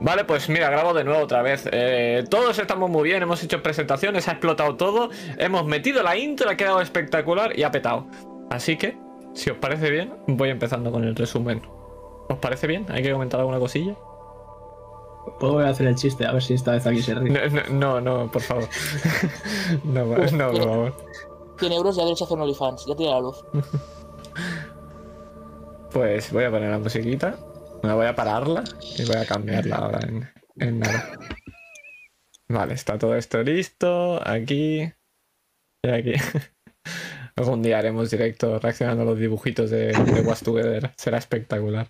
Vale, pues mira, grabo de nuevo otra vez. Eh, todos estamos muy bien, hemos hecho presentaciones, ha explotado todo, hemos metido la intro, ha quedado espectacular y ha petado. Así que, si os parece bien, voy empezando con el resumen. ¿Os parece bien? ¿Hay que comentar alguna cosilla? Puedo hacer el chiste, a ver si esta vez aquí se ríe. No, no, no, por favor. no, no, por favor. 100 euros y derecho a hacer un OnlyFans, ya tiene la luz. pues voy a poner la musiquita. Me voy a pararla y voy a cambiarla ahora en, nada. Vale, está todo esto listo. Aquí. Y aquí. Algún día haremos directo reaccionando a los dibujitos de, de Was Together. Será espectacular.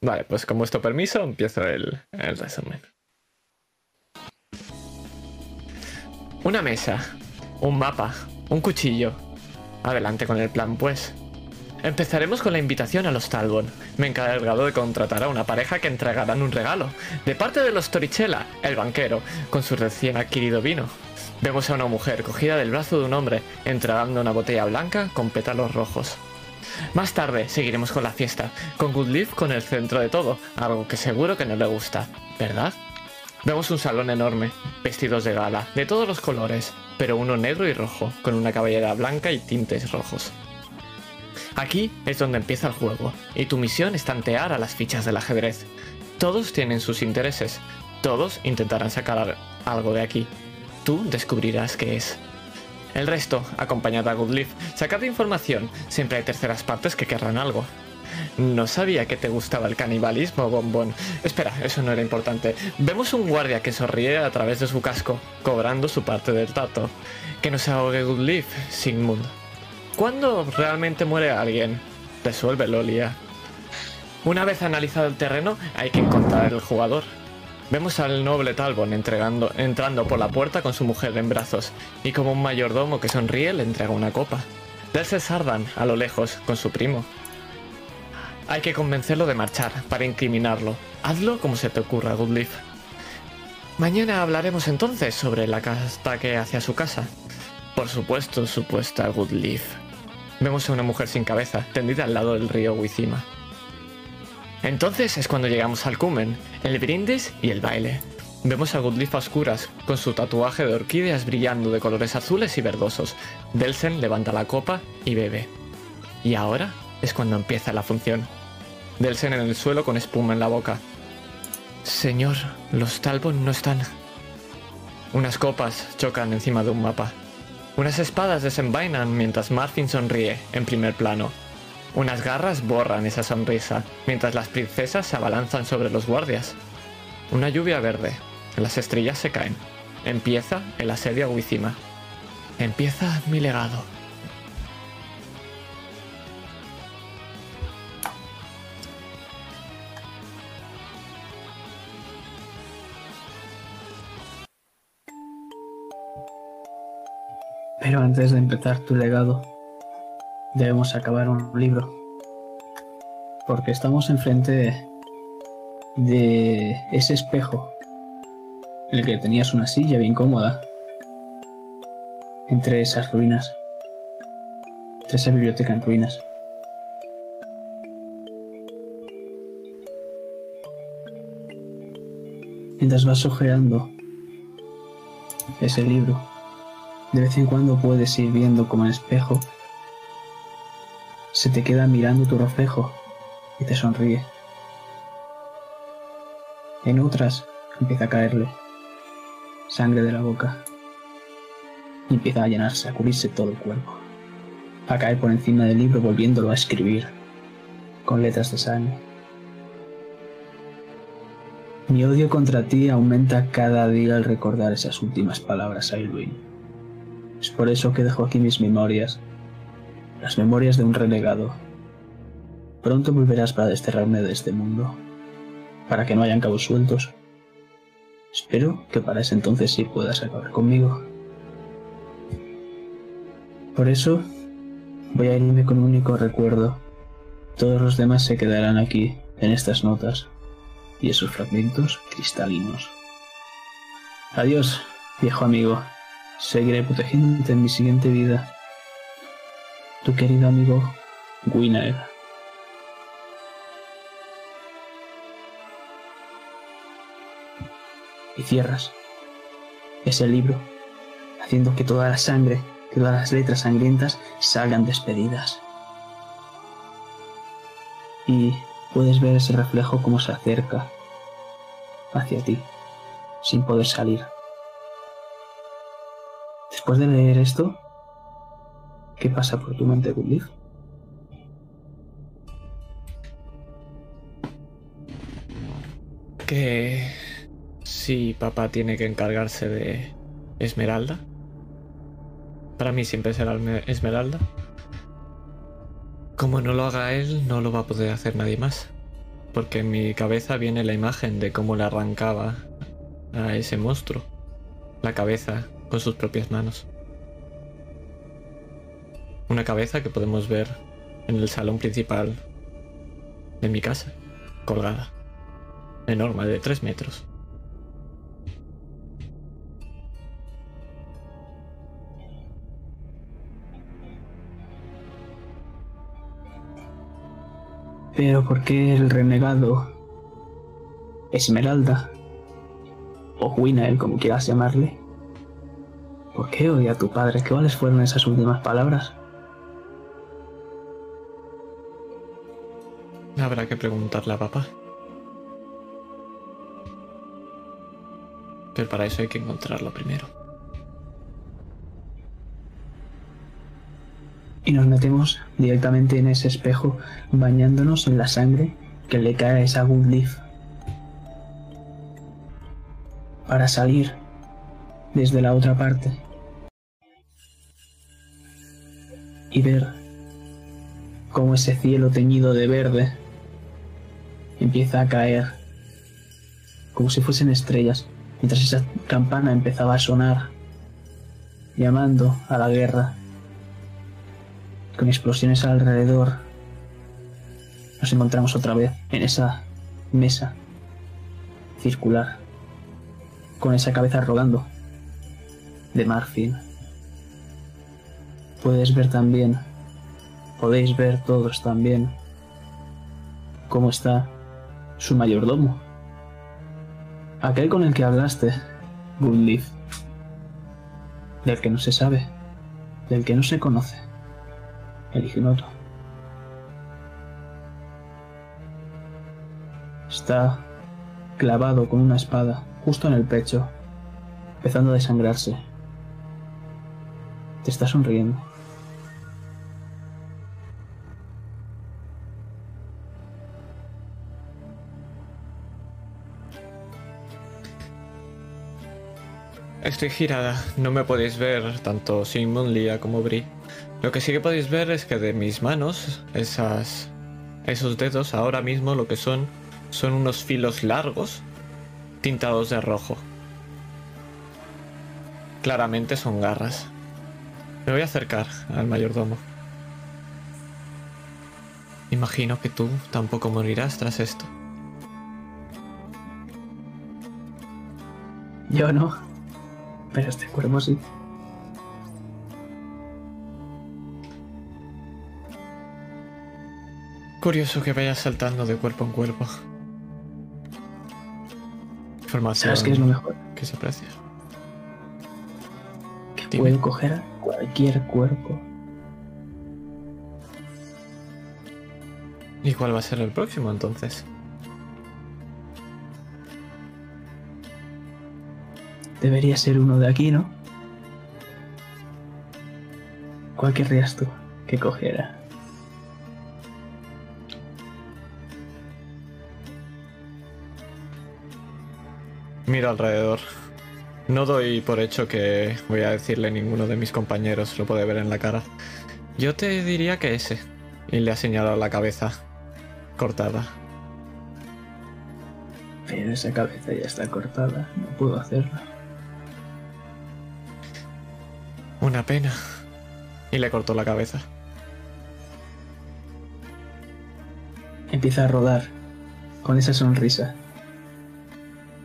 Vale, pues con vuestro permiso empiezo el, el resumen. Una mesa, un mapa, un cuchillo. Adelante con el plan, pues. Empezaremos con la invitación a los Talbot. Me he encargado de contratar a una pareja que entregarán un regalo, de parte de los Torichela, el banquero, con su recién adquirido vino. Vemos a una mujer cogida del brazo de un hombre, entregando una botella blanca con pétalos rojos. Más tarde seguiremos con la fiesta, con Goodleaf con el centro de todo, algo que seguro que no le gusta, ¿verdad? Vemos un salón enorme, vestidos de gala, de todos los colores, pero uno negro y rojo, con una cabellera blanca y tintes rojos. Aquí es donde empieza el juego, y tu misión es tantear a las fichas del ajedrez. Todos tienen sus intereses, todos intentarán sacar algo de aquí. Tú descubrirás qué es. El resto, acompañado a Goodleaf, sacad información, siempre hay terceras partes que querrán algo. No sabía que te gustaba el canibalismo, bombón. Espera, eso no era importante. Vemos un guardia que sonríe a través de su casco, cobrando su parte del trato. Que no se ahogue Goodleaf, Sigmund. ¿Cuándo realmente muere alguien? Resuelve Lolia. Una vez analizado el terreno, hay que encontrar el jugador. Vemos al noble entregando, entrando por la puerta con su mujer en brazos, y como un mayordomo que sonríe le entrega una copa. Delce Sardan, a lo lejos, con su primo. Hay que convencerlo de marchar, para incriminarlo. Hazlo como se te ocurra, Goodleaf. Mañana hablaremos entonces sobre la ataque hacia su casa. Por supuesto, supuesta Goodleaf. Vemos a una mujer sin cabeza, tendida al lado del río Wizima. Entonces es cuando llegamos al cumen, el brindis y el baile. Vemos a Goodleaf a oscuras, con su tatuaje de orquídeas brillando de colores azules y verdosos. Delsen levanta la copa y bebe. Y ahora es cuando empieza la función. Delsen en el suelo con espuma en la boca. Señor, los Talbot no están. Unas copas chocan encima de un mapa. Unas espadas desenvainan mientras Marfin sonríe en primer plano. Unas garras borran esa sonrisa mientras las princesas se abalanzan sobre los guardias. Una lluvia verde. Las estrellas se caen. Empieza el asedio a. Empieza mi legado. Pero antes de empezar tu legado, debemos acabar un libro. Porque estamos enfrente de, ese espejo en el que tenías una silla bien cómoda entre esas ruinas, entre esa biblioteca en ruinas. Mientras vas ojeando ese libro, de vez en cuando puedes ir viendo como en espejo se te queda mirando tu reflejo y te sonríe. En otras empieza a caerle sangre de la boca y empieza a llenarse, a cubrirse todo el cuerpo, a caer por encima del libro volviéndolo a escribir con letras de sangre. Mi odio contra ti aumenta cada día al recordar esas últimas palabras a Irwin. Es por eso que dejo aquí mis memorias, las memorias de un renegado. Pronto volverás para desterrarme de este mundo, para que no hayan cabos sueltos. Espero que para ese entonces sí puedas acabar conmigo. Por eso voy a irme con un único recuerdo. Todos los demás se quedarán aquí, en estas notas y esos fragmentos cristalinos. Adiós, viejo amigo. Seguiré protegiéndote en mi siguiente vida. Tu querido amigo Winner. y cierras ese libro, haciendo que toda la sangre, todas las letras sangrientas salgan despedidas. Y puedes ver ese reflejo como se acerca hacia ti, sin poder salir. Después de leer esto, ¿qué pasa por tu mente, Goodleaf? Que si papá tiene que encargarse de Esmeralda. Para mí siempre será Esmeralda. Como no lo haga él, no lo va a poder hacer nadie más. Porque en mi cabeza viene la imagen de cómo le arrancaba a ese monstruo la cabeza con sus propias manos. Una cabeza que podemos ver en el salón principal de mi casa, colgada. Enorme, de 3 metros. Pero ¿por qué el renegado Esmeralda, o Winael, como quieras llamarle, ¿por qué odia a tu padre? ¿Cuáles fueron esas últimas palabras? Habrá que preguntarle a papá. Pero para eso hay que encontrarlo primero. y nos metemos directamente en ese espejo, bañándonos en la sangre que le cae a esa Good Leaf. Para salir desde la otra parte. Y ver cómo ese cielo teñido de verde empieza a caer como si fuesen estrellas, mientras esa campana empezaba a sonar, llamando a la guerra con explosiones alrededor, nos encontramos otra vez en esa mesa circular, con esa cabeza rodando de marfil. Puedes ver también, podéis ver todos también, cómo está su mayordomo, aquel con el que hablaste, Goodleaf, del que no se sabe, del que no se conoce el otro. Está clavado con una espada justo en el pecho, empezando a desangrarse. Te está sonriendo. Estoy girada, no me podéis ver tanto sin Moonlia como Bri. Lo que sí que podéis ver es que de mis manos, esas, esos dedos ahora mismo lo que son son unos filos largos tintados de rojo. Claramente son garras. Me voy a acercar al mayordomo. Imagino que tú tampoco morirás tras esto. Yo no, pero este cuerpo sí. Curioso que vayas saltando de cuerpo en cuerpo. Información ¿Sabes qué es lo mejor? que se aprecia. Puedo coger cualquier cuerpo. ¿Y cuál va a ser el próximo entonces? Debería ser uno de aquí, ¿no? ¿Cuál querrías tú que cogiera? Miro alrededor. No doy por hecho que voy a decirle a ninguno de mis compañeros, lo puede ver en la cara. Yo te diría que ese. Y le ha señalado la cabeza cortada. Pero esa cabeza ya está cortada, no puedo hacerlo. Una pena. Y le cortó la cabeza. Empieza a rodar con esa sonrisa.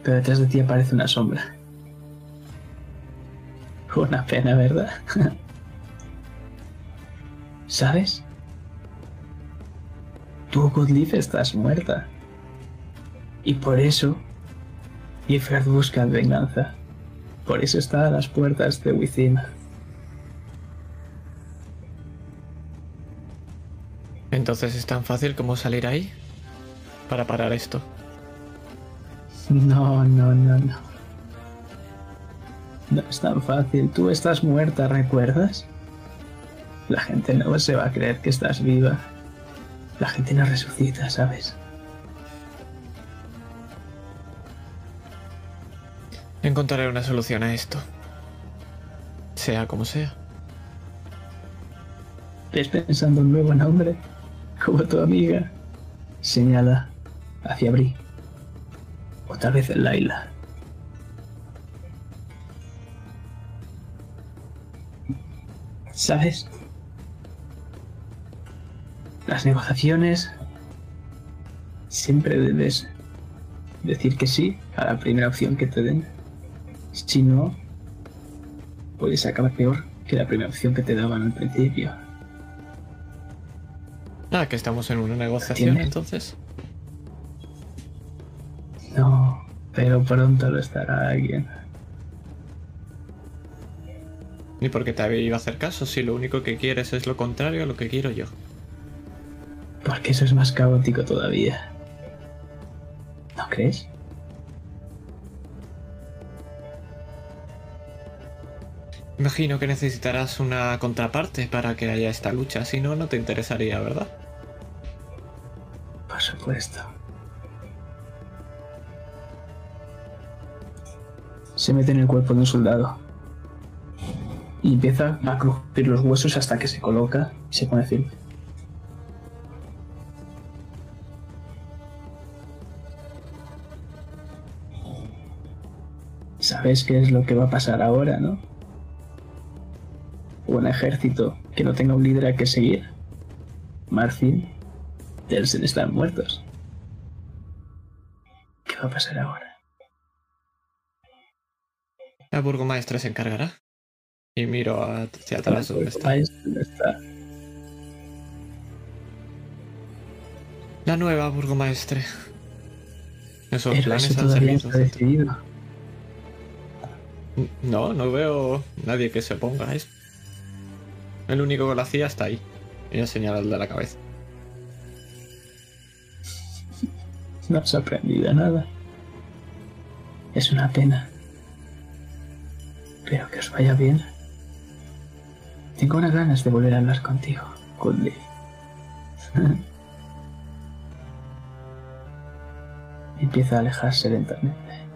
Pero detrás de ti aparece una sombra. Una pena, ¿verdad? ¿Sabes? Tú, Godleaf, estás muerta. Y por eso Ifrad busca venganza. Por eso está a las puertas de Within. Entonces es tan fácil como salir ahí para parar esto. No, no, no, no. No es tan fácil. Tú estás muerta, ¿recuerdas? La gente no se va a creer que estás viva. La gente no resucita, ¿sabes? Encontraré una solución a esto. Sea como sea. ¿Ves pensando un nuevo nombre? Como tu amiga. Señala hacia Bri. O tal vez en Laila. ¿Sabes? Las negociaciones siempre debes decir que sí a la primera opción que te den. Si no, puedes acabar peor que la primera opción que te daban al principio. Ah, que estamos en una negociación entonces. No, pero pronto lo estará alguien. Ni porque te iba a hacer caso si lo único que quieres es lo contrario a lo que quiero yo. Porque eso es más caótico todavía. ¿No crees? Imagino que necesitarás una contraparte para que haya esta lucha, si no, no te interesaría, ¿verdad? Por supuesto. Se mete en el cuerpo de un soldado. Y empieza a crujir los huesos hasta que se coloca y se pone firme. ¿Sabes qué es lo que va a pasar ahora, no? Un ejército que no tenga un líder a que seguir. Marfil, Telsen están muertos. ¿Qué va a pasar ahora? La burgomaestra se encargará. Y miro hacia atrás donde está. Ahí es donde está. La nueva burgomaestre. Esos Pero planes eso han servido. decidido. No, no veo nadie que se oponga a eso. El único que lo hacía está ahí. Ella señala el de la cabeza. No has aprendido nada. Es una pena. Pero que os vaya bien. Tengo unas ganas de volver a hablar contigo, Kudli. Empieza a alejarse lentamente.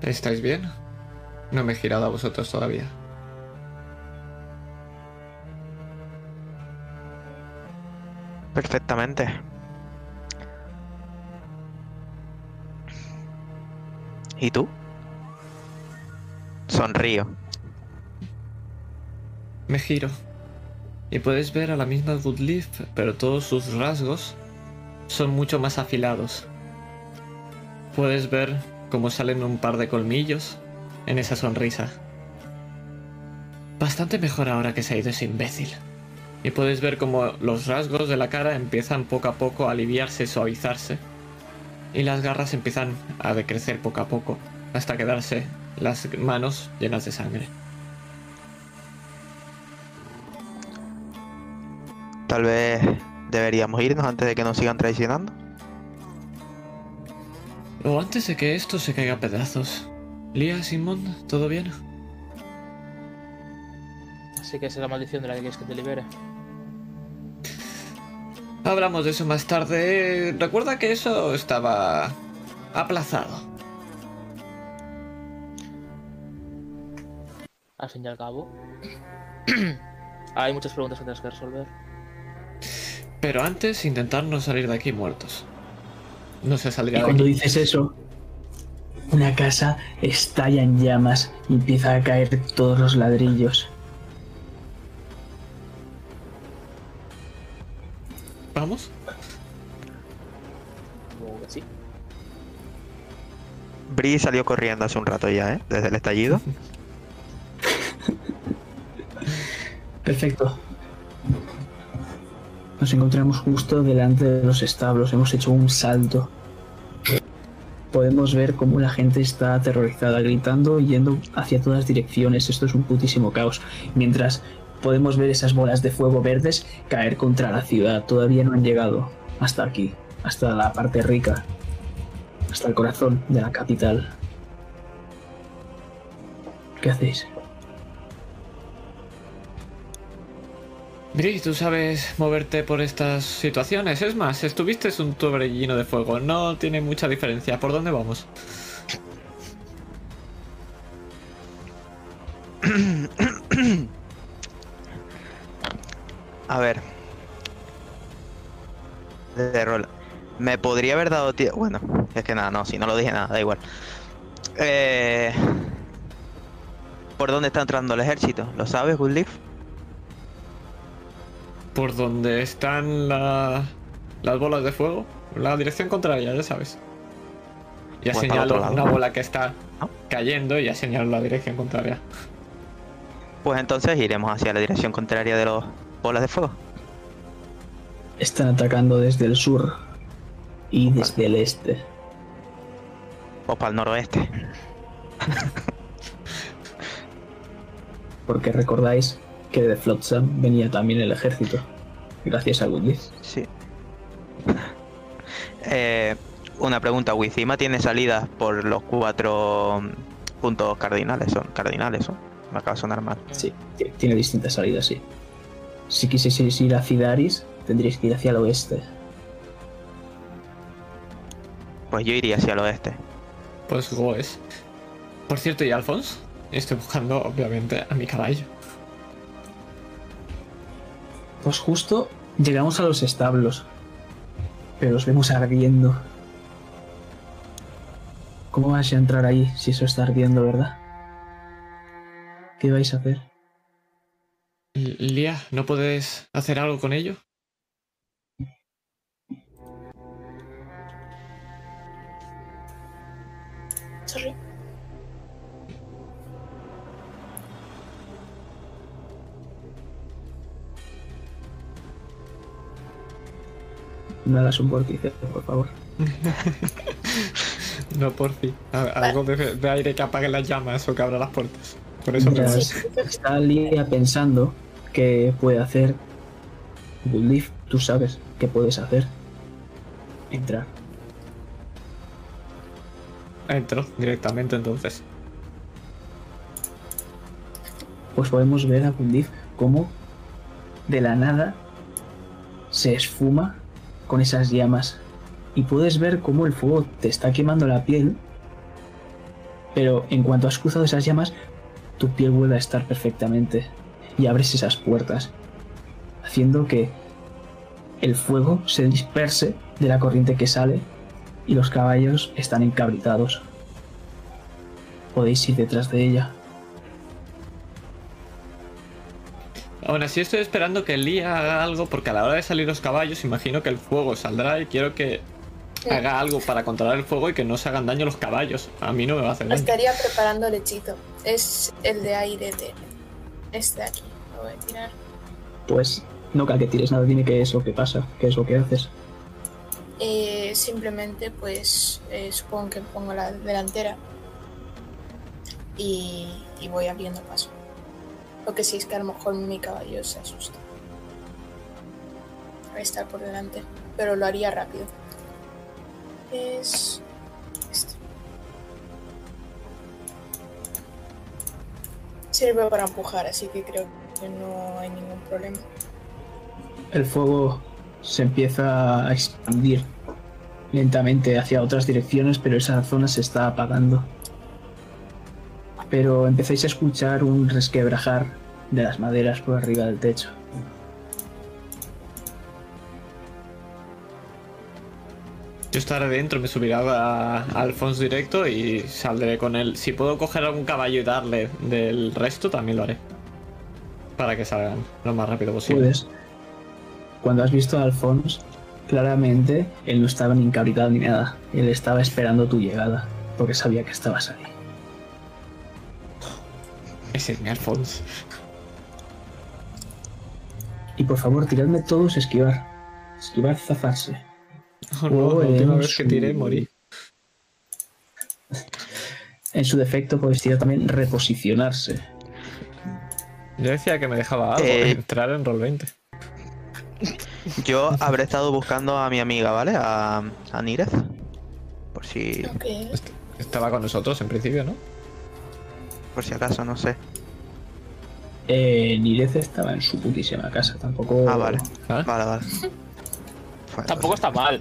¿Estáis bien? No me he girado a vosotros todavía. Perfectamente. ¿Y tú? Sonrío. Me giro. Y puedes ver a la misma Goodleaf, pero todos sus rasgos son mucho más afilados. Puedes ver cómo salen un par de colmillos en esa sonrisa. Bastante mejor ahora que se ha ido ese imbécil. Y puedes ver cómo los rasgos de la cara empiezan poco a poco a aliviarse suavizarse. Y las garras empiezan a decrecer poco a poco, hasta quedarse las manos llenas de sangre. Tal vez deberíamos irnos antes de que nos sigan traicionando. O antes de que esto se caiga a pedazos. Lía, Simón, ¿todo bien? Así que esa es la maldición de la que quieres que te libere. Hablamos de eso más tarde. Recuerda que eso estaba aplazado. Al fin y al cabo. Hay muchas preguntas que tienes que resolver. Pero antes intentar no salir de aquí muertos. No se Y saldría de cuando aquí. dices eso, una casa estalla en llamas y empieza a caer todos los ladrillos. ¿Vamos? Supongo que sí. Bree salió corriendo hace un rato ya, ¿eh? Desde el estallido. Perfecto. Nos encontramos justo delante de los establos, hemos hecho un salto. Podemos ver cómo la gente está aterrorizada, gritando, yendo hacia todas direcciones. Esto es un putísimo caos. Mientras podemos ver esas bolas de fuego verdes caer contra la ciudad. Todavía no han llegado hasta aquí, hasta la parte rica, hasta el corazón de la capital. ¿Qué hacéis? Bri, tú sabes moverte por estas situaciones. Es más, estuviste un torbellino de fuego. No tiene mucha diferencia. ¿Por dónde vamos? A ver. De rol. Me podría haber dado tiempo. Bueno, es que nada, no, si no lo dije nada, da igual. Eh... ¿Por dónde está entrando el ejército? ¿Lo sabes, Goodleaf? Por donde están la- las bolas de fuego. La dirección contraria, ya sabes. Ya Pues señalo una bola que está cayendo y ya señalo la dirección contraria. Pues entonces iremos hacia la dirección contraria de los bolas de fuego. Están atacando desde el sur y desde el este. O para el noroeste. Porque recordáis que de Flotsam venía también el ejército. Gracias a Woodley. Sí. Eh, una pregunta, Wizima tiene salidas por los cuatro mm, puntos cardinales, son cardinales, ¿son? Me acaba de sonar mal. Sí, tiene distintas salidas, sí. Si quisieseis ir a Cidaris, tendríais que ir hacia el oeste. Pues yo iría hacia el oeste. Pues Goes. Por cierto, ¿y Alphonse? Estoy buscando, obviamente, a mi caballo. Pues justo llegamos a los establos. Pero los vemos ardiendo. ¿Cómo vais a entrar ahí si eso está ardiendo, verdad? ¿Qué vais a hacer? Lía, ¿no puedes hacer algo con ello? Sorry. Me das un vórtice, por favor. No, por fin. A- Algo de, de aire que apague las llamas o que abra las puertas. Por eso me voy. está Lia pensando qué puede hacer, Woodleaf, tú sabes qué puedes hacer. Entrar. Entro directamente entonces. pues podemos ver a Gundif cómo de la nada se esfuma con esas llamas. Y puedes ver cómo el fuego te está quemando la piel pero en cuanto has cruzado esas llamas tu piel vuelve a estar perfectamente y abres esas puertas haciendo que el fuego se disperse de la corriente que sale y los caballos están encabritados podéis ir detrás de ella Aún así estoy esperando que Lía haga algo porque a la hora de salir los caballos imagino que el fuego saldrá y quiero que haga algo para controlar el fuego y que no se hagan daño los caballos. A mí no me va a hacer daño. Estaría preparando el hechizo. Es el de aire de este de aquí. Lo voy a tirar. Pues no cal que tires nada, dime qué es lo que pasa, qué es lo que haces. Eh, simplemente, pues, eh, supongo que pongo la delantera y, y voy abriendo paso. Lo que sí es que a lo mejor mi caballo se asusta. A estar por delante, pero lo haría rápido. Es esto. Sirve para empujar, así que creo que no hay ningún problema. El fuego se empieza a expandir lentamente hacia otras direcciones, pero esa zona se está apagando. Pero empezáis a escuchar un resquebrajar de las maderas por arriba del techo. Yo estaré dentro, me subiré a, a Alfonso directo y saldré con él. Si puedo coger algún caballo y darle del resto, también lo haré. Para que salgan lo más rápido posible. Puedes. Cuando has visto a Alphonse, claramente él no estaba ni encabritado ni nada. Él estaba esperando tu llegada, porque sabía que estabas ahí. Ese es mi Alfonso. Y por favor, tiradme todos esquivar. Esquivar, zafarse. Oh, no, O la última en vez que su- tiré morí. En su defecto podéis tirar también reposicionarse. Yo decía que me dejaba algo, Eh. entrar en roll 20. Yo habré estado buscando a mi amiga, ¿vale? A, a Nírez. Por si, Estaba con nosotros en principio, ¿no? Por si acaso, no sé. Eh, Nirez estaba en su putísima casa, tampoco. Ah, vale. ¿Ah? Vale, vale. Pues Tampoco está mal.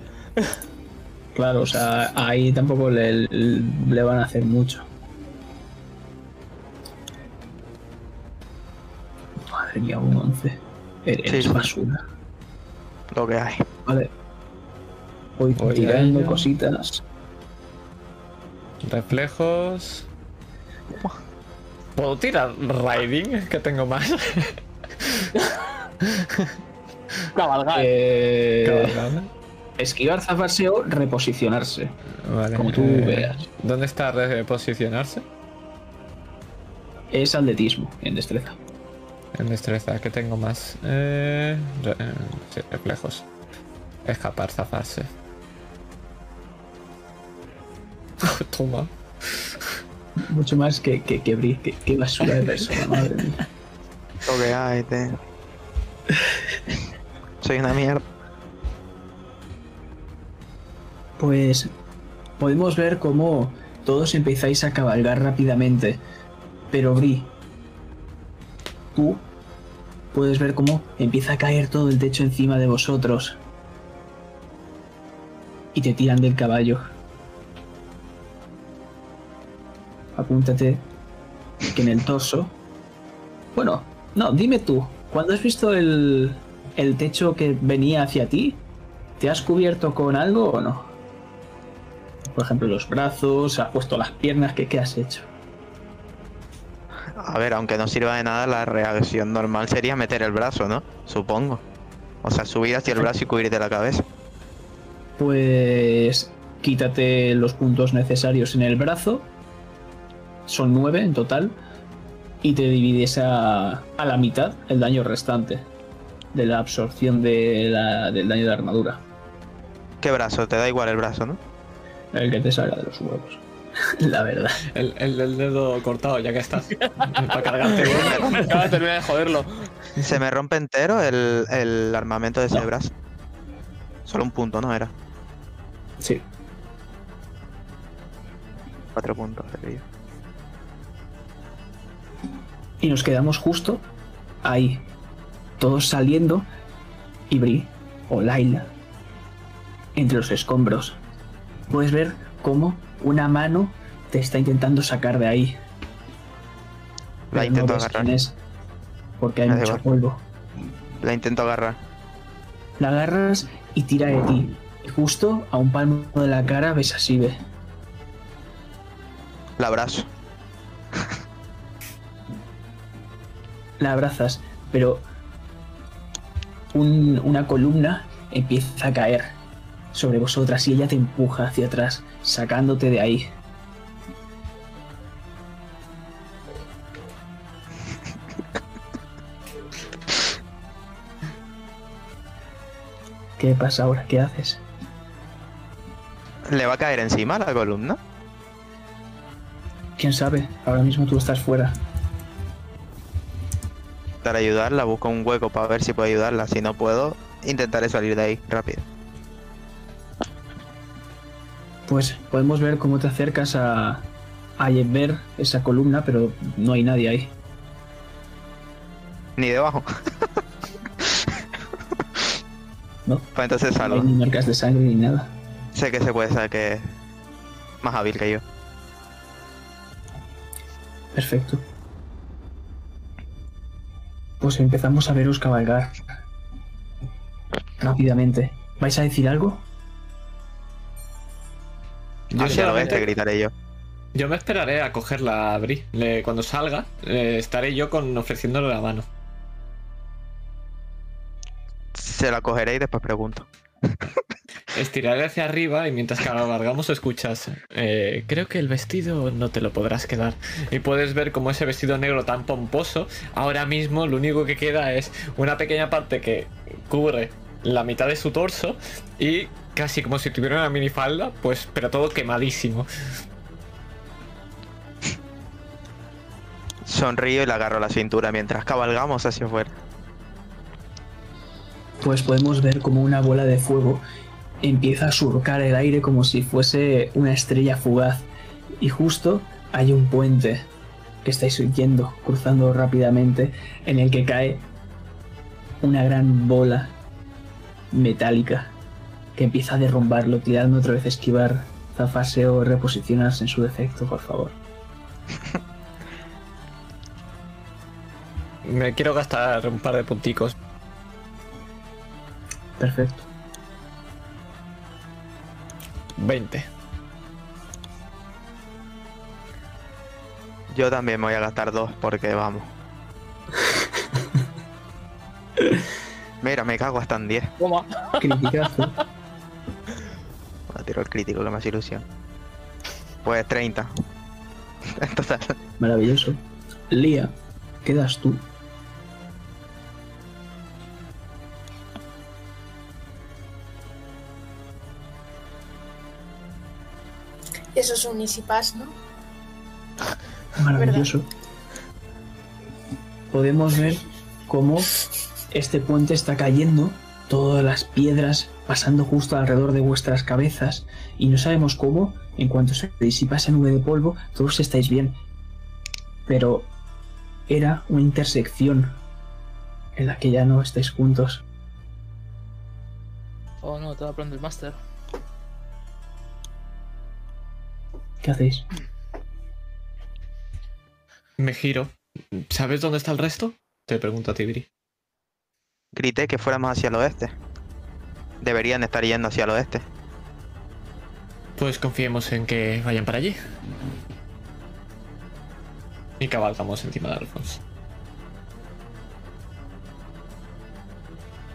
Claro, o sea, ahí tampoco le, le van a hacer mucho. Madre mía, un 11. Eres Sí, basura. Lo que hay. Vale. Voy Voy tirando cositas. Reflejos. ¿Puedo tirar riding? Que tengo más. Cabalgar. Eh, esquivar, zafarse o reposicionarse. Vale. como tú eh, veas. ¿Dónde está reposicionarse? Es atletismo en destreza. En destreza, que tengo más? Eh, re- eh, sí, reflejos. Escapar, zafarse. Toma. Mucho más que, que, que Bri. Que, que basura de persona, madre mía. Lo que hay, te. Soy una mierda. Pues podemos ver cómo todos empezáis a cabalgar rápidamente. Pero Bri, tú puedes ver cómo empieza a caer todo el techo encima de vosotros. Y te tiran del caballo. Apúntate que en el torso. Bueno, no, dime tú, cuando has visto el, el techo que venía hacia ti, ¿te has cubierto con algo o no? Por ejemplo, los brazos, has puesto las piernas, ¿qué, qué has hecho? A ver, aunque no sirva de nada, la reacción normal sería meter el brazo, ¿no? Supongo. O sea, subir hacia el brazo y cubrirte la cabeza. Pues quítate los puntos necesarios en el brazo. Son nueve en total. Y te divides a, a la mitad el daño restante de la absorción de la- del daño de armadura. ¿Qué brazo? Te da igual el brazo, ¿no? El que te salga de los huevos. la verdad. El, el del dedo cortado, ya que estás. Para cargarte. Acaba de terminar de joderlo. Se me rompe entero el, el armamento de ese brazo. Solo un punto, ¿no? Era. Sí. Cuatro puntos, sería. Y nos quedamos justo ahí. Todos saliendo. Y Bri o Laila. Entre los escombros. Puedes ver cómo una mano te está intentando sacar de ahí. La Pero intento no agarrar. es, porque hay mucho polvo. La intento agarrar. La agarras y tira de ti. Y justo a un palmo de la cara ves a Sibe. La abrazo. La abrazas, pero un- una columna empieza a caer sobre vosotras y ella te empuja hacia atrás, sacándote de ahí. ¿Qué pasa ahora? ¿Qué haces? ¿Le va a caer encima la columna? ¿Quién sabe? Ahora mismo tú estás fuera. Para ayudarla, busco un hueco para ver si puedo ayudarla. Si no puedo, intentaré salir de ahí rápido. Pues podemos ver cómo te acercas a, a ver esa columna, pero no hay nadie ahí. Ni debajo. No. Pues entonces No hay salgo. ni marcas de sangre ni nada. Sé que se puede saber que es más hábil que yo. Perfecto. Pues empezamos a veros cabalgar. Rápidamente. ¿Vais a decir algo? Yo oeste gritaré yo. Yo me esperaré a cogerla a Bri. Le- cuando salga, eh, estaré yo con ofreciéndole la mano. Se la cogeré y después pregunto. estiraré hacia arriba y mientras cabalgamos escuchas. eh, creo que el vestido no te lo podrás quedar. Y puedes ver como ese vestido negro tan pomposo, ahora mismo lo único que queda es una pequeña parte que cubre la mitad de su torso y casi como si tuviera una minifalda, pues, pero todo quemadísimo. Sonrío y le agarro la cintura mientras cabalgamos hacia afuera. Pues podemos ver como una bola de fuego empieza a surcar el aire como si fuese una estrella fugaz. Y justo hay un puente que estáis yendo, cruzando rápidamente, en el que cae una gran bola metálica que empieza a derrumbarlo, tirando otra vez a esquivar, zafarse o reposicionarse en su defecto, por favor. Me quiero gastar un par de punticos. Perfecto. 20. Yo también me voy a gastar dos porque vamos. Mira, me cago hasta en 10. Toma. Criticazo. Voy a tirar el crítico, que más ilusión. Pues 30. En total. Maravilloso. Lía, quedas tú. Eso es un easy pass, ¿no? Maravilloso. Podemos ver cómo este puente está cayendo, todas las piedras pasando justo alrededor de vuestras cabezas y no sabemos cómo, en cuanto se disipa esa nube de polvo, todos estáis bien. Pero era una intersección en la que ya no estáis juntos. Oh no, te va a el máster. ¿Qué hacéis? Me giro. ¿Sabes dónde está el resto? Te pregunto a Tibri. Grité que fuéramos hacia el oeste. Deberían estar yendo hacia el oeste. Pues confiemos en que vayan para allí. Y cabalgamos encima de Alphonse.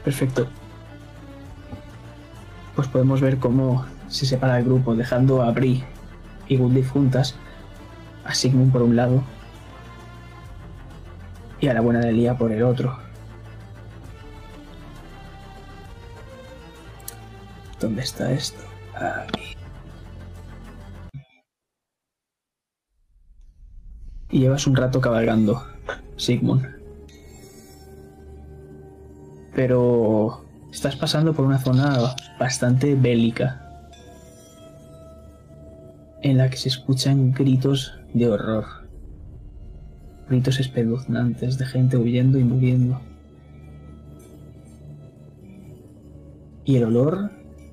Perfecto. Pues podemos ver cómo se separa el grupo, dejando a Bri y Gundif juntas, a Sigmund por un lado y a la buena de Lía por el otro. ¿Dónde está esto? Aquí. Y llevas un rato cabalgando, Sigmund. Pero estás pasando por una zona bastante bélica, en la que se escuchan gritos de horror, gritos espeluznantes de gente huyendo y muriendo. Y el olor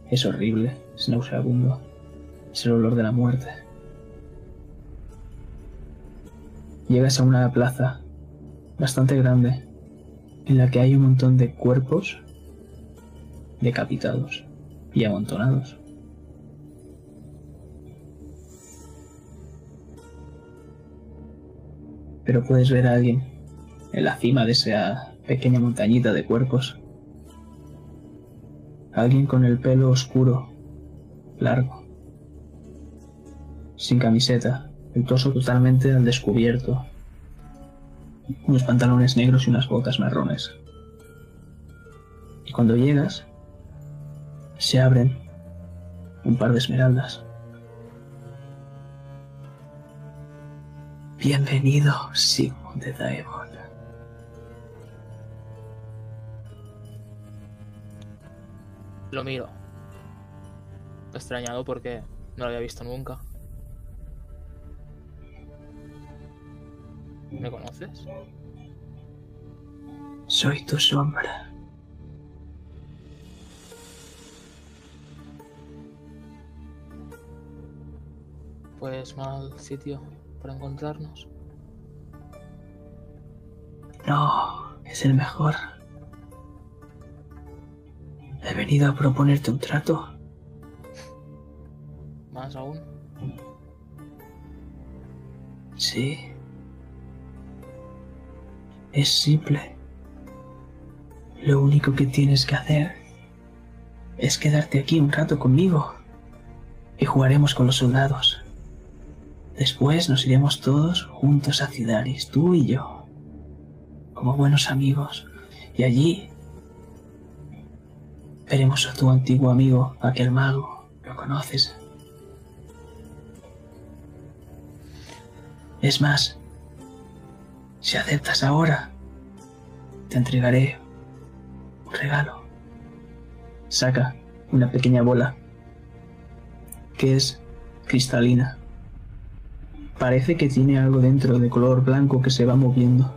es horrible, es nauseabundo, es el olor de la muerte. Llegas a una plaza bastante grande en la que hay un montón de cuerpos decapitados y amontonados. Pero puedes ver a alguien en la cima de esa pequeña montañita de cuerpos. Alguien con el pelo oscuro, largo, sin camiseta, el torso totalmente al descubierto, unos pantalones negros y unas botas marrones. Y cuando llegas, se abren un par de esmeraldas. Bienvenido, Sigmund de Daemon. Lo miro. Extrañado porque no lo había visto nunca. ¿Me conoces? Soy tu sombra. Pues mal sitio para encontrarnos. No, es el mejor. He venido a proponerte un trato. Más aún. Sí. Es simple. Lo único que tienes que hacer es quedarte aquí un rato conmigo y jugaremos con los soldados. Después nos iremos todos juntos a Cidaris, tú y yo, como buenos amigos, y allí veremos a tu antiguo amigo, aquel mago. ¿Lo conoces? Es más, si aceptas ahora, te entregaré un regalo. Saca una pequeña bola que es cristalina. Parece que tiene algo dentro de color blanco que se va moviendo.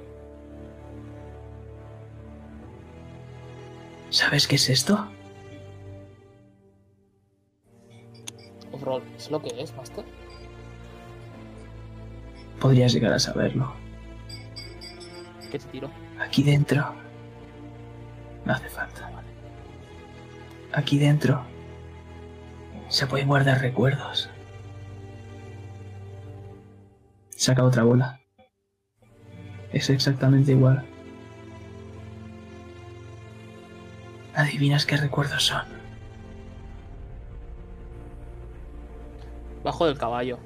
¿Sabes qué es esto? Overall, ¿es lo que es, Master? Podrías llegar a saberlo. ¿Qué te tiro? Aquí dentro. No hace falta. Aquí dentro se pueden guardar recuerdos. Saca otra bola. Es exactamente igual. ¿Adivinas qué recuerdos son? Bajo del caballo.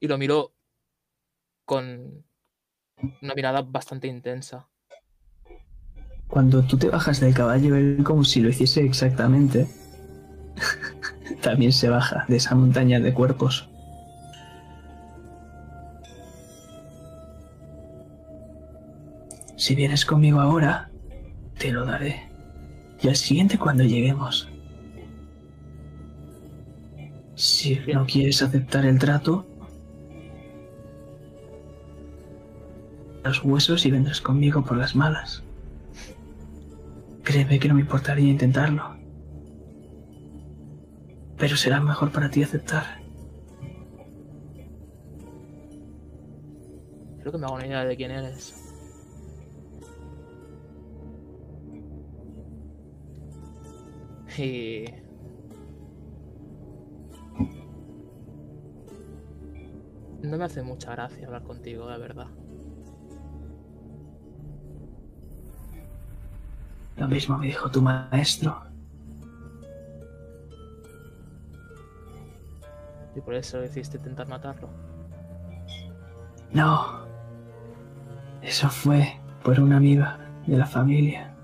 Y lo miro con una mirada bastante intensa. Cuando tú te bajas del caballo, él como si lo hiciese exactamente. También se baja de esa montaña de cuerpos. Si vienes conmigo ahora, te lo daré. Y al siguiente cuando lleguemos. Si no quieres aceptar el trato, los huesos y vendrás conmigo por las malas. Créeme que no me importaría intentarlo. Pero será mejor para ti aceptar. Creo que me hago una idea de quién eres. Y... No me hace mucha gracia hablar contigo, la verdad. Lo mismo me dijo tu maestro. Y por eso decidiste intentar matarlo. No. Eso fue por una amiga de la familia.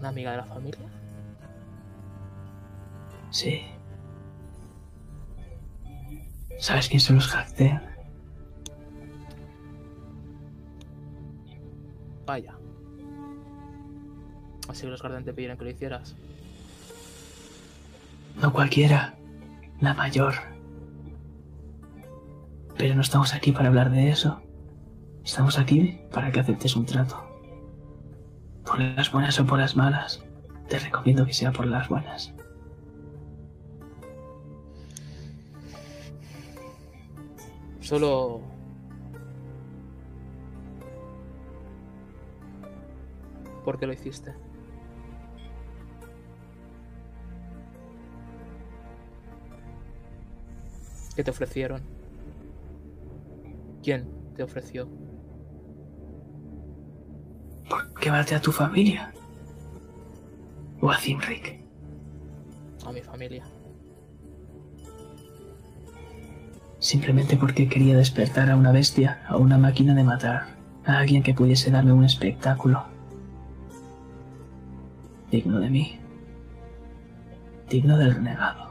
¿Una amiga de la familia? Sí. ¿Sabes quién son los Jacten? Vaya. Así que los guardianes te pidieron que lo hicieras. No cualquiera. La mayor. Pero no estamos aquí para hablar de eso. Estamos aquí para que aceptes un trato. Por las buenas o por las malas. Te recomiendo que sea por las buenas. Solo... ¿Por qué lo hiciste? ¿Qué te ofrecieron? ¿Quién te ofreció? ¿Por qué maté a tu familia? ¿O a Zimric? A mi familia. Simplemente porque quería despertar a una bestia, a una máquina de matar, a alguien que pudiese darme un espectáculo. Digno de mí. Digno del renegado.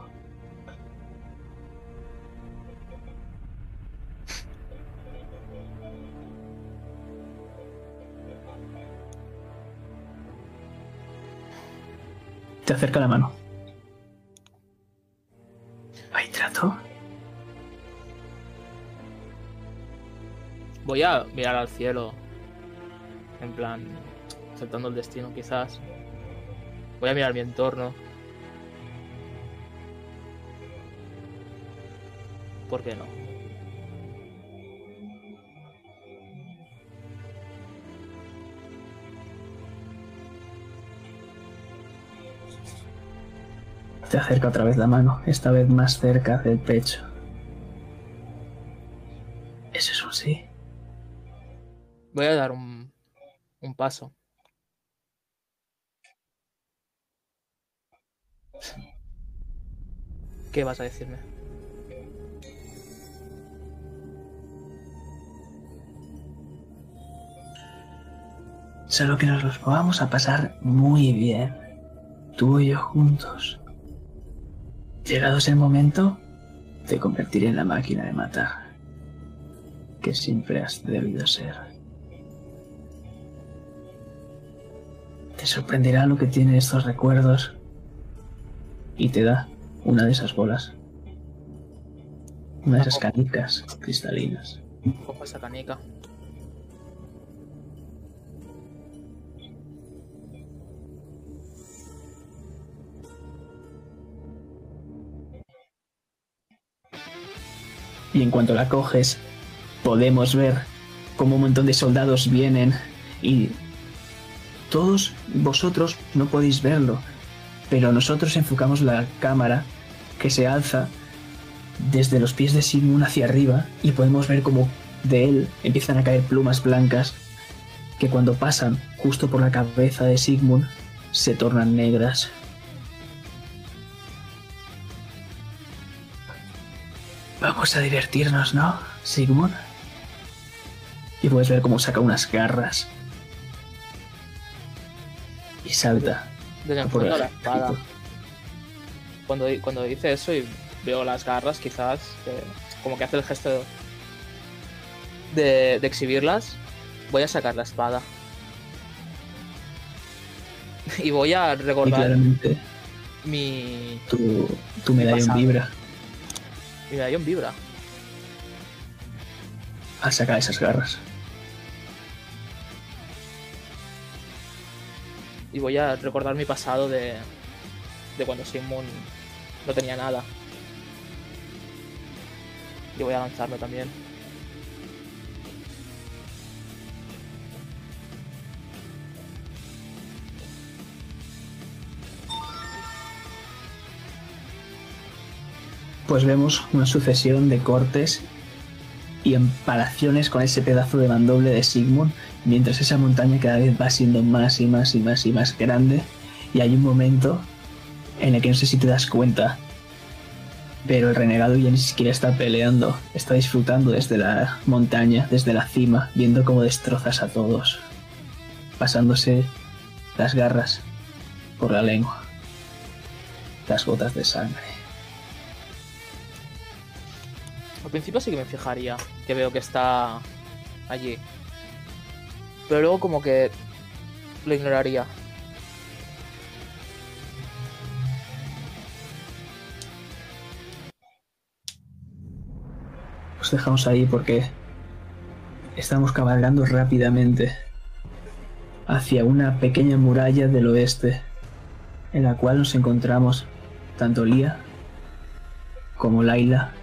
Te acerca la mano. ¿Hay trato? Voy a mirar al cielo. En plan, aceptando el destino quizás. Voy a mirar mi entorno. ¿Por qué no? Te acerca otra vez la mano, esta vez más cerca del pecho. Eso es un sí. Voy a dar un, un paso. ¿Qué vas a decirme? Solo que nos los vamos a pasar muy bien. Tú y yo juntos. Llegado ese momento, te convertiré en la máquina de matar. Que siempre has debido ser. Te sorprenderá lo que tiene estos recuerdos. Y te da una de esas bolas. Una de esas canicas cristalinas. Cojo esa canica. Y en cuanto la coges, podemos ver cómo un montón de soldados vienen y todos vosotros no podéis verlo, pero nosotros enfocamos la cámara que se alza desde los pies de Sigmund hacia arriba y podemos ver cómo de él empiezan a caer plumas blancas que cuando pasan justo por la cabeza de Sigmund se tornan negras. Vamos a divertirnos, ¿no, Sigmund? Y puedes ver cómo saca unas garras. Y salta. La espada. Cuando, cuando dice eso y veo las garras, quizás, como que hace el gesto de, de exhibirlas, voy a sacar la espada. Y voy a recordar claramente mi, tu, tu medallón vibra mi medallón vibra. al sacar esas garras. Y voy a recordar mi pasado de, de cuando Sigmund no tenía nada. Y voy a lanzarme también. Pues vemos una sucesión de cortes y empalaciones con ese pedazo de mandoble de Sigmund, mientras esa montaña cada vez va siendo más y más y más y más grande. Y hay un momento en el que no sé si te das cuenta, pero el renegado ya ni siquiera está peleando, está disfrutando desde la montaña, desde la cima, viendo cómo destrozas a todos, pasándose las garras por la lengua, las gotas de sangre. Al principio sí que me fijaría, que veo que está allí. Pero luego como que lo ignoraría. Os dejamos ahí porque estamos cabalgando rápidamente hacia una pequeña muralla del oeste en la cual nos encontramos tanto Lía como Laila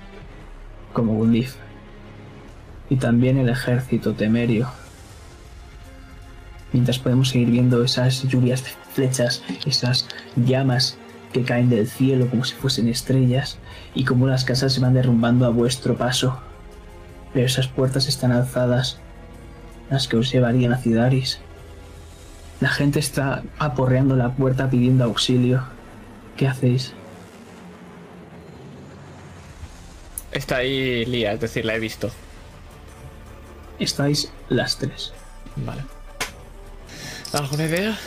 como Gundif y también el ejército temerio. Mientras podemos seguir viendo esas lluvias de flechas, esas llamas que caen del cielo como si fuesen estrellas y como las casas se van derrumbando a vuestro paso. Pero esas puertas están alzadas, las que os llevarían a Cidaris. La gente está aporreando la puerta pidiendo auxilio. ¿Qué hacéis? Está ahí Lía, es decir, la he visto. Estáis las tres. Vale. ¿Alguna idea?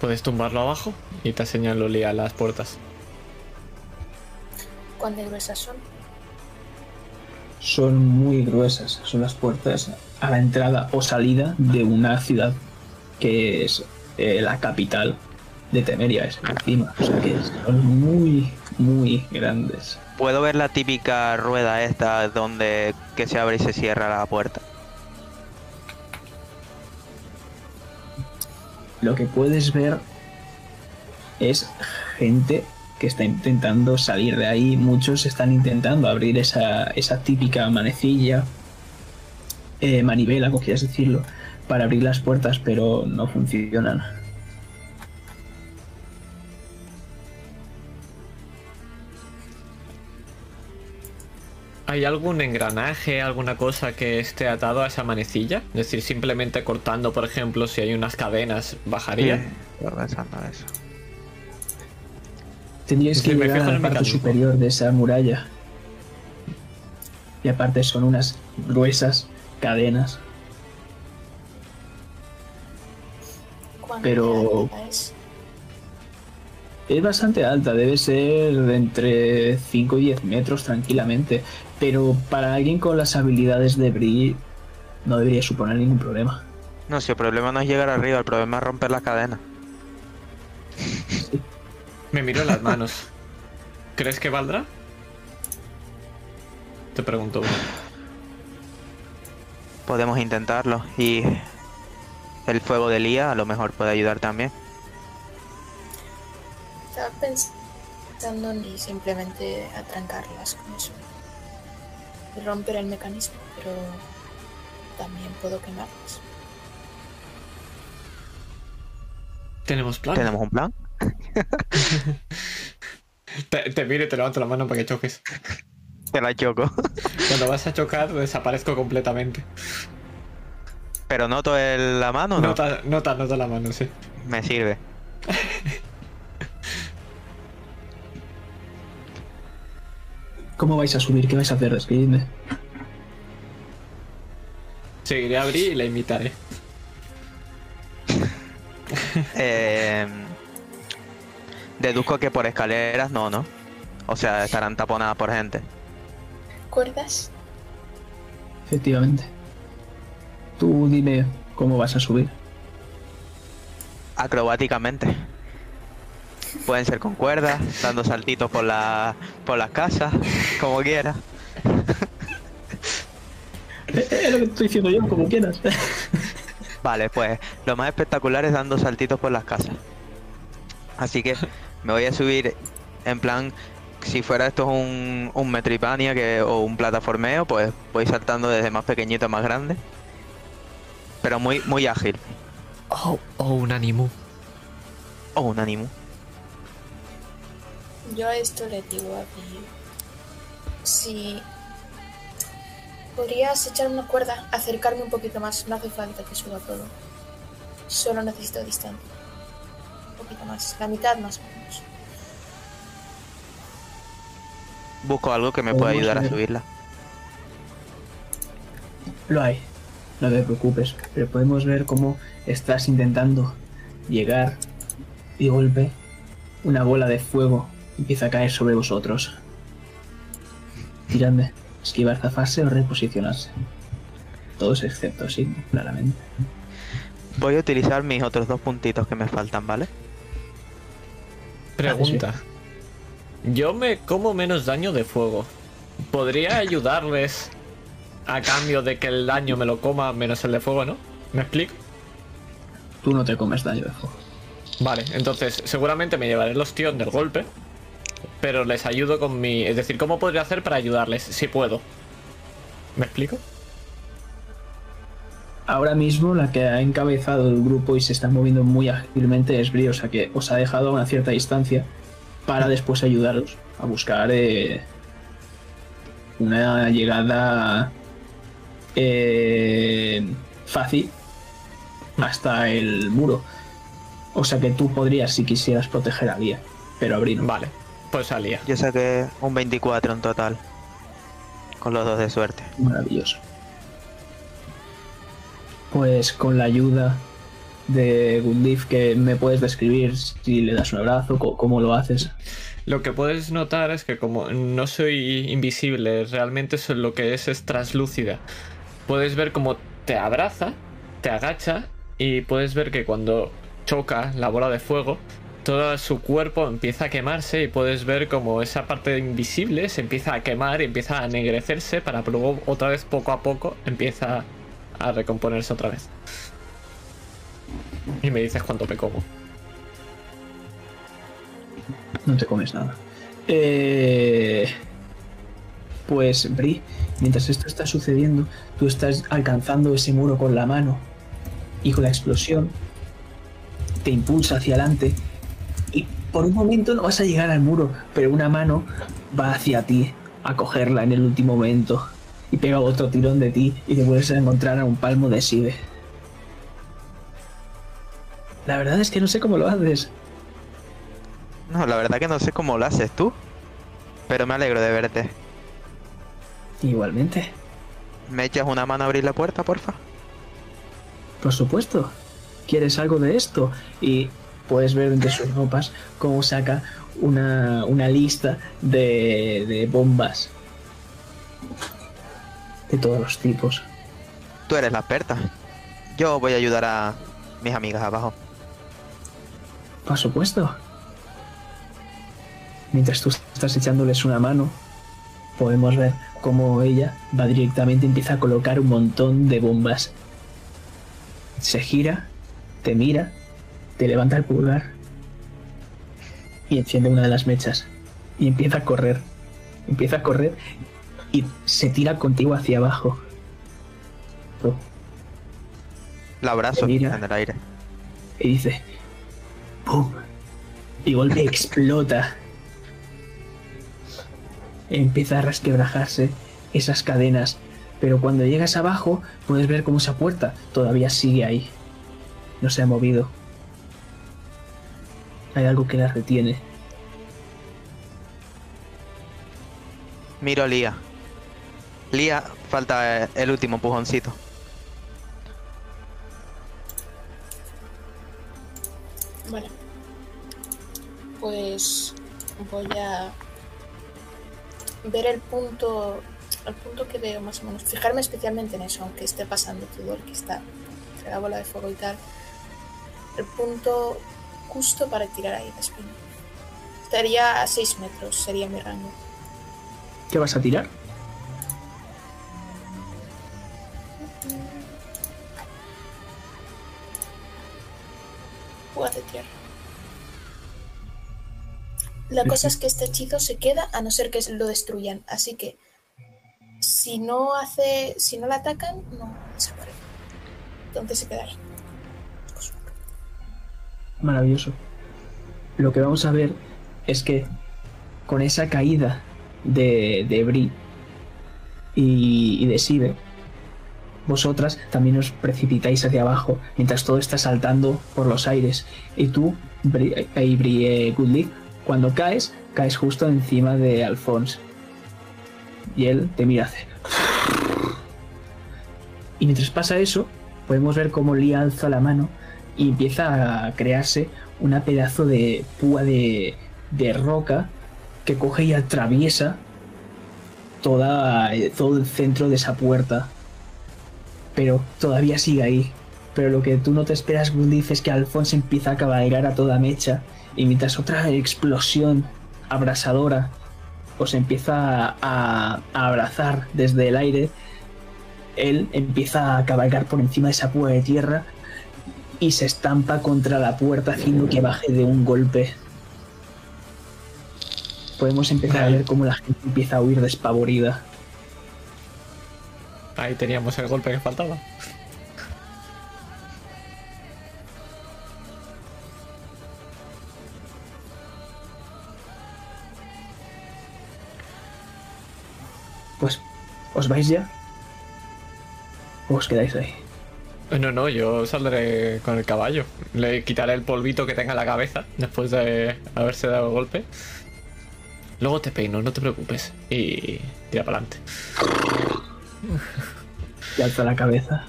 Puedes tumbarlo abajo y te señalo Lía las puertas. ¿Cuán de gruesas son? Son muy gruesas, son las puertas a la entrada o salida de una ciudad que es eh, la capital de Temeria, es encima. O sea que son muy, muy grandes. Puedo ver la típica rueda esta donde que se abre y se cierra la puerta. Lo que puedes ver es gente que está intentando salir de ahí. Muchos están intentando abrir esa, esa típica manecilla, eh, manivela, como quieras decirlo, para abrir las puertas, pero no funcionan. ¿Hay algún engranaje, alguna cosa que esté atado a esa manecilla? Es decir, simplemente cortando, por ejemplo, si hay unas cadenas, bajaría. Sí, Estaba pensando en eso. Tendrías que me llegar a la el parte superior de esa muralla. Y aparte son unas gruesas cadenas. ¿Cuánto Pero- es? Es bastante alta, debe ser de entre 5 y 10 metros tranquilamente. Pero para alguien con las habilidades de Bri no debería suponer ningún problema. No, si el problema no es llegar arriba, el problema es romper las cadenas. Me miro en las manos. ¿Crees que valdrá? Te pregunto. Podemos intentarlo y el fuego de Lía a lo mejor puede ayudar también. Estaba pensando en simplemente atrancarlas con eso. Romper el mecanismo, pero también puedo quemarlas. ¿Tenemos plan? ¿Tenemos un plan? Te, te miro y te levanto la mano para que choques. Te la choco. Cuando vas a chocar, desaparezco completamente. Pero noto el- la mano, ¿no? Nota, nota, nota la mano, sí. Me sirve. ¿Cómo vais a subir? ¿Qué vais a hacer? Escribidme. Seguiré a Bri y la imitaré. Eh, deduzco que por escaleras no, ¿no? O sea, estarán taponadas por gente. ¿Cuerdas? Efectivamente. Tú dime cómo vas a subir. Acrobáticamente. Pueden ser con cuerdas, dando saltitos por, la, por las casas, como quiera. Es lo que estoy diciendo yo, como quieras. Vale, pues lo más espectacular es dando saltitos por las casas. Así que me voy a subir en plan, si fuera esto un, un Metroidvania que, o un plataformeo, pues voy saltando desde más pequeñito a más grande. Pero muy, muy ágil. Oh, oh, un animu. O un ánimo. Yo a esto le digo a Bri. Si podrías echar una cuerda, acercarme un poquito más, no hace falta que suba todo. Solo necesito distancia. Un poquito más, la mitad más o menos. Busco algo que me pueda ayudar a subirla. Lo hay. No te preocupes. Pero podemos ver cómo estás intentando llegar y de golpe una bola de fuego empieza a caer sobre vosotros. Tiradme. Esquivar zafarse o reposicionarse. Todos excepto sí, claramente. Voy a utilizar mis otros dos puntitos que me faltan, ¿vale? Pregunta. Yo me como menos daño de fuego. ¿Podría ayudarles a cambio de que el daño me lo coma menos el de fuego, no? ¿Me explico? Tú no te comes daño de fuego. Vale, entonces seguramente me llevaré el ostión del golpe. Pero les ayudo con mi... Es decir, ¿cómo podría hacer para ayudarles? Si puedo. ¿Me explico? Ahora mismo la que ha encabezado el grupo y se está moviendo muy ágilmente es Bri, o sea que os ha dejado a una cierta distancia para después ayudaros a buscar eh, una llegada eh, fácil hasta el muro. O sea que tú podrías, si quisieras, proteger a Lía, pero a Bri no. Vale, pues salía. Yo saqué un 24 en total. Con los dos de suerte. Maravilloso. Pues con la ayuda de Gundif que me puedes describir si le das un abrazo, cómo lo haces. Lo que puedes notar es que como no soy invisible, realmente eso lo que es es translúcida. Puedes ver cómo te abraza, te agacha y puedes ver que cuando choca la bola de fuego, todo su cuerpo empieza a quemarse y puedes ver como esa parte invisible se empieza a quemar y empieza a ennegrecerse para luego otra vez poco a poco empieza a recomponerse otra vez. Y me dices cuánto me como. No te comes nada. Eh, pues Bri, mientras esto está sucediendo, tú estás alcanzando ese muro con la mano y con la explosión te impulsa hacia adelante por un momento no vas a llegar al muro, pero una mano va hacia ti a cogerla en el último momento y pega otro tirón de ti y te vuelves a encontrar a un palmo de Sibe. La verdad es que no sé cómo lo haces. No, la verdad que no sé cómo lo haces tú. Pero me alegro de verte. Igualmente, ¿Me echas una mano a abrir la puerta, porfa? por supuesto. ¿Quieres algo de esto? Y puedes ver entre sus ropas cómo saca una, una lista de, de bombas. De todos los tipos. Tú eres la experta. Yo voy a ayudar a mis amigas abajo. Por supuesto. Mientras tú estás echándoles una mano, podemos ver cómo ella va directamente y empieza a colocar un montón de bombas. Se gira, te mira, te levanta el pulgar y enciende una de las mechas. Y empieza a correr. Empieza a correr y se tira contigo hacia abajo. Oh, La abrazo Mira. en el aire. y dice ¡Pum! Y golpe explota. Empieza a resquebrajarse esas cadenas, pero cuando llegas abajo puedes ver cómo esa puerta todavía sigue ahí. No se ha movido. Hay algo que la retiene. Miro a Lía. Lía, falta eh, el último pujoncito. Vale. Pues voy a ver el punto, el punto que veo más o menos. Fijarme especialmente en eso, aunque esté pasando todo el que está entre la bola de fuego y tal. El punto justo para tirar ahí la espina. Estaría a 6 metros, sería mi rango. ¿Qué vas a tirar? Púa de tierra. La cosa es que este hechizo se queda a no ser que lo destruyan. Así que si no hace. si no la atacan, no desaparece. Entonces se queda ahí. Maravilloso. Lo que vamos a ver es que con esa caída de, de Bri y, y de Sibe, vosotras también os precipitáis hacia abajo mientras todo está saltando por los aires. Y tú, Bri, Bri, eh, Goodleaf, cuando caes, caes justo encima de Alphonse. Y él te mira hace. Y mientras pasa eso, podemos ver cómo Lee alza la mano y empieza a crearse una pedazo de púa de, de roca que coge y atraviesa toda, eh, todo el centro de esa puerta. Pero todavía sigue ahí. Pero lo que tú no te esperas, Gundif, es que Alfonso empieza a cabalgar a toda mecha. Y mientras otra explosión abrasadora os empieza a, a abrazar desde el aire, él empieza a cabalgar por encima de esa púa de tierra y se estampa contra la puerta haciendo que baje de un golpe. Podemos empezar a ver cómo la gente empieza a huir despavorida. Ahí teníamos el golpe que faltaba. Pues, ¿os vais ya? ¿O os quedáis ahí? No, no, yo saldré con el caballo. Le quitaré el polvito que tenga en la cabeza después de haberse dado el golpe. Luego te peino, no te preocupes. Y tira para adelante. y alza la cabeza.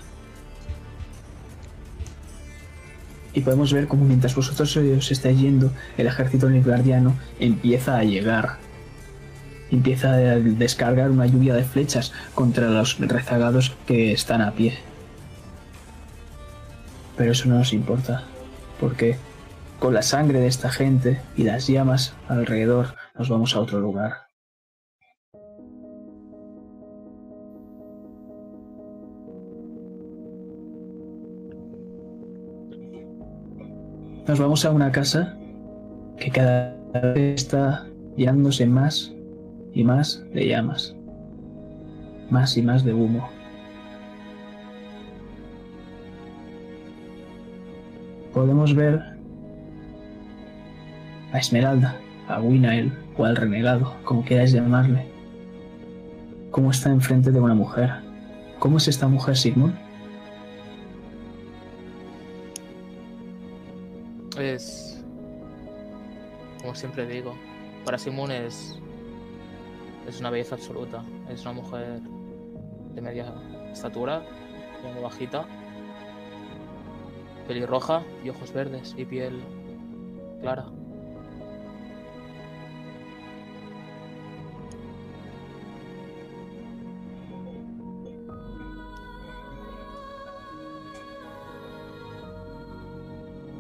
Y podemos ver como mientras vosotros os estáis yendo, el ejército nilgardiano empieza a llegar. Empieza a descargar una lluvia de flechas contra los rezagados que están a pie. Pero eso no nos importa, porque con la sangre de esta gente y las llamas alrededor nos vamos a otro lugar. Nos vamos a una casa que cada vez está llenándose más y más de llamas, más y más de humo. Podemos ver a Esmeralda, a Winael o al renegado, como queráis llamarle, cómo está enfrente de una mujer. ¿Cómo es esta mujer, Sigmund? Es. Como siempre digo, para Simón es. Es una belleza absoluta. Es una mujer de media estatura, bajita, pelirroja y ojos verdes y piel clara.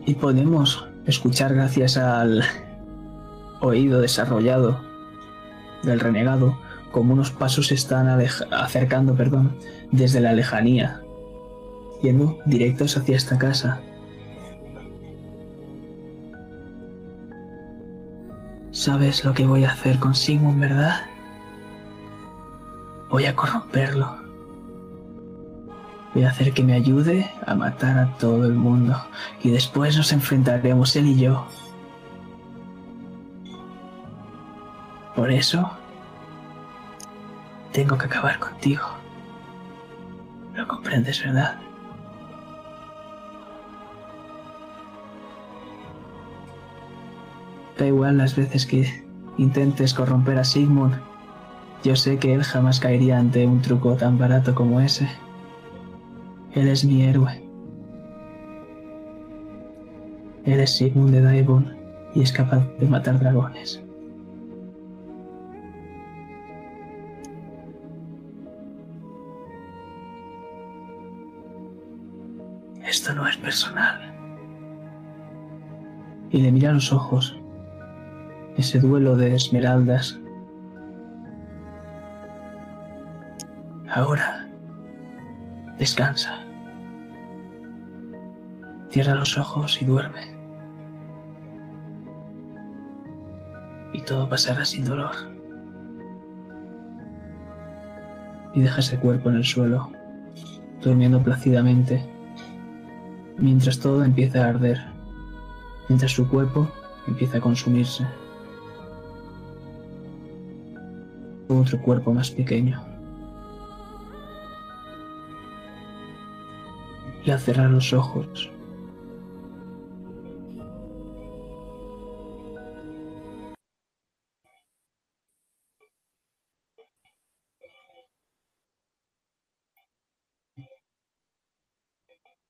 Y podemos escuchar gracias al oído desarrollado del renegado como unos pasos se están acercando perdón, desde la lejanía, yendo directos hacia esta casa. Sabes lo que voy a hacer con Sigmund, ¿verdad? Voy a corromperlo. Voy a hacer que me ayude a matar a todo el mundo y después nos enfrentaremos él y yo. Por eso, tengo que acabar contigo. ¿Lo comprendes, verdad? Da igual las veces que intentes corromper a Sigmund. Yo sé que él jamás caería ante un truco tan barato como ese. Él es mi héroe. Él es Sigmund de Daibon y es capaz de matar dragones. Esto no es personal. Y le mira a los ojos. Ese duelo de esmeraldas. Ahora, descansa. Cierra los ojos y duerme. Y todo pasará sin dolor. Y deja ese cuerpo en el suelo, durmiendo plácidamente, mientras todo empieza a arder, mientras su cuerpo empieza a consumirse. Otro cuerpo más pequeño. Y al cerrar los ojos,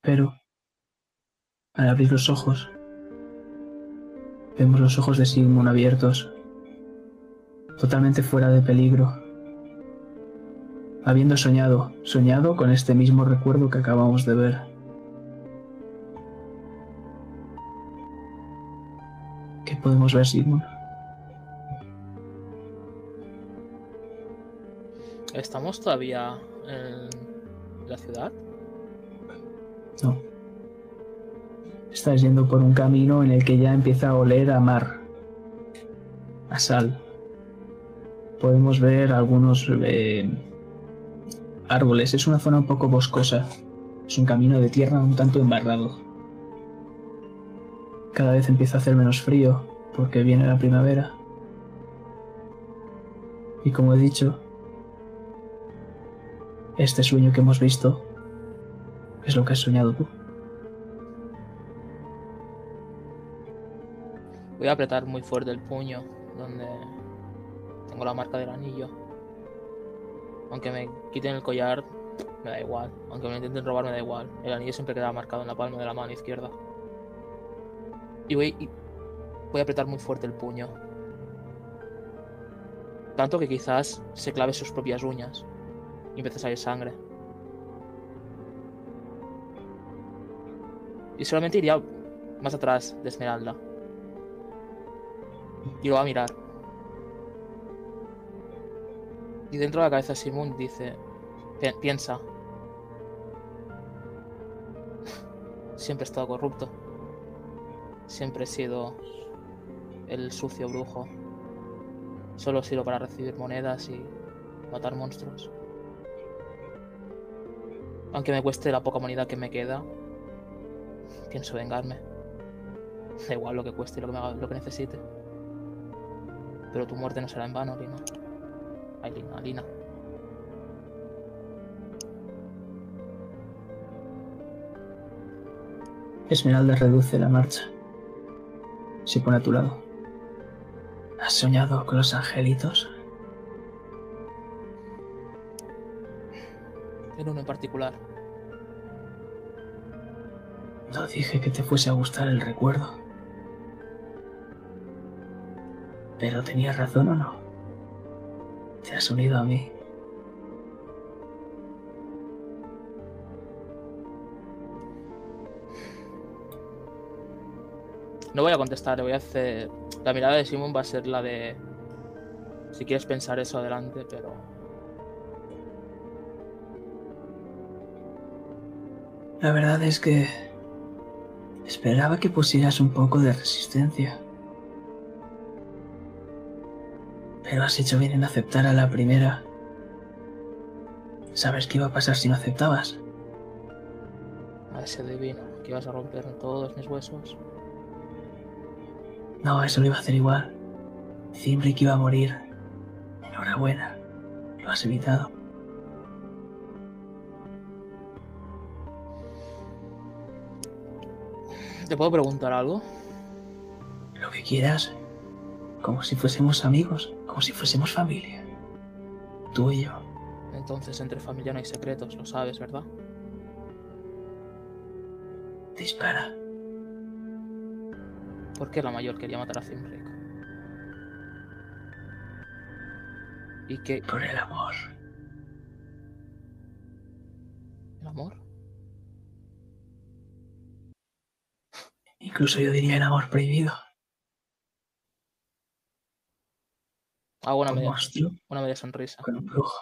Pero, al abrir los ojos, vemos los ojos de Sigmund abiertos, totalmente fuera de peligro, habiendo soñado, soñado con este mismo recuerdo que acabamos de ver. ¿Qué podemos ver, Sigmund? ¿Estamos todavía en la ciudad? No. Estás yendo por un camino en el que ya empieza a oler a mar, a sal. Podemos ver algunos eh, árboles. Es una zona un poco boscosa. Es un camino de tierra un tanto embarrado. Cada vez empieza a hacer menos frío porque viene la primavera. Y como he dicho, este sueño que hemos visto es lo que has soñado tú. Voy a apretar muy fuerte el puño donde tengo la marca del anillo. Aunque me quiten el collar, me da igual. Aunque me intenten robar, me da igual. El anillo siempre queda marcado en la palma de la mano izquierda. Y voy, y voy a apretar muy fuerte el puño. Tanto que quizás se clave sus propias uñas y empiece a salir sangre. Y solamente iría más atrás de Esmeralda. Y lo va a mirar. Y dentro de la cabeza Simón dice, "Pi- piensa, siempre he estado corrupto. Siempre he sido el sucio brujo. Solo sirvo para recibir monedas y matar monstruos. Aunque me cueste la poca moneda que me queda, pienso vengarme. Da igual lo que cueste y lo que necesite. Pero tu muerte no será en vano, Lina. Lina, Lina. Esmeralda reduce la marcha. Se pone a tu lado. ¿Has soñado con los angelitos? En uno en particular. No dije que te fuese a gustar el recuerdo. Pero tenía razón o no. Has unido a mí. No voy a contestar, le voy a hacer. La mirada de Simon va a ser la de. Si quieres pensar eso adelante, pero. La verdad es que esperaba que pusieras un poco de resistencia. Pero has hecho bien en aceptar a la primera. ¿Sabes qué iba a pasar si no aceptabas? A ese divino, que ibas a romper todos mis huesos. No, eso lo iba a hacer igual. Zimbrick iba a morir. Enhorabuena. Lo has evitado. ¿Te puedo preguntar algo? Lo que quieras. Como si fuésemos amigos, como si fuésemos familia. Tú y yo. Entonces, entre familia no hay secretos, lo sabes, ¿verdad? Dispara. ¿Por qué la mayor quería matar a Zimrick? ¿Y qué? Por el amor. ¿El amor? Incluso yo diría el amor prohibido. Hago una Un media, una media sonrisa. con un brujo.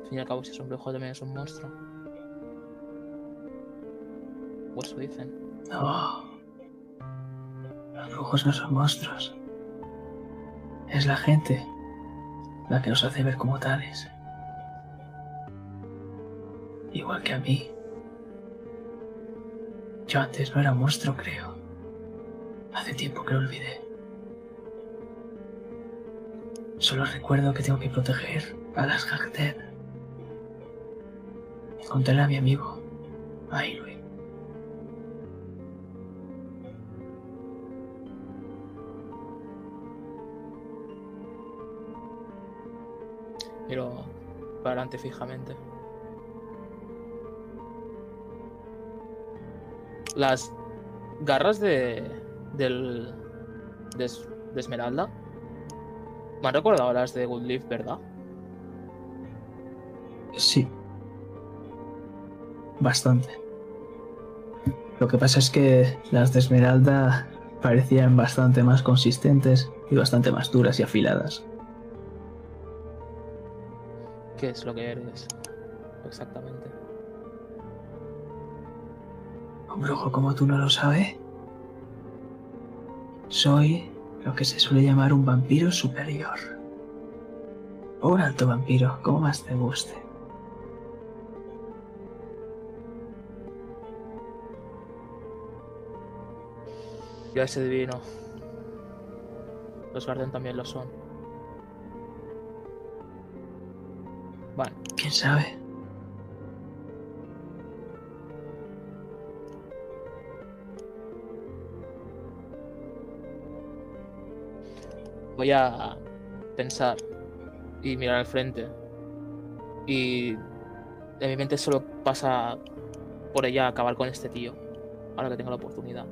Al fin y al cabo, si es un brujo, también es un monstruo. O eso dicen. No. Los brujos no son monstruos. Es la gente la que los hace ver como tales. Igual que a mí. Yo antes no era monstruo, creo. Hace tiempo que lo olvidé. Solo recuerdo que tengo que proteger a las Gagten. Encontré a mi amigo, a Ilui. Miro para adelante fijamente. Las garras de. del. de, Es- de Esmeralda. Me han recordado a las de Goodleaf, ¿verdad? Sí. Bastante. Lo que pasa es que las de Esmeralda parecían bastante más consistentes y bastante más duras y afiladas. ¿Qué es lo que eres? Exactamente. Un brujo como tú no lo sabe. Soy lo que se suele llamar un vampiro superior. O un alto vampiro, como más te guste. Yo ese divino. Los Garden también lo son. Vale. ¿Quién sabe? Voy a pensar y mirar al frente. Y en mi mente solo pasa por ella acabar con este tío. Ahora que tengo la oportunidad.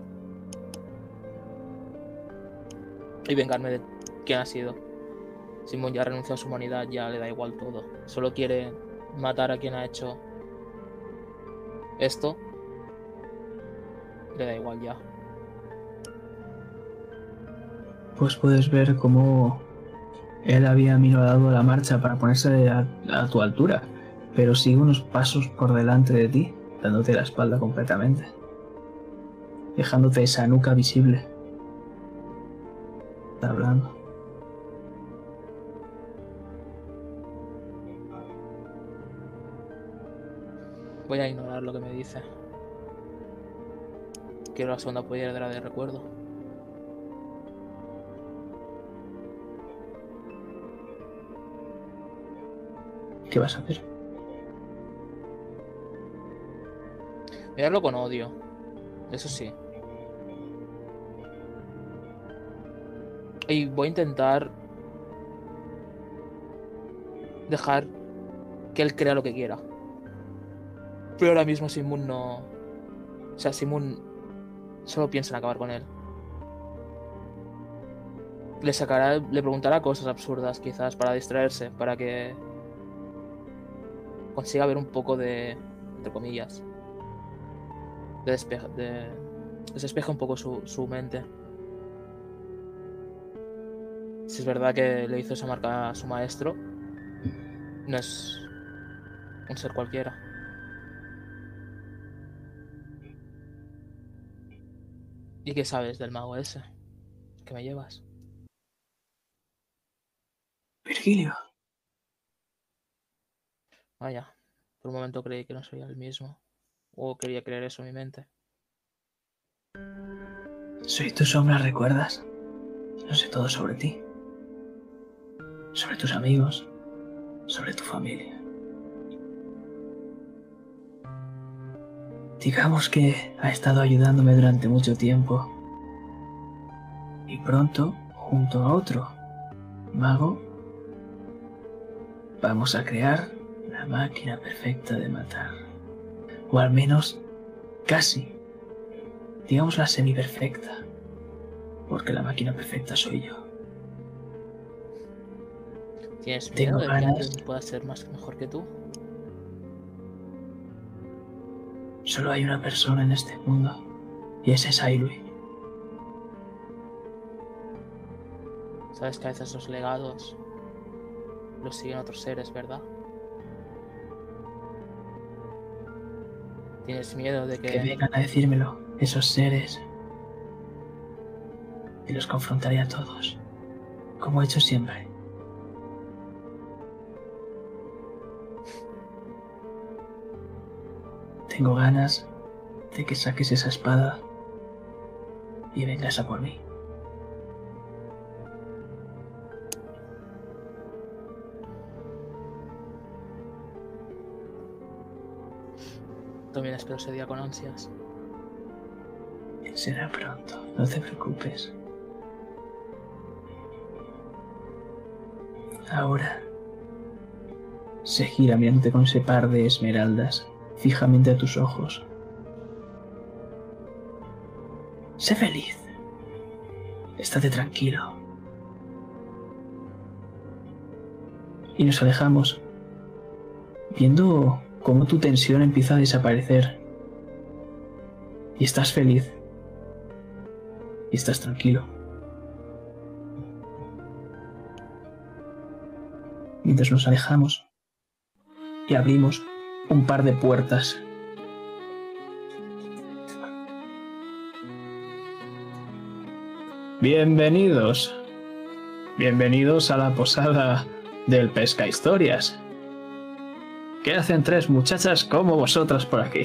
Y vengarme de quién ha sido. Simon ya renunció a su humanidad, ya le da igual todo. Solo quiere matar a quien ha hecho esto. Le da igual ya. Pues puedes ver cómo él había minorado la marcha para ponerse a, tu altura, pero sigue unos pasos por delante de ti, dándote la espalda completamente, dejándote esa nuca visible. Está hablando. Voy a ignorar lo que me dice. Quiero la segunda piedra de recuerdo. ¿Qué vas a hacer? Mirarlo con odio. Eso sí. Y voy a intentar dejar que él crea lo que quiera. Pero ahora mismo Simon no. O sea, Simon solo piensa en acabar con él. Le sacará, le preguntará cosas absurdas quizás para distraerse, para que consiga ver un poco de, entre comillas, de despeja, de, despeja un poco su, su mente. Si es verdad que le hizo esa marca a su maestro, no es un ser cualquiera. ¿Y qué sabes del mago ese? ¿Qué me llevas? Virgilio. Vaya, por un momento creí que no sería el mismo. O quería creer eso en mi mente. Soy tu sombra, ¿recuerdas? No sé todo sobre ti. Sobre tus amigos. Sobre tu familia. Digamos que ha estado ayudándome durante mucho tiempo. Y pronto, junto a otro mago, vamos a crear máquina perfecta de matar. O al menos, casi. Digamos la semi-perfecta. Porque la máquina perfecta soy yo. ¿Tienes Tengo miedo de que ganas. pueda ser más mejor que tú? Solo hay una persona en este mundo. Y ese es Ailui. Sabes que a veces los legados los siguen otros seres, ¿verdad? ¿Tienes miedo de Que que... vengan a decírmelo, esos seres. Y los confrontaré a todos. Como he hecho siempre. Tengo ganas de que saques esa espada y vengas a por mí. También espero ese día con ansias. Será pronto, no te preocupes. Ahora se gira mirándote con ese par de esmeraldas fijamente a tus ojos. Sé feliz. Estate tranquilo. Y nos alejamos, viendo cómo tu tensión empieza a desaparecer. Y estás feliz. Y estás tranquilo. Mientras nos alejamos y abrimos un par de puertas. Bienvenidos. Bienvenidos a la posada del Pesca Historias. ¿Qué hacen tres muchachas como vosotras por aquí?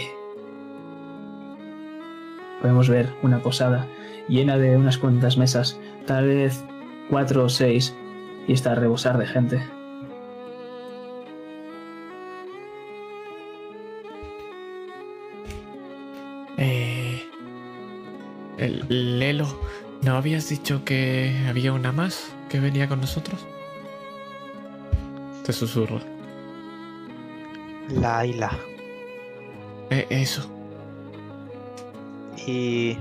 Podemos ver una posada llena de unas cuantas mesas, tal vez cuatro o seis, y está a rebosar de gente. Eh, el Lelo, ¿no habías dicho que había una más que venía con nosotros? Te susurro. Laila. Eh, eso. Y.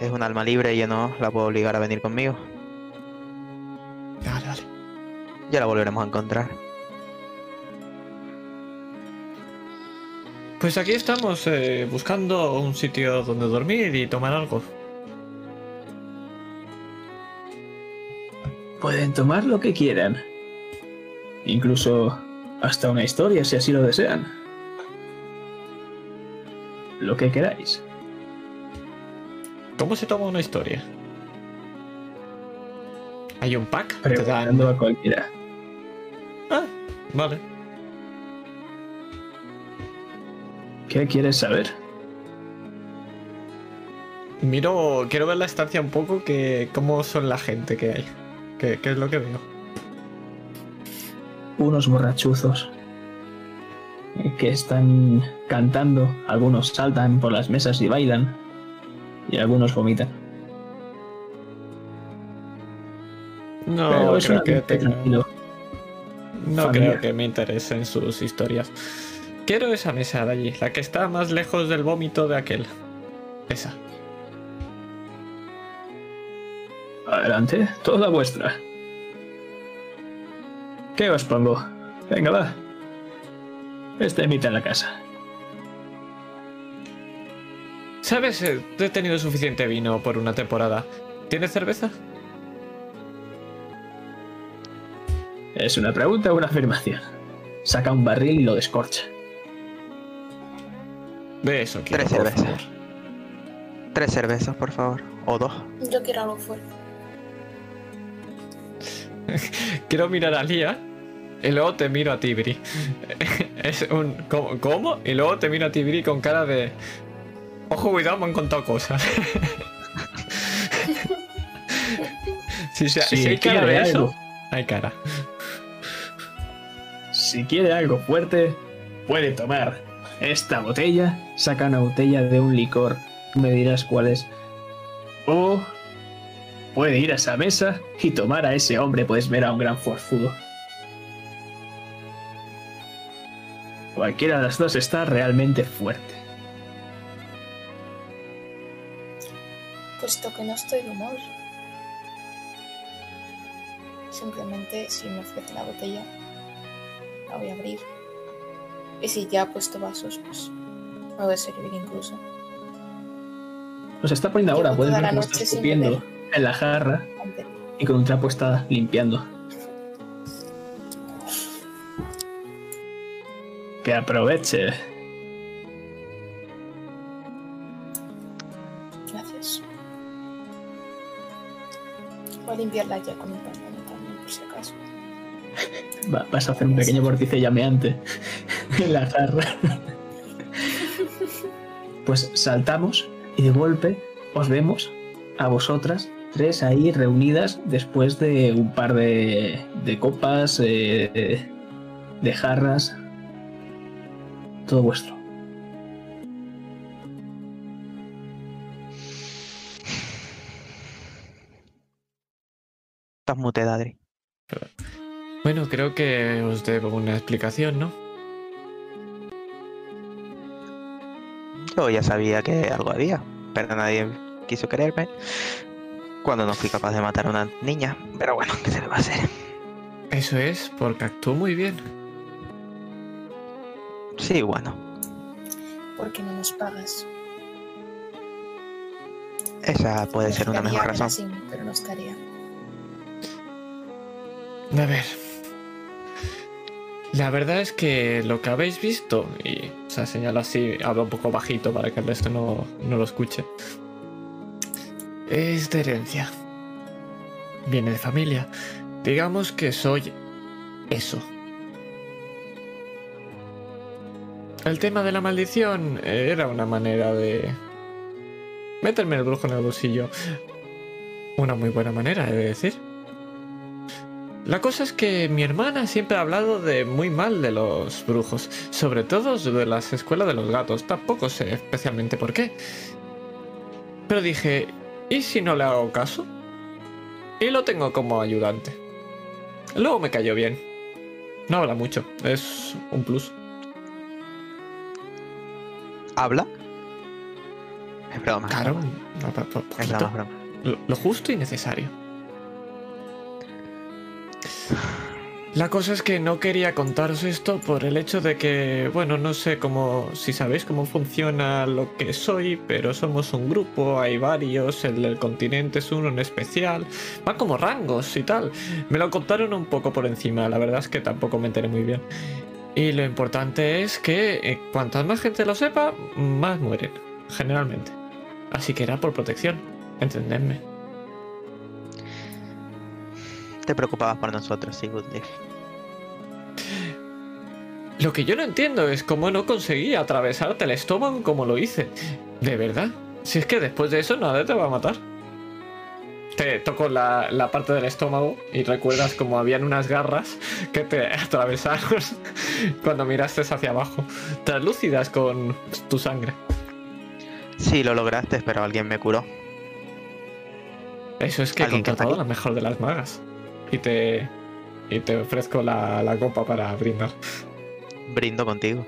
Es un alma libre y yo no la puedo obligar a venir conmigo. Vale, vale. Ya la volveremos a encontrar. Pues aquí estamos eh, buscando un sitio donde dormir y tomar algo. Pueden tomar lo que quieran. Incluso hasta una historia si así lo desean. Lo que queráis. ¿Cómo se toma una historia? ¿Hay un pack? Dan... A cualquiera. Ah, vale. ¿Qué quieres saber? Miro, quiero ver la estancia un poco, que cómo son la gente que hay. ¿Qué, qué es lo que veo? Unos borrachuzos. eh, que están cantando, algunos saltan por las mesas y bailan, y algunos vomitan. No, Pero es creo que tenga- tranquilo. No creo que me interesen sus historias. Quiero esa mesa de allí, la que está más lejos del vómito de aquel. Esa. Adelante, toda vuestra. ¿Qué os pongo? Venga, va. Esta imita en la casa. ¿Sabes? Eh, He tenido suficiente vino por una temporada. ¿Tienes cerveza? ¿Es una pregunta o una afirmación? Saca un barril y lo descorcha. De eso quiero, Tres por cervezas. favor. Tres cervezas, por favor. O dos. Yo quiero algo fuerte. Quiero mirar a Lía y luego te miro a Tibri. Es un. ¿cómo, cómo? Y luego te miro a Tibri con cara de. Ojo, cuidado, me han contado cosas. si, se- Si si hay cara quiere de eso, algo. hay cara. Si quiere algo fuerte, puede tomar esta botella. Saca una botella de un licor. Me dirás cuál es. O puede ir a esa mesa y tomar a ese hombre. Puedes ver a un gran forzudo. Cualquiera de las dos está realmente fuerte. Puesto que no estoy de humor. Simplemente si me ofrece la botella, la voy a abrir. Y si ya ha puesto vasos, pues me voy a servir incluso. Nos está poniendo ahora. Puedes ver cómo está escupiendo en la jarra y con un trapo está limpiando. Que aproveche. Gracias. Voy a limpiarla ya con un pañuelo también, por si acaso. Va- vas a hacer un pequeño vórtice llameante en la jarra. Pues saltamos y de golpe os vemos a vosotras tres ahí reunidas después de un par de, de copas, eh, de jarras. Todo vuestro. Estás muteada, Adri. Bueno, creo que os debo una explicación, ¿no? Yo ya sabía que algo había, pero nadie quiso creerme. Cuando no fui capaz de matar a una niña. Pero bueno, ¿qué se le va a hacer? Eso es, porque actuó muy bien. Sí, bueno. ¿Por qué no nos pagas? Esa puede ser una Me mejor razón. así, pero no estaría. A ver. La verdad es que lo que habéis visto, y o sea, señala así, habla un poco bajito para que el resto no, no lo escuche, es de herencia. Viene de familia. Digamos que soy eso. El tema de la maldición era una manera de meterme el brujo en el bolsillo. Una muy buena manera, he de decir. La cosa es que mi hermana siempre ha hablado de muy mal de los brujos, sobre todo de las escuelas de los gatos. Tampoco sé especialmente por qué. Pero dije, ¿y si no le hago caso? Y lo tengo como ayudante. Luego me cayó bien. No habla mucho, es un plus. ¿Habla? Es broma. Claro, no, Es broma, broma. Lo, lo justo y necesario. La cosa es que no quería contaros esto por el hecho de que, bueno, no sé cómo, si sabéis cómo funciona lo que soy, pero somos un grupo, hay varios, el del continente es uno en especial, van como rangos y tal. Me lo contaron un poco por encima, la verdad es que tampoco me enteré muy bien. Y lo importante es que eh, cuantas más gente lo sepa, más mueren, generalmente. Así que era por protección, entendedme. Te preocupabas por nosotros, sí. Lo que yo no entiendo es cómo no conseguí atravesarte el estómago como lo hice. De verdad. Si es que después de eso nadie te va a matar. Te toco la, la parte del estómago y recuerdas como habían unas garras que te atravesaron cuando miraste hacia abajo, translúcidas con tu sangre. Sí, lo lograste, pero alguien me curó. Eso es que he ¿Alguien que está contratado la mejor de las magas. Y te, y te ofrezco la, la copa para brindar. Brindo contigo.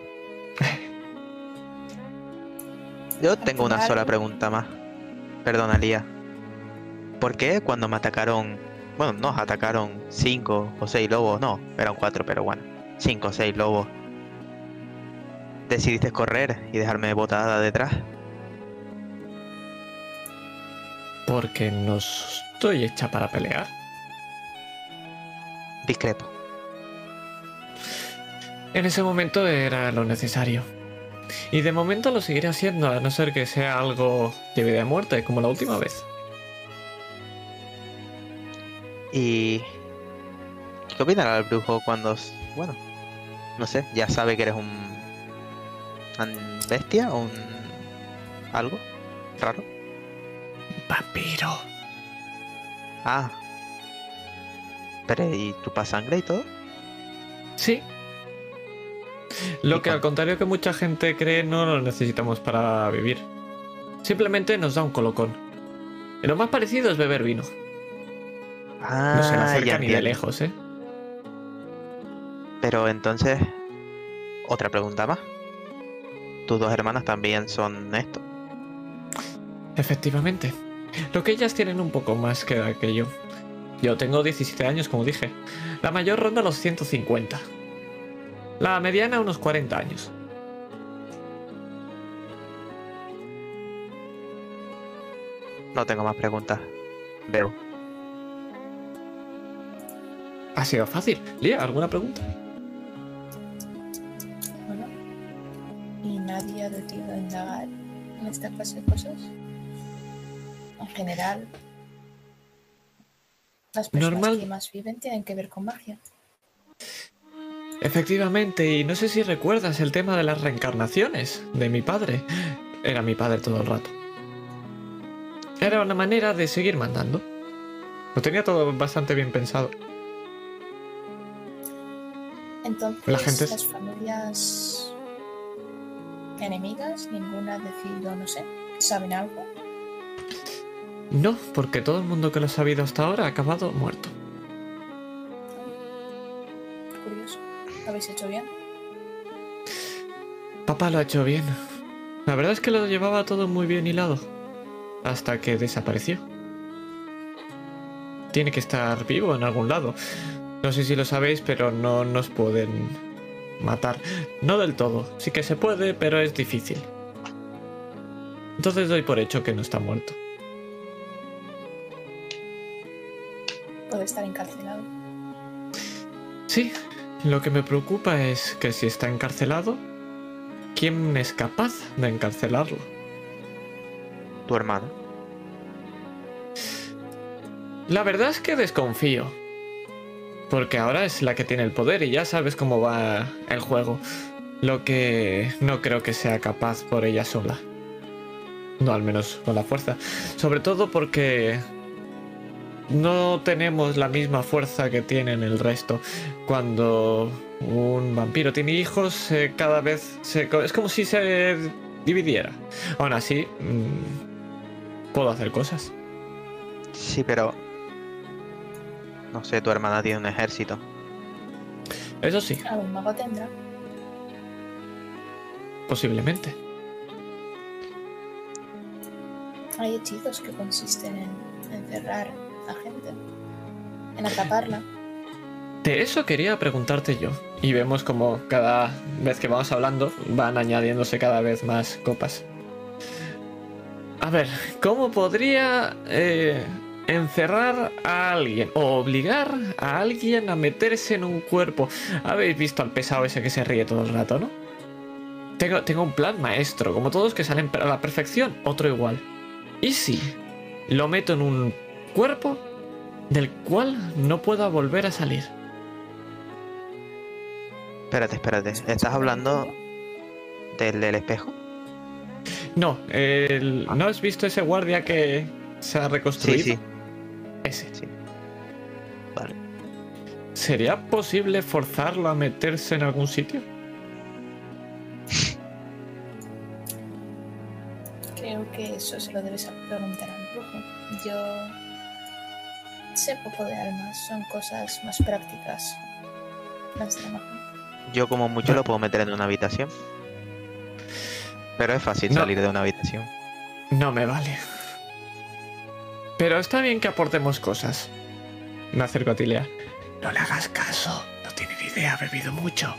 Yo tengo una sola pregunta más. Perdona, Lía. ¿Por qué cuando me atacaron, bueno, nos atacaron cinco o seis lobos, no, eran cuatro, pero bueno, cinco o seis lobos, decidiste correr y dejarme botada detrás? Porque no estoy hecha para pelear. Discrepo. En ese momento era lo necesario. Y de momento lo seguiré haciendo, a no ser que sea algo de vida y muerte, como la última vez. ¿Y qué opinará el brujo cuando, bueno, no sé, ya sabe que eres un, un bestia o un algo raro? Vampiro. Ah. Pero ¿y chupa sangre y todo? Sí. Lo ¿Y que al contrario que mucha gente cree no lo necesitamos para vivir. Simplemente nos da un colocón. Y lo más parecido es beber vino. Ah, No se le ya acerca ni de lejos, ¿eh? Pero entonces, otra pregunta más. Tus dos hermanas también son esto. Efectivamente. Lo que ellas tienen un poco más que edad que yo. Yo tengo 17 años, como dije. La mayor ronda los 150. La mediana unos 40 años. No tengo más preguntas. Veo. Ha sido fácil. Lía, ¿alguna pregunta? Bueno, ¿y nadie ha decidido indagar en esta clase de cosas? En general, las personas Normal. que más viven tienen que ver con magia. Efectivamente, y no sé si recuerdas el tema de las reencarnaciones de mi padre. Era mi padre todo el rato. Era una manera de seguir mandando. Lo tenía todo bastante bien pensado. Entonces, La gente las familias enemigas, ninguna ha decidido, no sé, ¿saben algo? No, porque todo el mundo que lo ha sabido hasta ahora ha acabado muerto. Curioso. ¿Lo habéis hecho bien? Papá lo ha hecho bien. La verdad es que lo llevaba todo muy bien hilado. Hasta que desapareció. Tiene que estar vivo en algún lado. No sé si lo sabéis, pero no nos pueden matar. No del todo. Sí que se puede, pero es difícil. Entonces doy por hecho que no está muerto. Puede estar encarcelado. Sí, lo que me preocupa es que si está encarcelado, ¿quién es capaz de encarcelarlo? Tu hermana. La verdad es que desconfío. Porque ahora es la que tiene el poder y ya sabes cómo va el juego. Lo que no creo que sea capaz por ella sola. No, al menos con la fuerza. Sobre todo porque no tenemos la misma fuerza que tienen el resto. Cuando un vampiro tiene hijos, eh, cada vez se... es como si se dividiera. Aún así, mm, puedo hacer cosas. Sí, pero... No sé, tu hermana tiene un ejército. Eso sí, Algún mago tendrá. posiblemente. Hay hechizos que consisten en encerrar a gente, en atraparla. De eso quería preguntarte yo. Y vemos como cada vez que vamos hablando van añadiéndose cada vez más copas. A ver, ¿cómo podría eh, encerrar a alguien o obligar a alguien a meterse en un cuerpo? Habéis visto al pesado ese que se ríe todo el rato, ¿no? Tengo, tengo un plan maestro, como todos que salen a la perfección, otro igual. ¿Y si lo meto en un cuerpo del cual no pueda volver a salir? Espérate, espérate. ¿Estás hablando del, del espejo? No, el- ¿no has visto ese guardia que se ha Sí, reconstruido? sí. Ese. Sí. Vale. ¿Sería posible forzarlo a meterse en algún sitio? Creo que eso se lo debes preguntar al brujo. Yo sé poco de almas, son cosas más prácticas. Más de magia. Yo como mucho lo puedo meter en una habitación. Pero es fácil No. salir de una habitación. No me vale. Pero está bien que aportemos cosas. Me acerco a Tilea. No le hagas caso. No tiene ni idea, ha bebido mucho.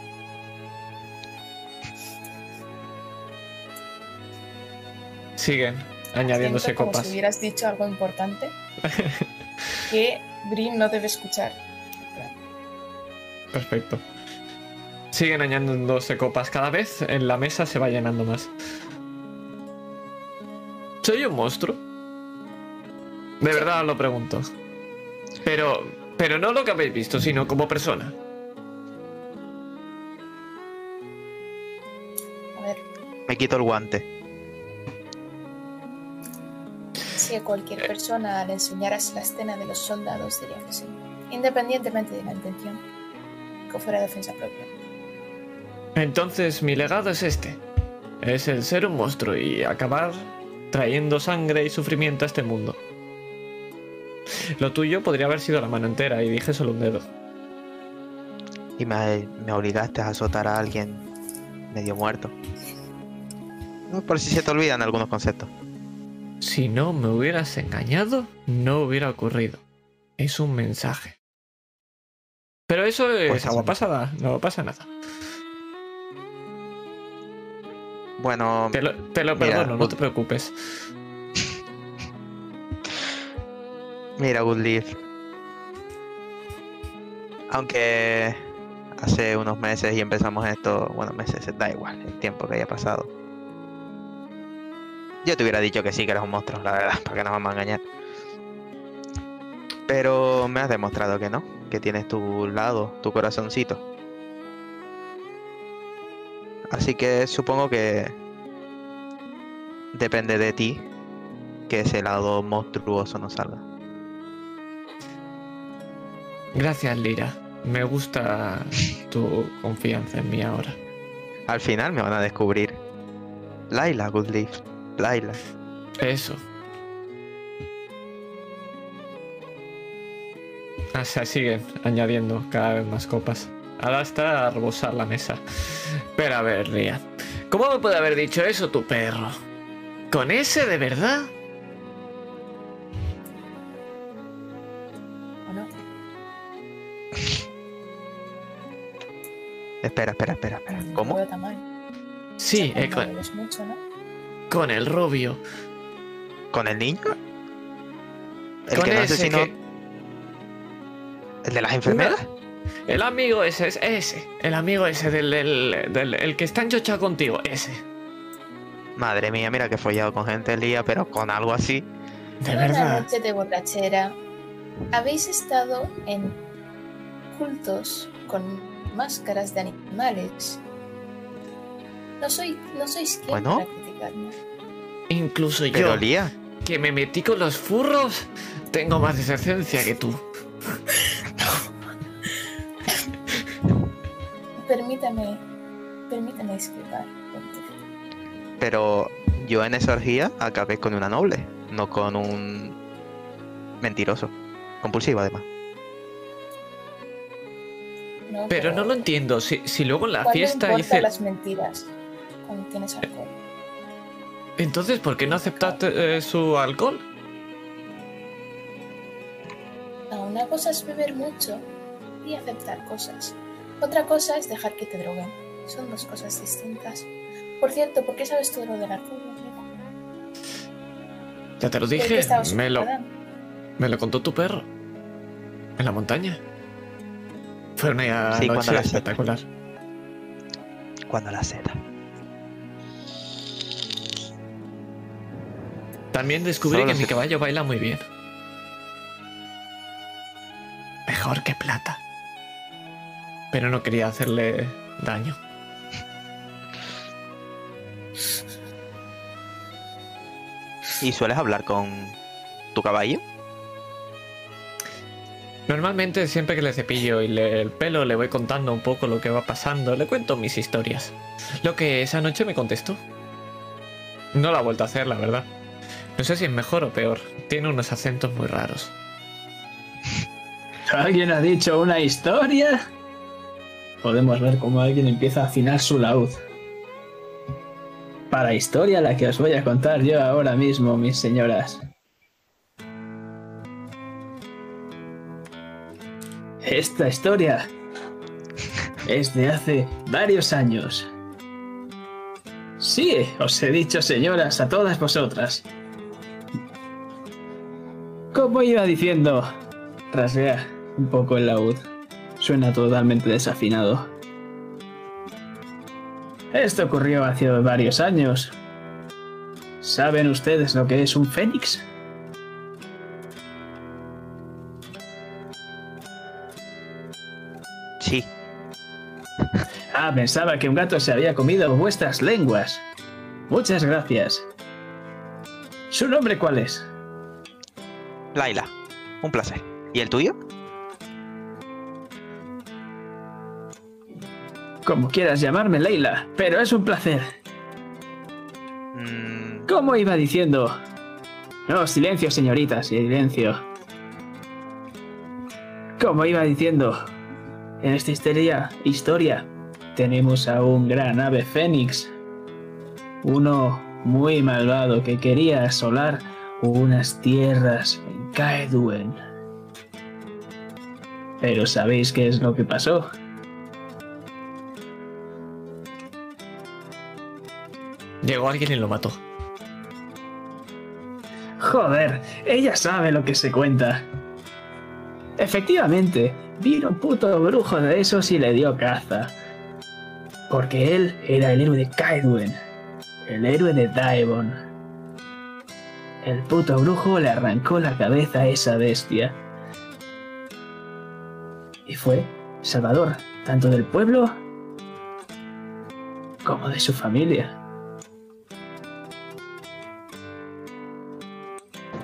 Siguen añadiéndose Siento como copas. si hubieras dicho algo importante que Brin no debe escuchar. Perfecto. Siguen añadiéndose copas. Cada vez en la mesa se va llenando más. ¿Soy un monstruo? De verdad os lo pregunto. Pero. Pero no lo que habéis visto, sino como persona. A ver, Me quito el guante. si a cualquier persona le enseñaras la escena de los soldados, diría que sí. Independientemente de la intención. Que fuera defensa propia. Entonces mi legado es este. Es el ser un monstruo y acabar trayendo sangre y sufrimiento a este mundo. Lo tuyo podría haber sido la mano entera y dije solo un dedo. Y me, me obligaste a azotar a alguien medio muerto. Por si se te olvidan algunos conceptos. Si no me hubieras engañado, no hubiera ocurrido. Es un mensaje. Pero eso es Pues agua pasada, no pasa nada. Bueno, Te lo, te lo Mira, perdono, no te preocupes. Mira, Goodleaf. Aunque hace unos meses y empezamos esto, bueno, meses, da igual el tiempo que haya pasado. Yo te hubiera dicho que sí, que eres un monstruo, la verdad, para que nos vamos a engañar. Pero me has demostrado que no, que tienes tu lado, tu corazoncito. Así que supongo que depende de ti que ese lado monstruoso no salga. Gracias, Lira. Me gusta tu confianza en mí ahora. Al final me van a descubrir. Laila Goodleaf. Laila. Eso. O sea, siguen añadiendo cada vez más copas. Ahora está a rebosar la mesa. Pero a ver, Ria. ¿Cómo me puede haber dicho eso tu perro? ¿Con ese de verdad? Espera, espera, espera, espera. ¿Cómo? Sí, eh, con, bebes mucho, ¿no? con el rubio. ¿Con el niño? ¿El con que no ese asesinó? que- ¿El de las enfermeras? El amigo ese, es ese. El amigo ese del, del- del- el que está enchochado contigo. Ese. Madre mía, mira que he follado con gente Lía, pero con algo así. De verdad. noche de borrachera. Habéis estado en cultos con máscaras de animales. No soy, no sois quien Bueno. para criticarme. Incluso Pero yo, Lía, que me metí con los furros, tengo más decencia que tú. Permítame, permítame discrepar. pero yo en esa orgía acabé con una noble, no con un mentiroso. Compulsivo además. No, Pero no lo entiendo. Si, si luego en la ¿cuándo fiesta hice. las mentiras cuando tienes alcohol? Entonces, ¿por qué no aceptaste eh, su alcohol? No, una cosa es beber mucho y aceptar cosas. Otra cosa es dejar que te droguen. Son dos cosas distintas. Por cierto, ¿por qué sabes todo lo del alcohol? Ya te lo ¿Por qué dije. Me lo, me lo contó tu perro. En la montaña. Fue una Sí, cuando noche la- espectacular. Cuando la seda. También descubrí Solo que mi caballo baila muy bien. Mejor que plata. Pero no quería hacerle daño. ¿Y sueles hablar con tu caballo? Normalmente siempre que le cepillo y le el pelo le voy contando un poco lo que va pasando, le cuento mis historias. Lo que esa noche me contestó. No la ha vuelto a hacer, la verdad. No sé si es mejor o peor. Tiene unos acentos muy raros. ¿Alguien ha dicho una historia? Podemos ver cómo alguien empieza a afinar su laúd. Para historia la que os voy a contar yo ahora mismo, mis señoras. Esta historia es de hace varios años. Sí, os he dicho señoras a todas vosotras. Como iba diciendo, rasguea un poco el laúd. Suena totalmente desafinado. Esto ocurrió hace varios años. ¿Saben ustedes lo que es un fénix? Ah, pensaba que un gato se había comido vuestras lenguas. Muchas gracias. ¿Su nombre cuál es? Laila, un placer. ¿Y el tuyo? Como quieras llamarme, Leila, pero es un placer. Mm, ¿Cómo iba diciendo? No, silencio, señorita, silencio. Como iba diciendo, en esta historia, historia tenemos a un gran ave fénix. Uno muy malvado que quería asolar unas tierras en Kaedwen. Pero ¿sabéis qué es lo que pasó? Llegó alguien y lo mató. Joder, ella sabe lo que se cuenta. Efectivamente, vino un puto brujo de esos y le dio caza. Porque él era el héroe de Kaedwen, el héroe de Daemon. El puto brujo le arrancó la cabeza a esa bestia. Y fue salvador tanto del pueblo como de su familia.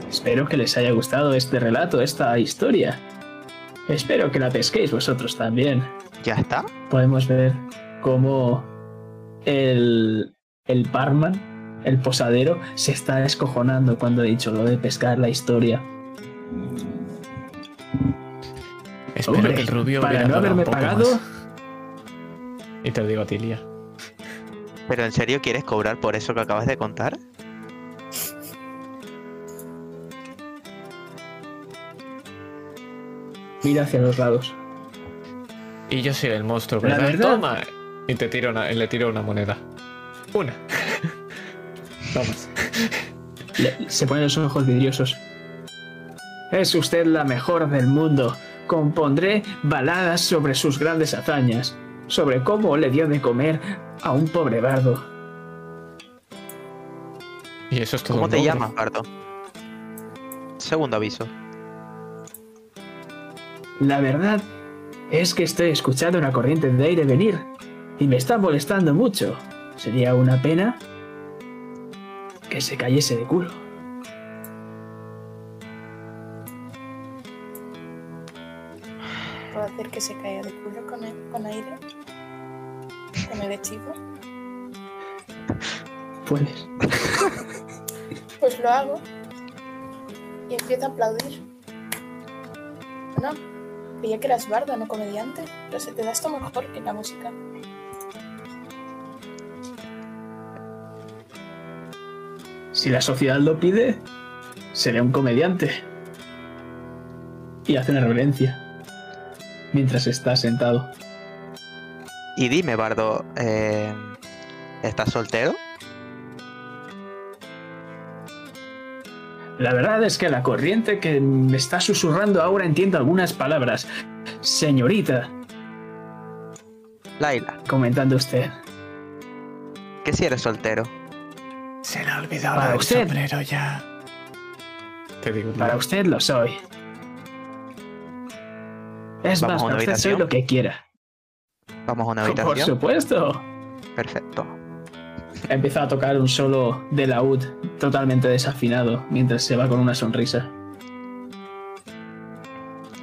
Espero que les haya gustado este relato, esta historia. Espero que la pesquéis vosotros también. ¿Ya está? Podemos ver cómo el, el barman, el posadero, se está escojonando cuando he dicho lo de pescar la historia. Espero Hombre, que el rubio para no haberme pagado, más. Y te lo digo a ti, Lía. ¿Pero en serio quieres cobrar por eso que acabas de contar? mira hacia los lados. Y yo soy el monstruo, La ¿verdad? verdad- Toma. Y te tiro una, le tiro una moneda. Una. Vamos. Le- se ponen los ojos vidriosos. Es usted la mejor del mundo. Compondré baladas sobre sus grandes hazañas, sobre cómo le dio de comer a un pobre bardo. Y eso es todo. ¿Cómo te logro. llamas, Bardo? Segundo aviso. La verdad es que estoy escuchando una corriente de aire venir y me está molestando mucho. Sería una pena que se cayese de culo. ¿Puedo hacer que se caiga de culo con, el, con aire? ¿Con el hechizo? Puedes. Pues lo hago. Y empiezo a aplaudir. No, creía que eras bardo, no comediante. Pero se te da esto mejor que la música. Si la sociedad lo pide, seré un comediante. Y hace una reverencia. Mientras está sentado. Y dime, Bardo, eh, ¿estás soltero? La verdad es que la corriente que me está susurrando ahora entiendo algunas palabras. Señorita, Laila, comentando usted. ¿qué si eres soltero? Se le ha olvidado Para usted. sombrero ya. Te digo, Para usted lo soy. Es Vamos más, para usted soy lo que quiera. Vamos a una Por habitación. supuesto. Perfecto. Empieza a tocar un solo de laúd totalmente desafinado mientras se va con una sonrisa.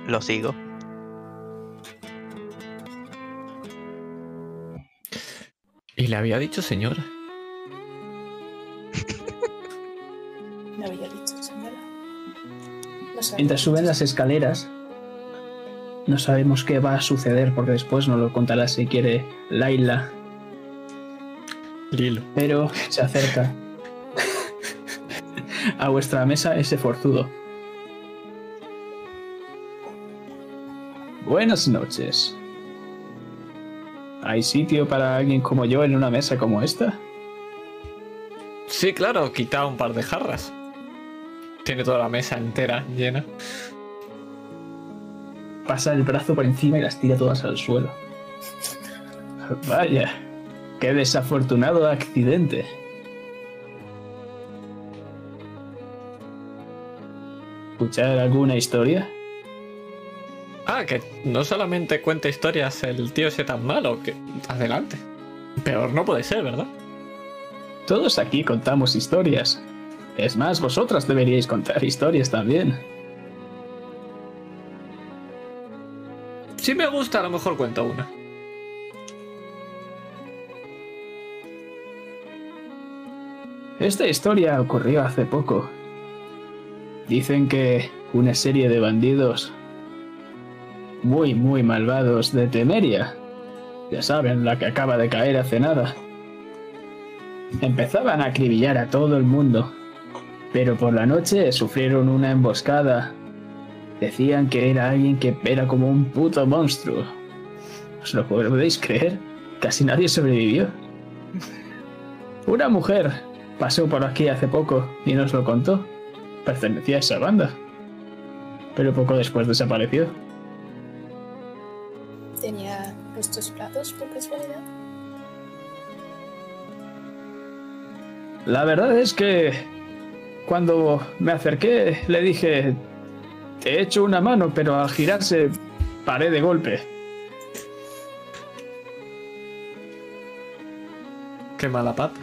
lo sigo. Y le había dicho señora. Mientras suben las escaleras, no sabemos qué va a suceder porque después nos lo contará si quiere Laila, Lilo. pero se acerca a vuestra mesa ese forzudo. Buenas noches. ¿Hay sitio para alguien como yo en una mesa como esta? Sí, claro, quita un par de jarras. Tiene toda la mesa entera llena. Pasa el brazo por encima y las tira todas al suelo. Vaya, qué desafortunado accidente. ¿Escuchar alguna historia? Ah, que no solamente cuenta historias el tío ese tan malo, que... Adelante. Peor no puede ser, ¿verdad? Todos aquí contamos historias. Es más, vosotras deberíais contar historias también. Si me gusta, a lo mejor cuento una. Esta historia ocurrió hace poco. Dicen que una serie de bandidos muy, muy malvados de Temeria, ya saben, la que acaba de caer hace nada, empezaban a acribillar a todo el mundo, pero por la noche sufrieron una emboscada. Decían que era alguien que era como un puto monstruo. ¿Os lo podéis creer? Casi nadie sobrevivió. Una mujer pasó por aquí hace poco y nos lo contó. Pertenecía a esa banda. Pero poco después desapareció. Tenía estos platos por casualidad. La verdad es que cuando me acerqué le dije, te he hecho una mano, pero al girarse paré de golpe. Qué mala pata.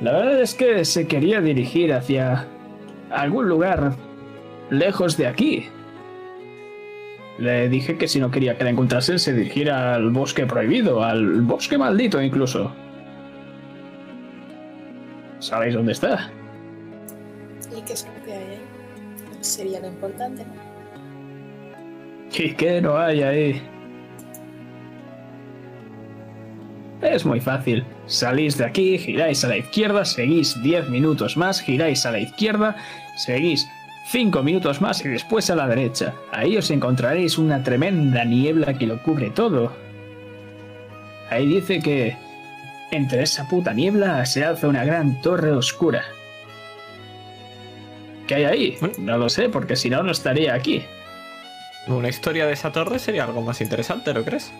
La verdad es que se quería dirigir hacia algún lugar lejos de aquí. Le dije que si no quería que la encontrasen se dirigiera al bosque prohibido, al bosque maldito incluso. ¿Sabéis dónde está? ¿Y qué es lo que hay ahí? Sería lo importante, ¿no? ¿Y qué no hay ahí? Es muy fácil. Salís de aquí, giráis a la izquierda, seguís 10 minutos más, giráis a la izquierda, seguís 5 minutos más y después a la derecha. Ahí os encontraréis una tremenda niebla que lo cubre todo. Ahí dice que entre esa puta niebla se alza una gran torre oscura. ¿Qué hay ahí? No lo sé, porque si no, no estaría aquí. Una historia de esa torre sería algo más interesante, ¿no crees?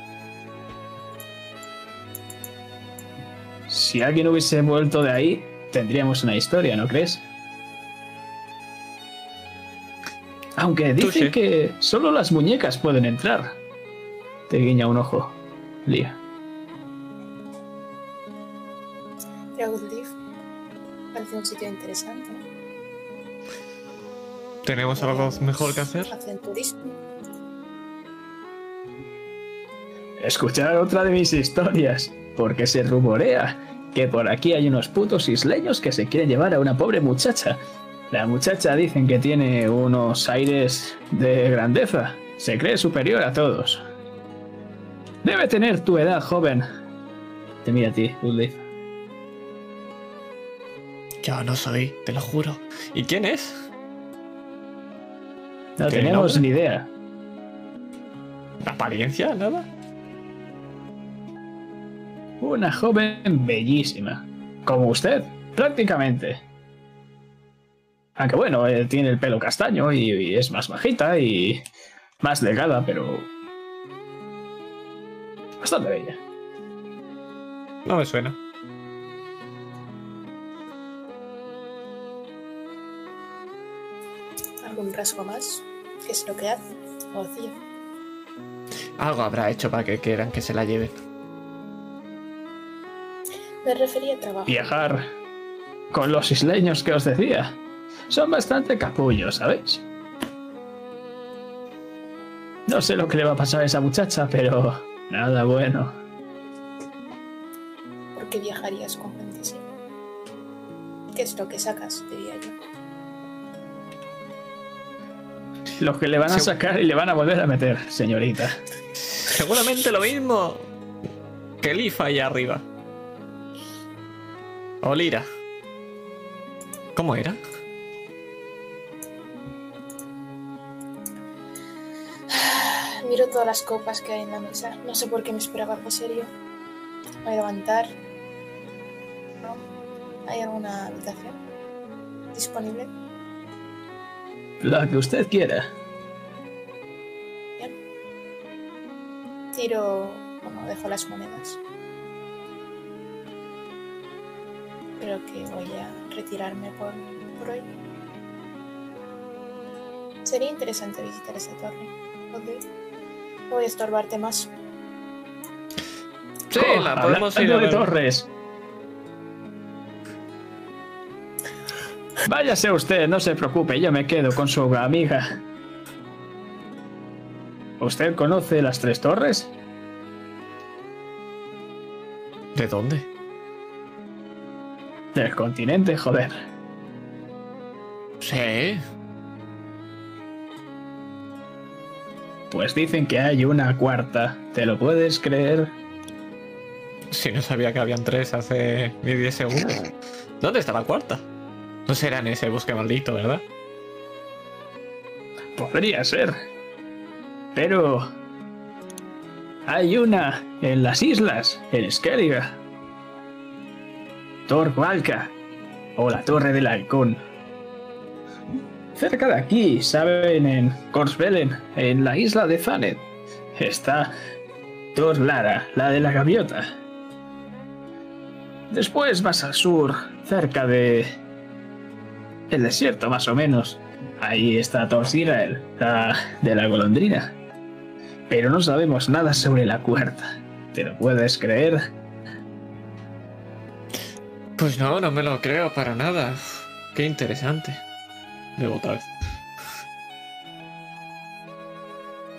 Si alguien hubiese vuelto de ahí, tendríamos una historia, ¿no crees? Aunque sí. que solo las muñecas pueden entrar. Te guiña un ojo, Lía. Dragwood parece un sitio interesante. ¿Tenemos algo mejor que hacer? Hacen turismo. Escuchar otra de mis historias, porque se rumorea que por aquí hay unos putos isleños que se quieren llevar a una pobre muchacha. La muchacha dicen que tiene unos aires de grandeza, se cree superior a todos. Debe tener tu edad, joven. Te mira a ti, Woodleaf. Yo no soy, te lo juro. ¿Y quién es? No ¿Tiene tenemos nombre? ni idea. ¿La apariencia? ¿Nada? Una joven bellísima. Como usted, prácticamente. Aunque bueno, eh, tiene el pelo castaño y, y es más bajita y más delgada, pero... Bastante bella. No me suena. ¿Algún rasgo más? ¿Qué es lo que hace? O hacía. Algo habrá hecho para que quieran que se la lleven. Me refería a trabajo. Viajar. con los isleños que os decía. Son bastante capullos, ¿sabéis? No sé lo que le va a pasar a esa muchacha, pero nada bueno. ¿Por qué viajarías con gente así? ¿Qué es lo que sacas? Diría yo. Lo que le van a sacar y le van a volver a meter, señorita. Seguramente lo mismo que Lifa allá arriba. O Lira. ¿Cómo era? Todas las copas que hay en la mesa. No sé por qué me esperaba algo serio. Voy a levantar. ¿No? ¿Hay alguna habitación disponible? La que usted quiera. Bien. Tiro. Bueno, dejo las monedas. Creo que voy a retirarme por, por hoy. Sería interesante visitar esa torre. Ok. Voy a estorbarte más. Sí, Oh, la podemos ir hablando a de torres. Váyase usted, no se preocupe, yo me quedo con su amiga. ¿Usted conoce las tres torres? ¿De dónde? Del continente, joder. Sí. Pues dicen que hay una cuarta. ¿Te lo puedes creer? Si no sabía que habían tres hace ni 10 segundos. ¿Dónde está la cuarta? No será en ese bosque maldito, ¿verdad? Podría ser. Pero... Hay una en las islas, en Skellige. Tor Valka, o la Torre del Halcón. Cerca de aquí, saben, en Korsvelen, en la isla de Thanet, está Tor Lara, la de la gaviota. Después más al sur, cerca de... el desierto más o menos, Ahí está Thor Sirael, la de la golondrina. Pero no sabemos nada sobre la cuarta. ¿Te lo puedes creer? Pues no, no me lo creo para nada. Qué interesante. Otra vez.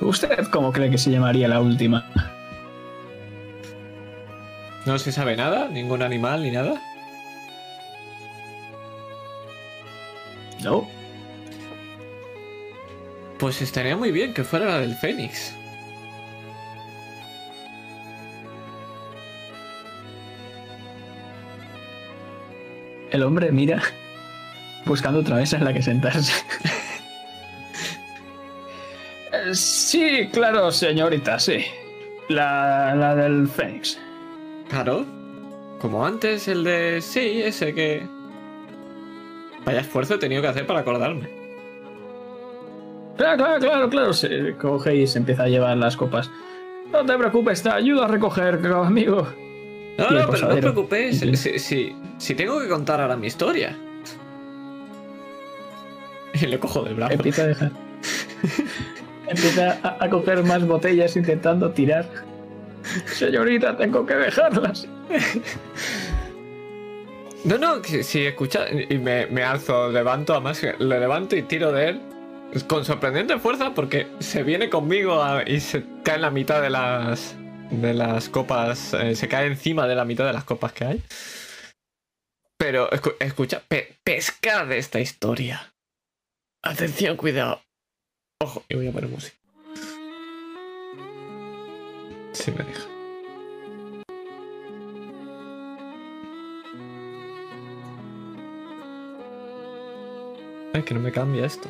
¿Usted cómo cree que se llamaría la última? No se sabe nada, ningún animal ni nada. No. Pues estaría muy bien que fuera la del Fénix. El hombre mira buscando otra mesa en la que sentarse. Eh, sí, claro, señorita, sí. La, la del Fénix. Claro. Como antes, el de... Sí, ese que... Vaya esfuerzo he tenido que hacer para acordarme. Claro, claro, claro, claro. Se coge y se empieza a llevar las copas. No te preocupes, te ayudo a recoger, amigo. No, no, pero no preocupéis. Ujú. Si, si- si tengo que contar ahora mi historia. Y le cojo del brazo. Empieza a dejar. Empieza a, a coger más botellas intentando tirar. Señorita, tengo que dejarlas. No, no, que si escucha. Y me, me alzo, levanto, además le levanto y tiro de él. Con sorprendente fuerza porque se viene conmigo a- y se cae en la mitad de las. De las copas. eh, se cae encima de la mitad de las copas que hay. Pero escu- escucha, pe- pescad de esta historia. Atención, cuidado. Ojo, y voy a poner música. Si me deja. Ay, que no me cambia esto.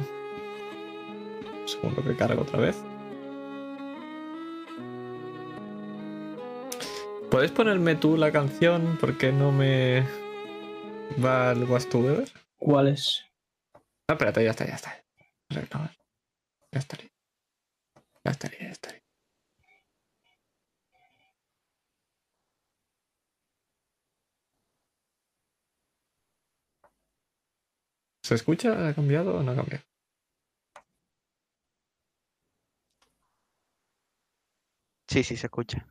Un segundo que cargo otra vez. ¿Puedes ponerme tú la canción? Porque no me va el Was Together. ¿Cuál es? Ah, espérate, ya está, ya está. Arreglado. Ya estaría. Ya estaría, ya estaría. ¿Se escucha? ¿Ha cambiado o no ha cambiado? Sí, sí, se escucha.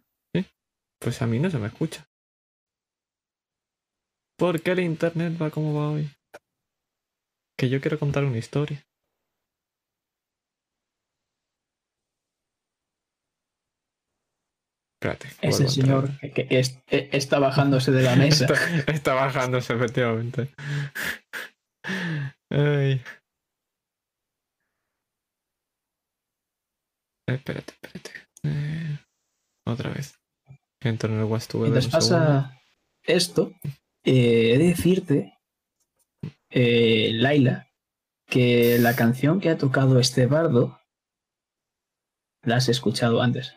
Pues a mí no se me escucha. ¿Por qué el internet va como va hoy? Que yo quiero contar una historia. Espérate. Ese señor entrar. que es- e- está bajándose de la mesa. Está, está bajándose, efectivamente. Ay. Espérate, espérate. Eh, otra vez. Entro en el Mientras segundo. pasa esto, eh, he de decirte, eh, Laila, que la canción que ha tocado este bardo la has escuchado antes.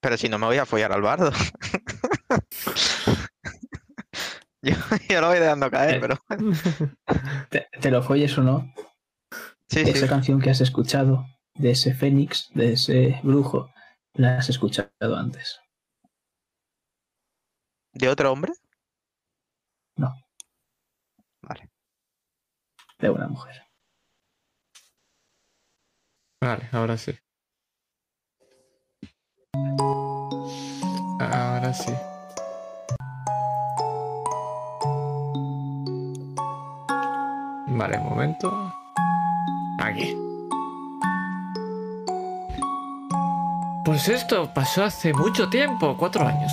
Pero si no me voy a follar al bardo. yo, yo lo voy dejando caer, Eh, pero. Te, te lo folles o no, Sí, sí. esa canción que has escuchado de ese fénix, de ese brujo, la has escuchado antes. ¿De otro hombre? No. Vale. De una mujer. Vale, ahora sí. Ahora sí. Vale, momento. Aquí. Pues esto pasó hace mucho tiempo, cuatro años.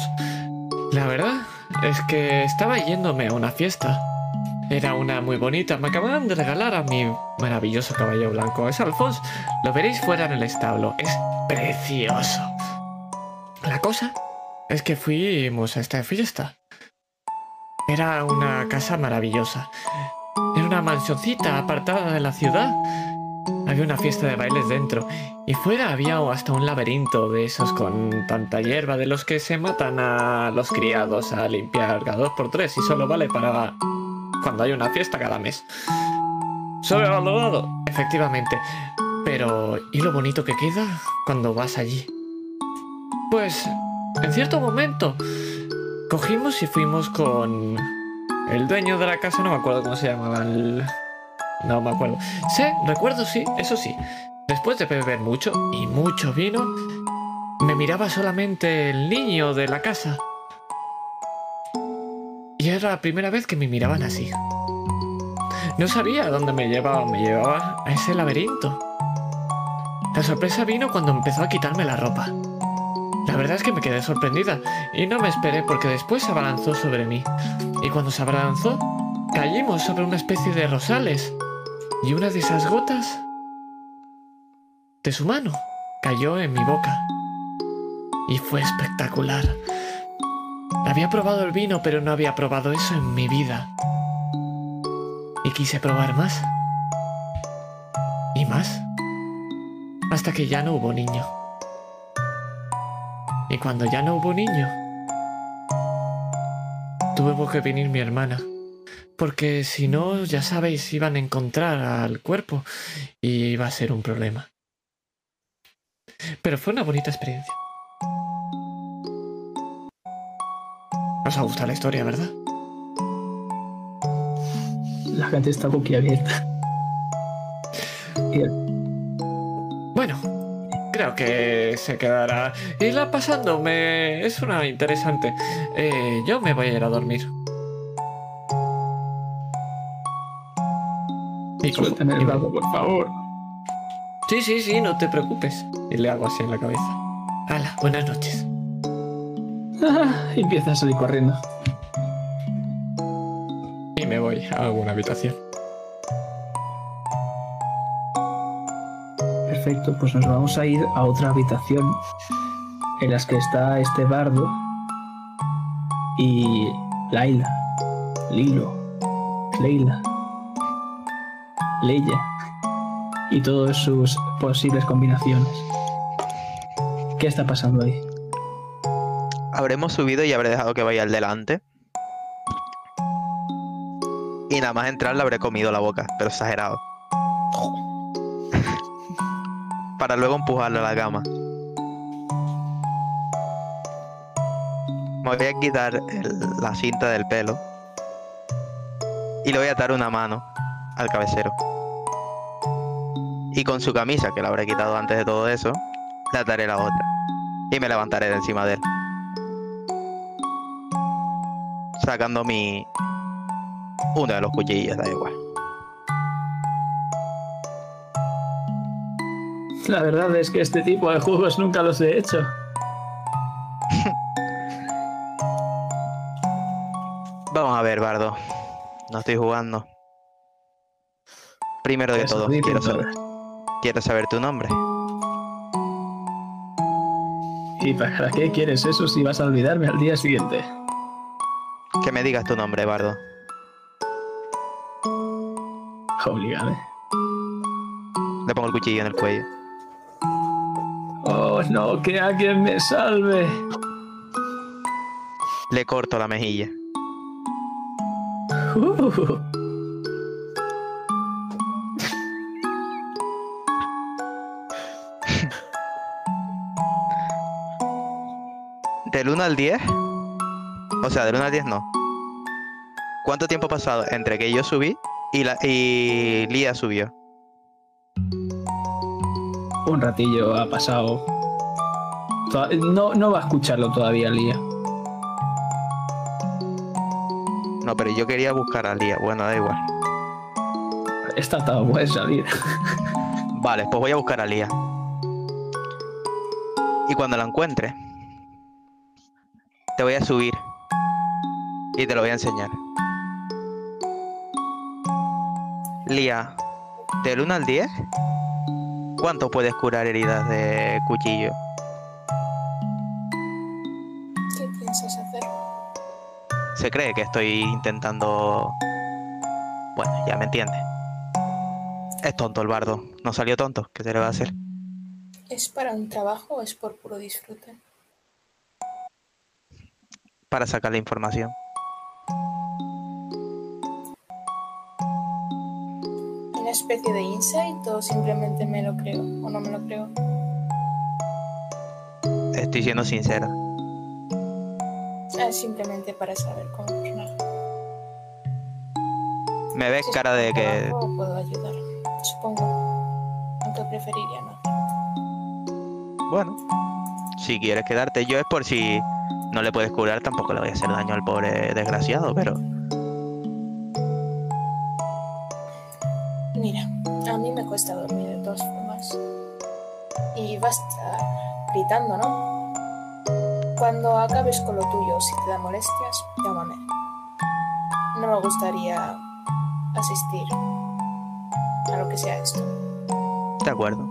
La verdad es que estaba yéndome a una fiesta. Era una muy bonita. Me acababan de regalar a mi maravilloso caballo blanco. Es Alphonse. Lo veréis fuera en el establo. Es precioso. La cosa es que fuimos a esta fiesta. Era una casa maravillosa. Era una mansioncita apartada de la ciudad. Había una fiesta de bailes dentro. Y fuera había hasta un laberinto de esos con tanta hierba de los que se matan a los criados a limpiar cada dos por tres y solo vale para cuando hay una fiesta cada mes. Sobrevalorado, efectivamente. Pero, ¿y lo bonito que queda cuando vas allí? Pues, en cierto momento, cogimos y fuimos con el dueño de la casa, no me acuerdo cómo se llamaba el... No me acuerdo. Sé, recuerdo, sí, eso sí. Después de beber mucho y mucho vino, me miraba solamente el niño de la casa. Y era la primera vez que me miraban así. No sabía dónde me llevaba, me llevaba a ese laberinto. La sorpresa vino cuando empezó a quitarme la ropa. La verdad es que me quedé sorprendida y no me esperé porque después se abalanzó sobre mí. Y cuando se abalanzó, caímos sobre una especie de rosales. Y una de esas gotas de su mano cayó en mi boca. Y fue espectacular. Había probado el vino, pero no había probado eso en mi vida. Y quise probar más. Y más. Hasta que ya no hubo niño. Y cuando ya no hubo niño, tuvo que venir mi hermana. Porque si no, ya sabéis, iban a encontrar al cuerpo y iba a ser un problema. Pero fue una bonita experiencia. Os ha gustado la historia, ¿verdad? La gente está boquiabierta. Bueno, creo que se quedará. Irla pasando, me... es una interesante. Eh, yo me voy a ir a dormir. Y Suéltame el vago, por favor. Sí, sí, sí, no te preocupes. Y le hago así en la cabeza. Hala, buenas noches. Ah, y empieza a salir corriendo. Y me voy a alguna habitación. Perfecto, pues nos vamos a ir a otra habitación en las que está este bardo y Laila, Lilo, Leila, Leia y todas sus posibles combinaciones. ¿Qué está pasando ahí? Habremos subido y habré dejado que vaya al delante. Y nada más entrar le habré comido la boca, pero exagerado. Para luego empujarlo a la cama. Me voy a quitar la cinta del pelo. Y le voy a atar una mano al cabecero. Y con su camisa, que la habré quitado antes de todo eso, le ataré la otra. Y me levantaré encima de él. Sacando mi. Uno de los cuchillos, da igual. La verdad es que este tipo de juegos nunca los he hecho. Vamos a ver, Bardo. No estoy jugando. Primero de Eso todo, quiero saber, quiero saber tu nombre. ¿Y para qué quieres eso si vas a olvidarme al día siguiente? Que me digas tu nombre, Bardo. Obligado. Le pongo el cuchillo en el cuello. Oh, no, que alguien me salve. Le corto la mejilla. Uh, ¿Del 1 al 10? O sea, del 1 al 10 no. ¿Cuánto tiempo ha pasado entre que yo subí y, la, y Lía subió? un ratillo ha pasado. No, no va a escucharlo todavía, Lía. No, pero yo quería buscar a Lía. Bueno, da igual. Está todo, puede salir. Vale, pues voy a buscar a Lía. Y cuando la encuentre, te voy a subir. Y te lo voy a enseñar. Lía, del 1 al 10, ¿cuánto puedes curar heridas de cuchillo? ¿Qué piensas hacer? Se cree que estoy intentando... Bueno, ya me entiende. Es tonto el bardo. No salió tonto. ¿Qué se le va a hacer? ¿Es para un trabajo o es por puro disfrute? Para sacar la información. Especie de insight o simplemente me lo creo o no me lo creo? Estoy siendo sincero. Es simplemente para saber cómo personaje. Me ves Si cara de que... puedo ayudar, supongo. Aunque preferiría no. Bueno, si quieres quedarte, yo es por si no le puedes curar, tampoco le voy a hacer daño al pobre desgraciado, pero Mira, a mí me cuesta dormir de todas formas. Y vas gritando, ¿no? Cuando acabes con lo tuyo, si te da molestias, llámame. No me gustaría asistir a lo que sea esto. de acuerdo.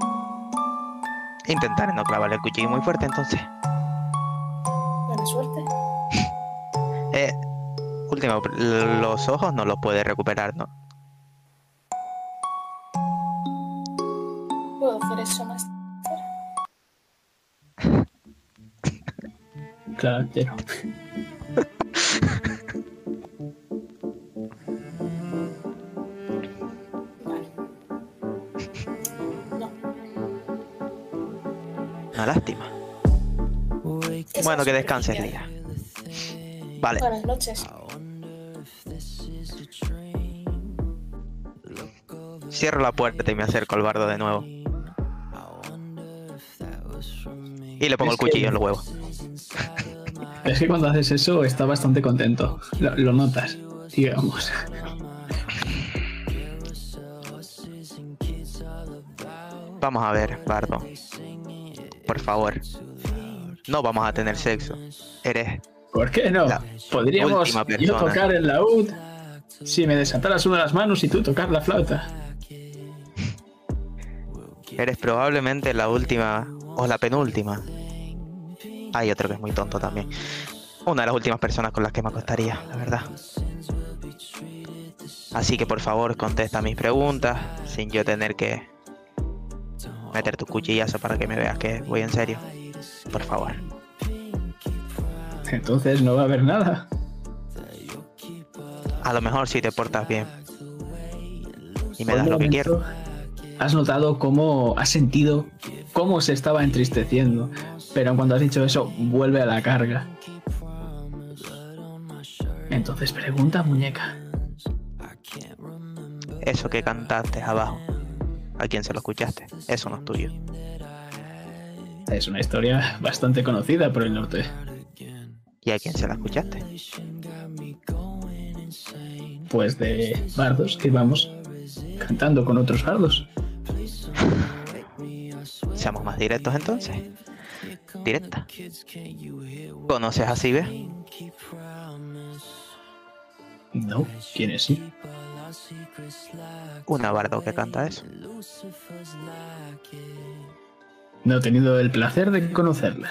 Intentaré no clavarle el cuchillo muy fuerte entonces. Buena suerte. Eh, último, l- los ojos no los puedes recuperar, ¿no? Claro. Una lástima. Bueno, que descanses, Lía. Vale, Buenas noches. cierro la puerta y me acerco al bardo de nuevo. Y le pongo el cuchillo en el huevo. Es que cuando haces eso está bastante contento. Lo, lo notas, digamos. Vamos a ver, Bardo. Por favor. No vamos a tener sexo. Eres ¿Por qué no? Podríamos yo tocar el laúd si me desataras una de las manos y tú tocar la flauta. Eres probablemente la última o la penúltima. Hay otro que es muy tonto también. Una de las últimas personas con las que me acostaría, la verdad. Así que por favor contesta mis preguntas sin yo tener que meter tu cuchillazo para que me veas que voy en serio. Por favor. Entonces no va a haber nada. A lo mejor si te portas bien. Y me das lo que quiero. Has notado cómo has sentido cómo se estaba entristeciendo, pero cuando has dicho eso vuelve a la carga. Entonces pregunta, muñeca. Eso que cantaste abajo. ¿A quién se lo escuchaste? Eso no es tuyo. Es una historia bastante conocida por el norte. ¿Y a quién se la escuchaste? Pues de bardos que vamos cantando con otros bardos. Seamos más directos entonces. Directa. ¿Conoces a Sibe? No, ¿quién es sí? Una bardo que canta eso. No he tenido el placer de conocerla.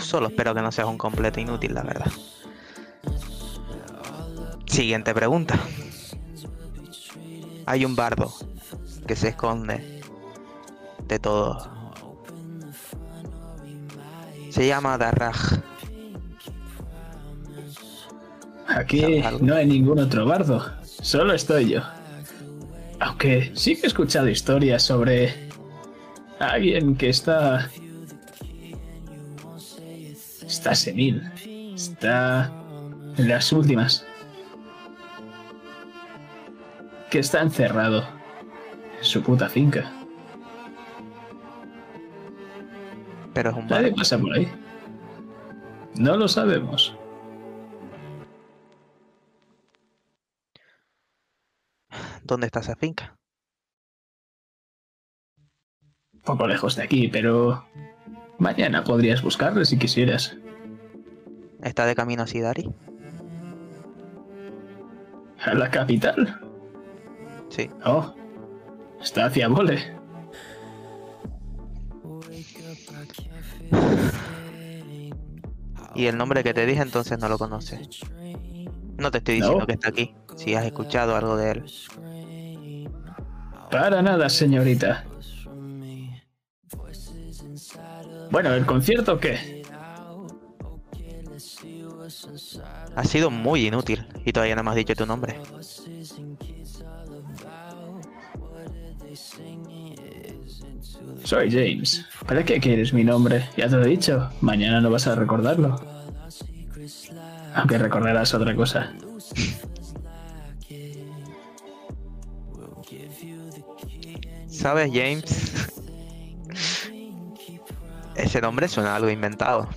Solo espero que no seas un completo inútil, la verdad. Siguiente pregunta. Hay un bardo que se esconde de todo. Se llama Darraj. Aquí no hay ningún otro bardo, solo estoy yo. Aunque sí que he escuchado historias sobre alguien que está... Está senil. Está en las últimas. Que está encerrado en su puta finca. Pero es un Nadie pasa por ahí. No lo sabemos. ¿Dónde está esa finca? poco lejos de aquí, pero mañana podrías buscarle si quisieras. ¿Está de camino a Sidari? ¿A la capital? Sí. Oh, está hacia Vole. Y el nombre que te dije entonces no lo conoces. No te estoy No. diciendo que está aquí. Si has escuchado algo de él. Para nada, señorita. Bueno, ¿el concierto qué? Ha sido muy inútil y todavía no me has dicho tu nombre. Soy James. ¿Para qué quieres mi nombre? Ya te lo he dicho. Mañana no vas a recordarlo. Aunque recordarás otra cosa. ¿Sabes, James? Ese nombre suena algo inventado.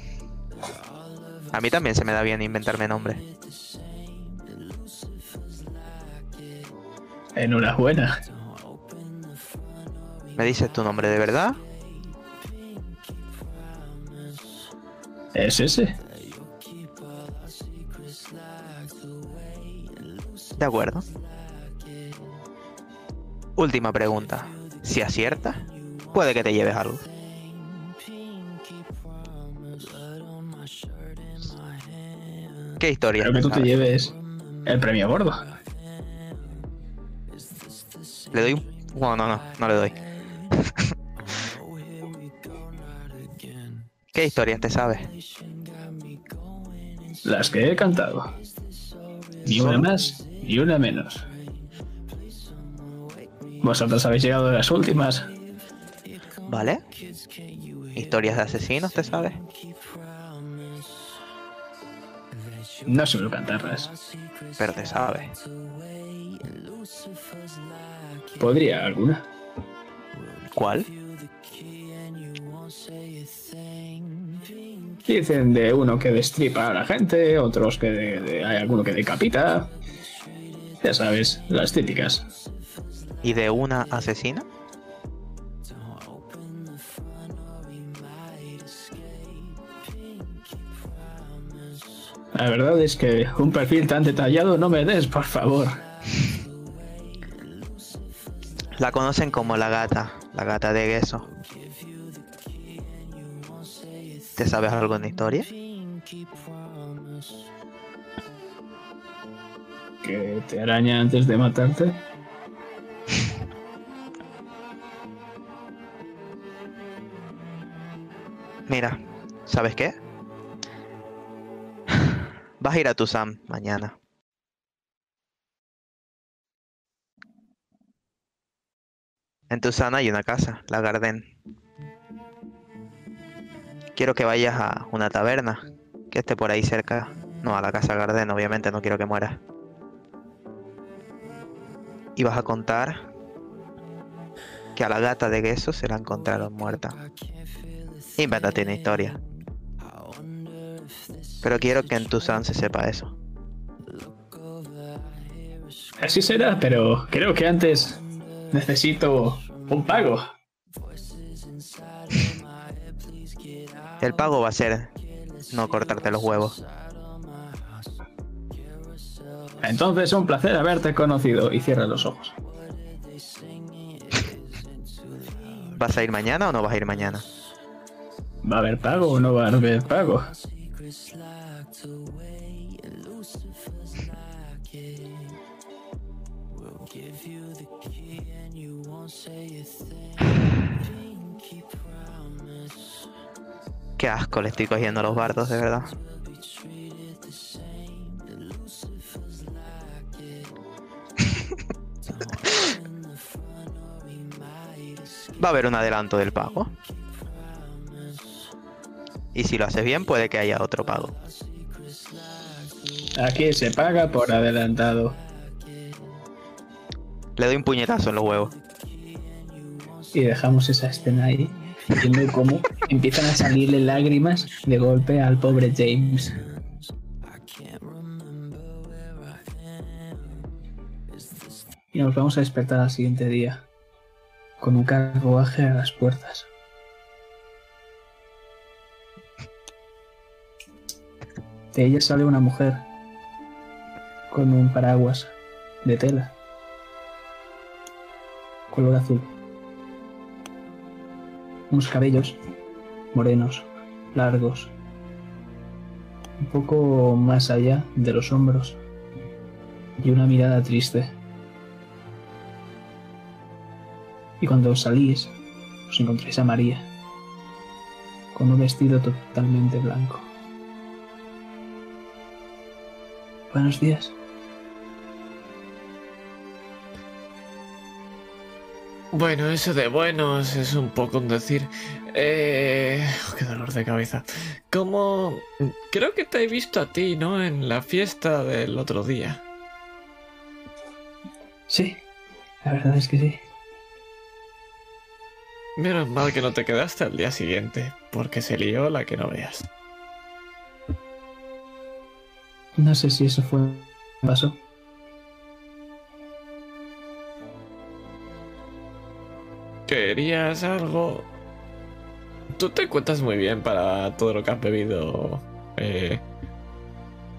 A mí también se me da bien inventarme nombres. Enhorabuena. ¿Me dices tu nombre de verdad? ¿Es ese? De acuerdo. Última pregunta. Si aciertas, puede que te lleves algo. ¿Qué historia? Espero que tú te lleves el premio gordo. ¿Le doy un.? No, no, no, no le doy. ¿Qué historias te sabes? Las que he cantado. Ni una más, ni una menos. Vosotros habéis llegado a las últimas. ¿Vale? ¿Historias de asesinos te sabes? No suelo cantarlas. Pero te sabes. ¿Podría alguna? ¿Cuál? Dicen de uno que destripa a la gente, otros que de- de- hay alguno que decapita. Ya sabes, las típicas. ¿Y de una asesina? La verdad es que un perfil tan detallado no me des, por favor. La conocen como la gata, la gata de Gesso. ¿Te sabes algo de historia? Que te araña antes de matarte. Mira, ¿sabes qué? Vas a ir a tu Sam mañana. En Tucson hay una casa, la Garden. Quiero que vayas a una taberna que esté por ahí cerca. No, a la casa Garden, obviamente, no quiero que mueras. Y vas a contar que a la gata de Gesso se la encontraron muerta. Invéntate una historia. Pero quiero que en Tucson se sepa eso. Así será, pero creo que antes necesito un pago. El pago va a ser no cortarte los huevos. Entonces, un placer haberte conocido y cierra los ojos. ¿Vas a ir mañana o no vas a ir mañana? ¿Va a haber pago o no va a haber pago? Qué asco le estoy cogiendo a los bardos, de verdad. Va a haber un adelanto del pago. Y si lo haces bien, puede que haya otro pago. Aquí se paga por adelantado. Le doy un puñetazo en los huevos. Y dejamos esa escena ahí, viendo cómo empiezan a salirle lágrimas de golpe al pobre James. Y nos vamos a despertar al siguiente día, con un carruaje a las puertas. De ella sale una mujer con un paraguas de tela, color azul. Unos cabellos morenos, largos, un poco más allá de los hombros, y una mirada triste. Y cuando salís, os encontráis a María, con un vestido totalmente blanco. Buenos días. Bueno, eso de buenos es un poco un decir. Eh... Qué dolor de cabeza. Como... Creo que te he visto a ti, ¿no? En la fiesta del otro día. Sí, la verdad es que sí. Menos mal que no te quedaste al día siguiente, porque se lió la que no veas. No sé si eso fue pasó. ¿Querías algo? Tú te cuentas muy bien para todo lo que has bebido, eh,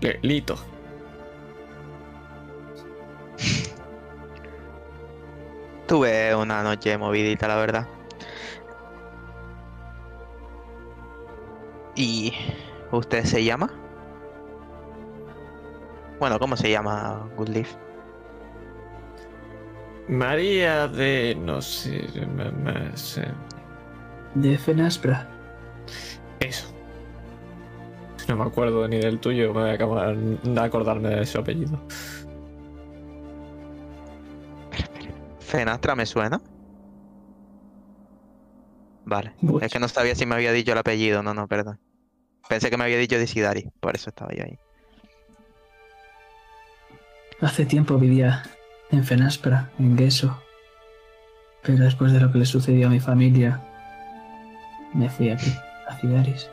Le- Lito. Tuve una noche movidita, la verdad. ¿Y usted se llama? Bueno, ¿cómo se llama Goodleaf? María de... no sé... sé- De Fenaspra. Eso. No me acuerdo ni del tuyo, me voy a acabar de acordarme de su apellido. Fenastra me suena. Vale. Uy. Es que no sabía si me había dicho el apellido. No, no, perdón. Pensé que me había dicho Desidari. Por eso estaba yo ahí. Hace tiempo vivía en Fenaspra, en Gueso. Pero después de lo que le sucedió a mi familia, me fui aquí, a Cidaris.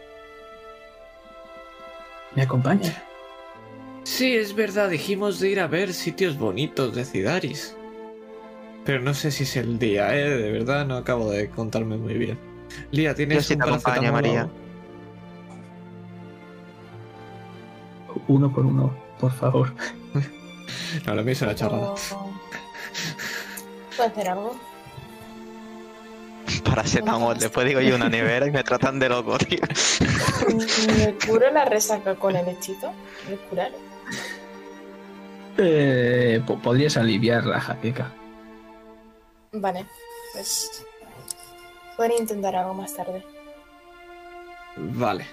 ¿Me acompaña? Sí, es verdad, dijimos de ir a ver sitios bonitos de Cidaris. Pero no sé si es el día, ¿eh? De verdad, no acabo de contarme muy bien. Lía, ¿tienes Yo sí un te o María. Uno por uno, por favor. No, lo mío es una chorrada. ¿Puedo ¿Puedo hacer algo? Paracetamol. Después digo yo una nevera y me tratan de loco, tío. ¿Me curo la resaca con el hechito? ¿Me curar? Eh, po- podrías aliviar la jaqueca. Vale, pues. Podría intentar algo más tarde. Vale.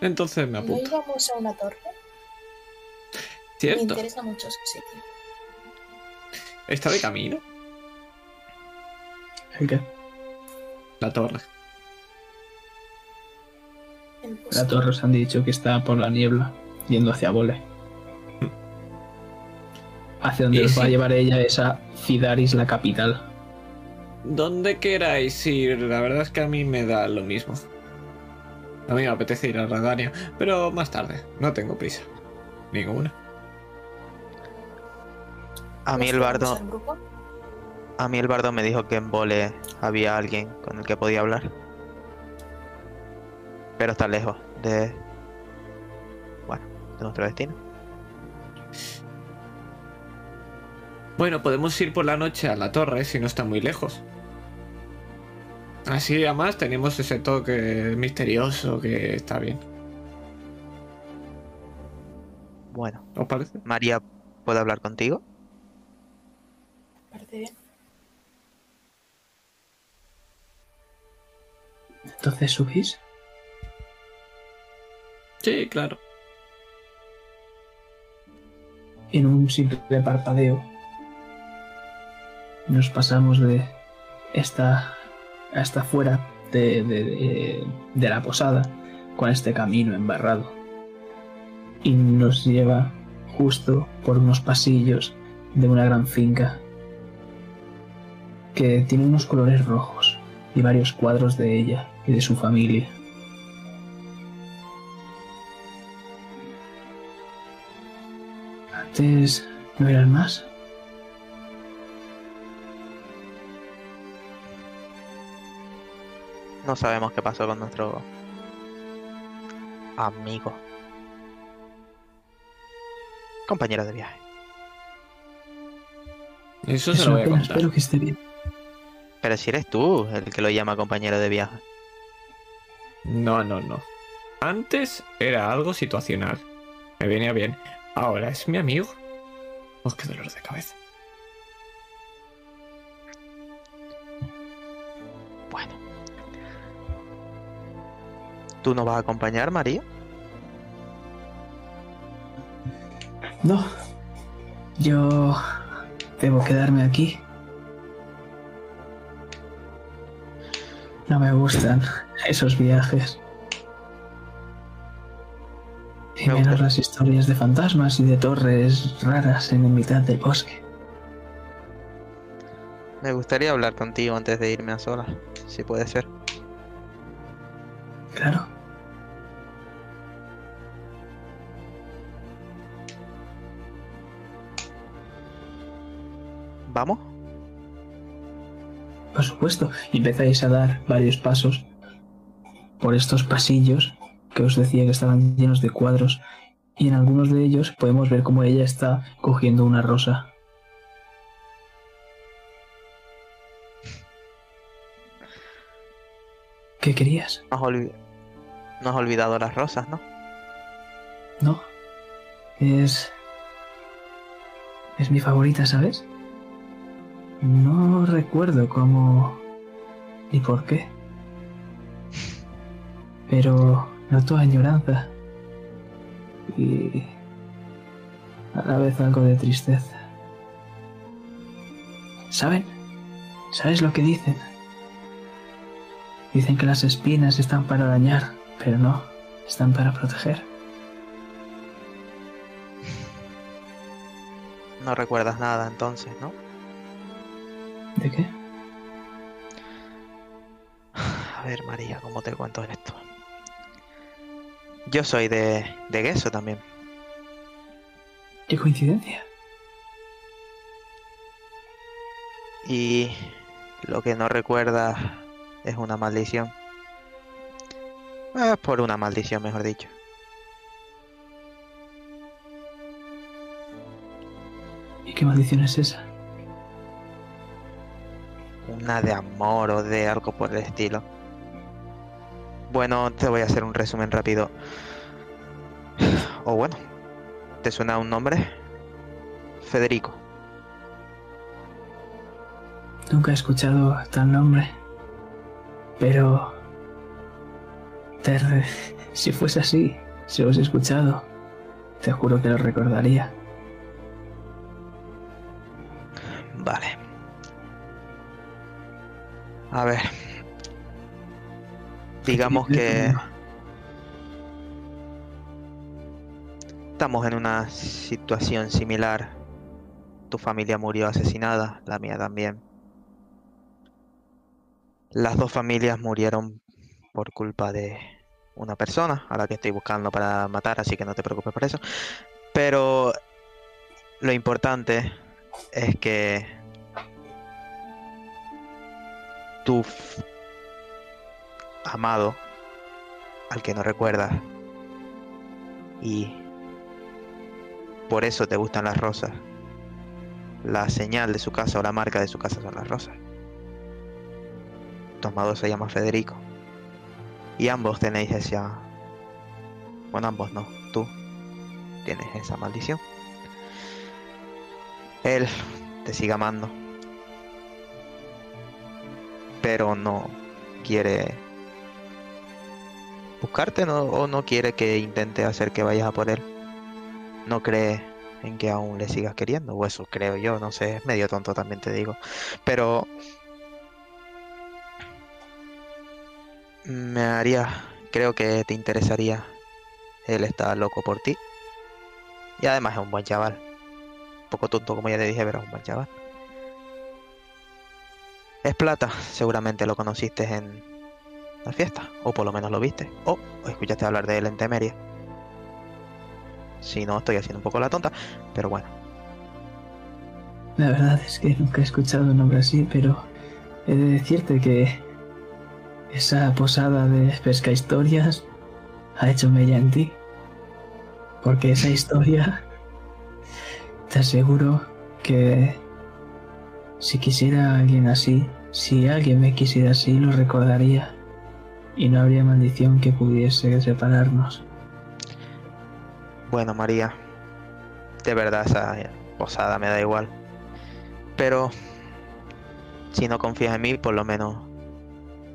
Entonces me ¿No apunto. íbamos a una torre? Me ¿Cierto? interesa mucho su sitio. ¿Está de camino? ¿El qué? La torre. La torre os han dicho que está por la niebla, yendo hacia Vole. Hacia donde ¿Y os va a llevar ella es a Cidaris, la capital. Donde queráis ir, la verdad es que a mí me da lo mismo. A mí me apetece ir a Radania, pero más tarde. No tengo prisa. Ninguna. A mí ¿Nos el bardo, a mí el bardo me dijo que en Vole había alguien con el que podía hablar. Pero está lejos de. Bueno, de nuestro destino. Bueno, podemos ir por la noche a la torre si no está muy lejos. Así además tenemos ese toque misterioso que está bien. Bueno, ¿Os parece? María, ¿puedo hablar contigo? Parece bien. Entonces subís. Sí, claro. En un simple parpadeo nos pasamos de esta hasta fuera de, de- de- de la posada con este camino embarrado. Y nos lleva justo por unos pasillos de una gran finca que tiene unos colores rojos y varios cuadros de ella y de su familia. Antes no eran más. No sabemos qué pasó con nuestro amigo. Compañero de viaje. Eso Es se lo voy a pena, contar. espero que esté bien. Pero si eres tú el que lo llama compañero de viaje. No, no, no. Antes era algo situacional. Me venía bien. Ahora es mi amigo. Oh, qué dolor de cabeza. Bueno. ¿Tú nos vas a acompañar, María? No. Yo debo quedarme aquí. No me gustan esos viajes. Y Me menos gusta. las historias de fantasmas y de torres raras en mitad del bosque. Me gustaría hablar contigo antes de irme a solas, si puede ser. Claro. ¿Vamos? Por supuesto. Y empezáis a dar varios pasos por estos pasillos que os decía que estaban llenos de cuadros. Y en algunos de ellos podemos ver cómo ella está cogiendo una rosa. ¿Qué querías? No has, no has olvidado las rosas, ¿no? No. Es... Es mi favorita, ¿sabes? No recuerdo cómo... ni por qué. Pero noto añoranza. Y... a la vez algo de tristeza. ¿Saben? ¿Sabes lo que dicen? Dicen que las espinas están para dañar, pero no, están para proteger. No recuerdas nada entonces, ¿no? ¿De qué? A ver, María, ¿cómo te cuento esto? Yo soy de, de Gueso también. ¿Qué coincidencia? Y lo que no recuerdas es una maldición. Es por una maldición, mejor dicho. ¿Y qué maldición es esa? Una de amor o de algo por el estilo. Bueno, te voy a hacer un resumen rápido. O bueno, ¿te suena un nombre? Federico. Nunca he escuchado tal nombre. Pero... te Si fuese así, si os he escuchado, te juro que lo recordaría. A ver. Digamos que estamos en una situación similar. Tu familia murió asesinada, la mía también. Las dos familias murieron por culpa de una persona a la que estoy buscando para matar, así que no te preocupes por eso. Pero lo importante es que tu amado, al que no recuerdas, y por eso te gustan las rosas, la señal de su casa o la marca de su casa son las rosas. Tu amado se llama Federico. Y ambos tenéis esa... Bueno, ambos no. Tú tienes esa maldición. Él te sigue amando. Pero no quiere buscarte no, o no quiere que intente hacer que vayas a por él. No cree en que aún le sigas queriendo. O eso creo yo, no sé. Es medio tonto también te digo. Pero me haría, creo que te interesaría. Él está loco por ti. Y además es un buen chaval. Un poco tonto como ya te dije, pero es un buen chaval. Es plata, seguramente lo conociste en la fiesta, o por lo menos lo viste, o escuchaste hablar de él en Temeria. Si no, estoy haciendo un poco la tonta, pero bueno. La verdad es que nunca he escuchado un nombre así, pero he de decirte que esa posada de pesca historias ha hecho mella en ti. Porque esa historia, te aseguro que si quisiera a alguien así, si alguien me quisiera así, lo recordaría. Y no habría maldición que pudiese separarnos. Bueno, María, de verdad esa posada me da igual. Pero si no confías en mí, por lo menos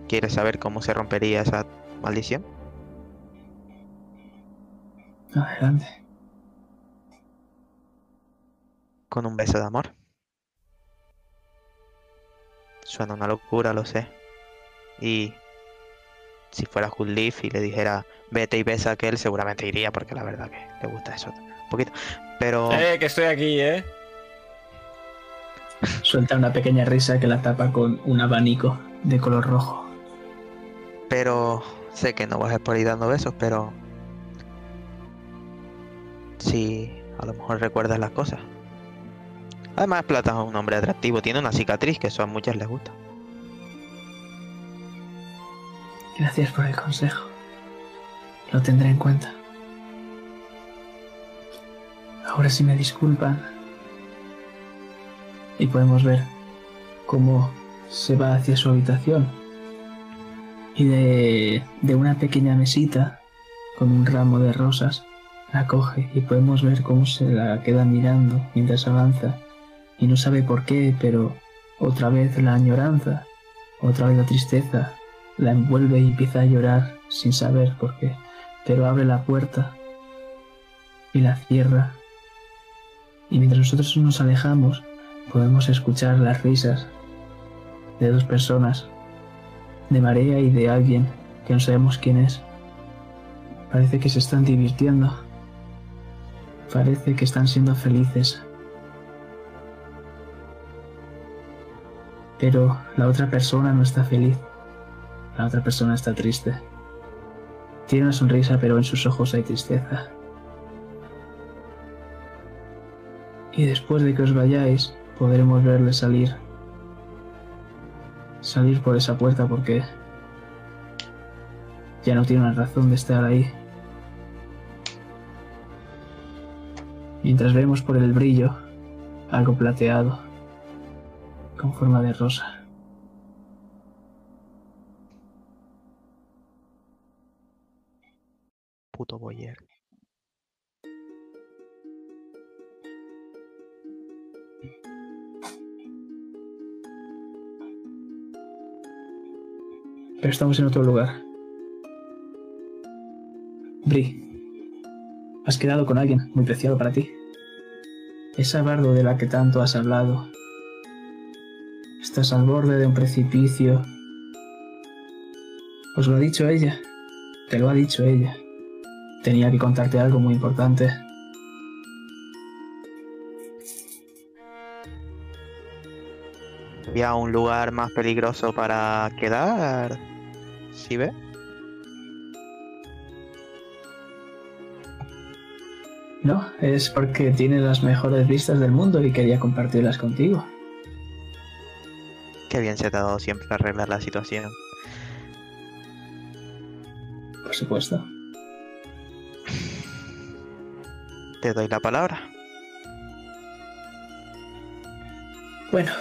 quieres saber cómo se rompería esa maldición. Adelante. Con un beso de amor. Suena una locura, lo sé. Y si fuera Good Leaf y le dijera vete y besa a aquel, seguramente iría, porque la verdad que le gusta eso un poquito. Pero Eh, que estoy aquí, ¿eh? Suelta una pequeña risa que la tapa con un abanico de color rojo. Pero sé que no vas a ir por ahí dando besos, pero sí, a lo mejor recuerdas las cosas. Además, Plata es un hombre atractivo, tiene una cicatriz que eso a muchas les gusta. Gracias por el consejo. Lo tendré en cuenta. Ahora sí me disculpan. Y podemos ver cómo se va hacia su habitación. Y de, de una pequeña mesita con un ramo de rosas la coge y podemos ver cómo se la queda mirando mientras avanza. Y no sabe por qué, pero otra vez la añoranza, otra vez la tristeza, la envuelve y empieza a llorar sin saber por qué, pero abre la puerta y la cierra. Y mientras nosotros nos alejamos, podemos escuchar las risas de dos personas, de Marea y de alguien que no sabemos quién es. Parece que se están divirtiendo. Parece que están siendo felices. Pero la otra persona no está feliz. La otra persona está triste. Tiene una sonrisa, pero en sus ojos hay tristeza. Y después de que os vayáis, podremos verle salir. Salir por esa puerta porque ya no tiene una razón de estar ahí. Mientras vemos por el brillo algo plateado, con forma de rosa. Puto boyer. Pero estamos en otro lugar. Bri, has quedado con alguien muy preciado para ti. Esa bardo de la que tanto has hablado. Estás al borde de un precipicio. Os lo ha dicho ella. Te lo ha dicho ella. Tenía que contarte algo muy importante. ¿Había un lugar más peligroso para quedar? ¿Sí ve? No, es porque tiene las mejores vistas del mundo y quería compartirlas contigo. Qué bien se te ha dado siempre arreglar la situación. Por supuesto. Te doy la palabra. Bueno.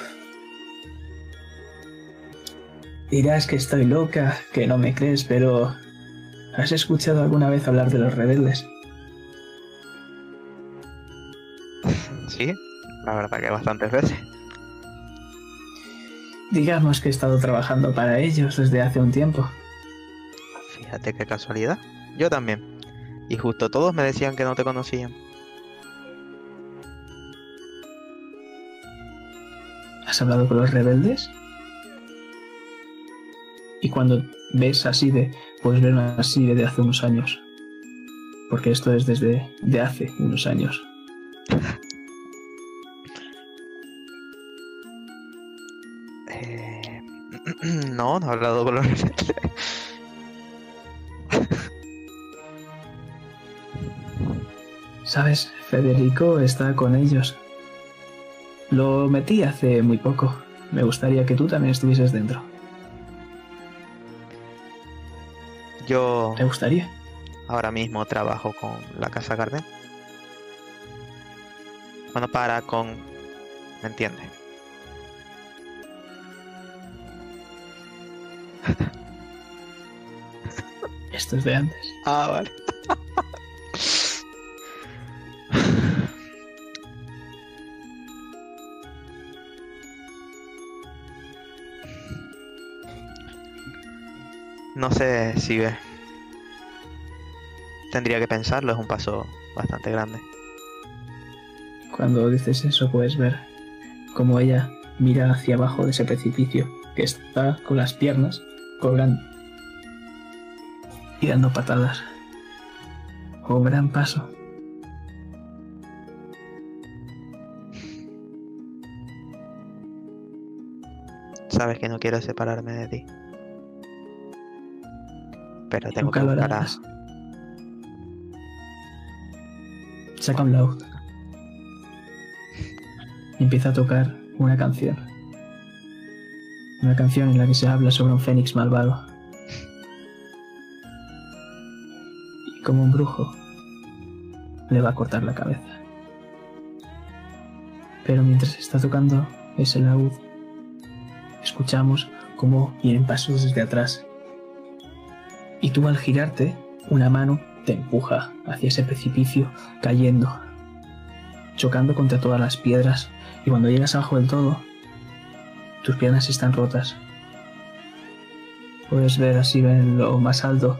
Dirás que estoy loca, que no me crees, pero ¿has escuchado alguna vez hablar de los rebeldes? Sí, la verdad que bastantes veces. Digamos que he estado trabajando para ellos desde hace un tiempo. Fíjate qué casualidad. Yo también. Y justo todos me decían que no te conocían. ¿Has hablado con los rebeldes? Y cuando ves así de, puedes ver así de hace unos años. Porque esto es desde de hace unos años. no, no he hablado con los rebeldes. Sabes, Federico está con ellos. Lo metí hace muy poco. Me gustaría que tú también estuvieses dentro. Yo ¿Te gustaría? ahora mismo trabajo con la Casa Garden. Bueno, para con... ¿Me entiendes? Esto es de antes. Ah, vale. No sé si ve. Tendría que pensarlo, es un paso bastante grande. Cuando dices eso puedes ver cómo ella mira hacia abajo de ese precipicio que está con las piernas colgando y dando patadas. Un gran paso. Sabes que no quiero separarme de ti. Pero tengo Nunca que buscar a... Saca un laúd. Y empieza a tocar una canción. Una canción en la que se habla sobre un fénix malvado. Y como un brujo le va a cortar la cabeza. Pero mientras está tocando ese laúd, escuchamos cómo vienen pasos desde atrás. Y tú al girarte, una mano te empuja hacia ese precipicio, cayendo, chocando contra todas las piedras, y cuando llegas abajo del todo, tus piernas están rotas. Puedes ver así en lo más alto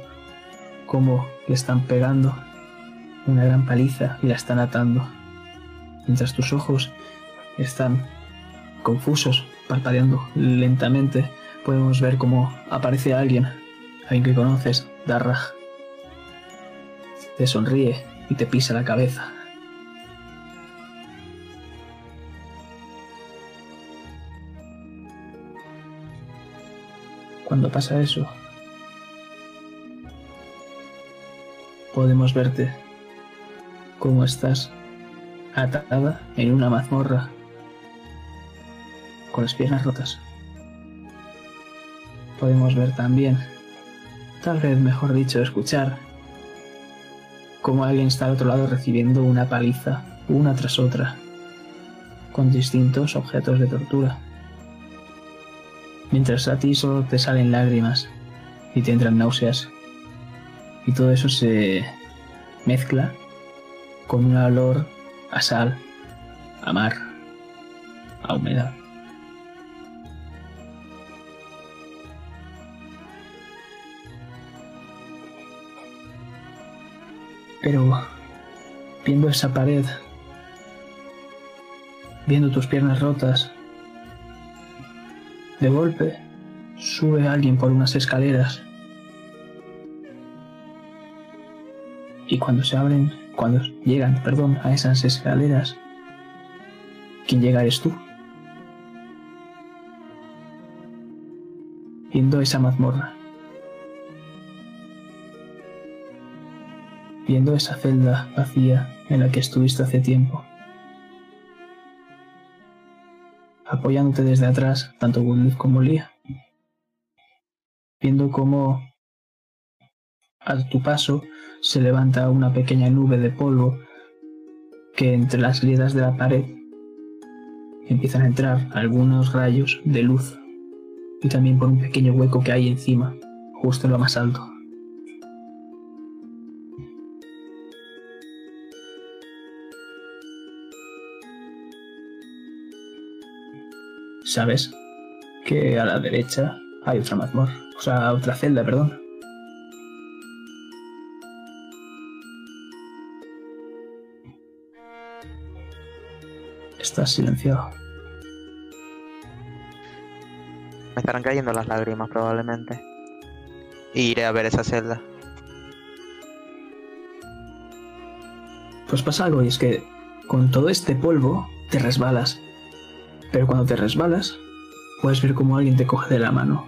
cómo le están pegando una gran paliza y la están atando, mientras tus ojos están confusos, parpadeando lentamente. Podemos ver cómo aparece alguien, alguien que conoces, Darraj. Te sonríe y te pisa la cabeza. Cuando pasa eso, podemos verte cómo estás atada en una mazmorra con las piernas rotas. Podemos ver también, tal vez mejor dicho, escuchar cómo alguien está al otro lado recibiendo una paliza una tras otra con distintos objetos de tortura. Mientras a ti solo te salen lágrimas y te entran náuseas. Y todo eso se mezcla con un olor a sal, a mar, a humedad. Pero viendo esa pared, viendo tus piernas rotas, de golpe sube alguien por unas escaleras. Y cuando se abren, cuando llegan, perdón, a esas escaleras, quien llega eres tú. Viendo esa mazmorra. viendo esa celda vacía en la que estuviste hace tiempo. Apoyándote desde atrás, tanto Woodleaf como Lia. Viendo cómo a tu paso se levanta una pequeña nube de polvo que entre las grietas de la pared empiezan a entrar algunos rayos de luz y también por un pequeño hueco que hay encima, justo en lo más alto. Sabes que a la derecha hay otra mazmorra, o sea, otra celda, perdón. Estás silenciado. Me estarán cayendo las lágrimas probablemente. Y iré a ver esa celda. Pues pasa algo y es que con todo este polvo te resbalas. Pero cuando te resbalas, puedes ver como alguien te coge de la mano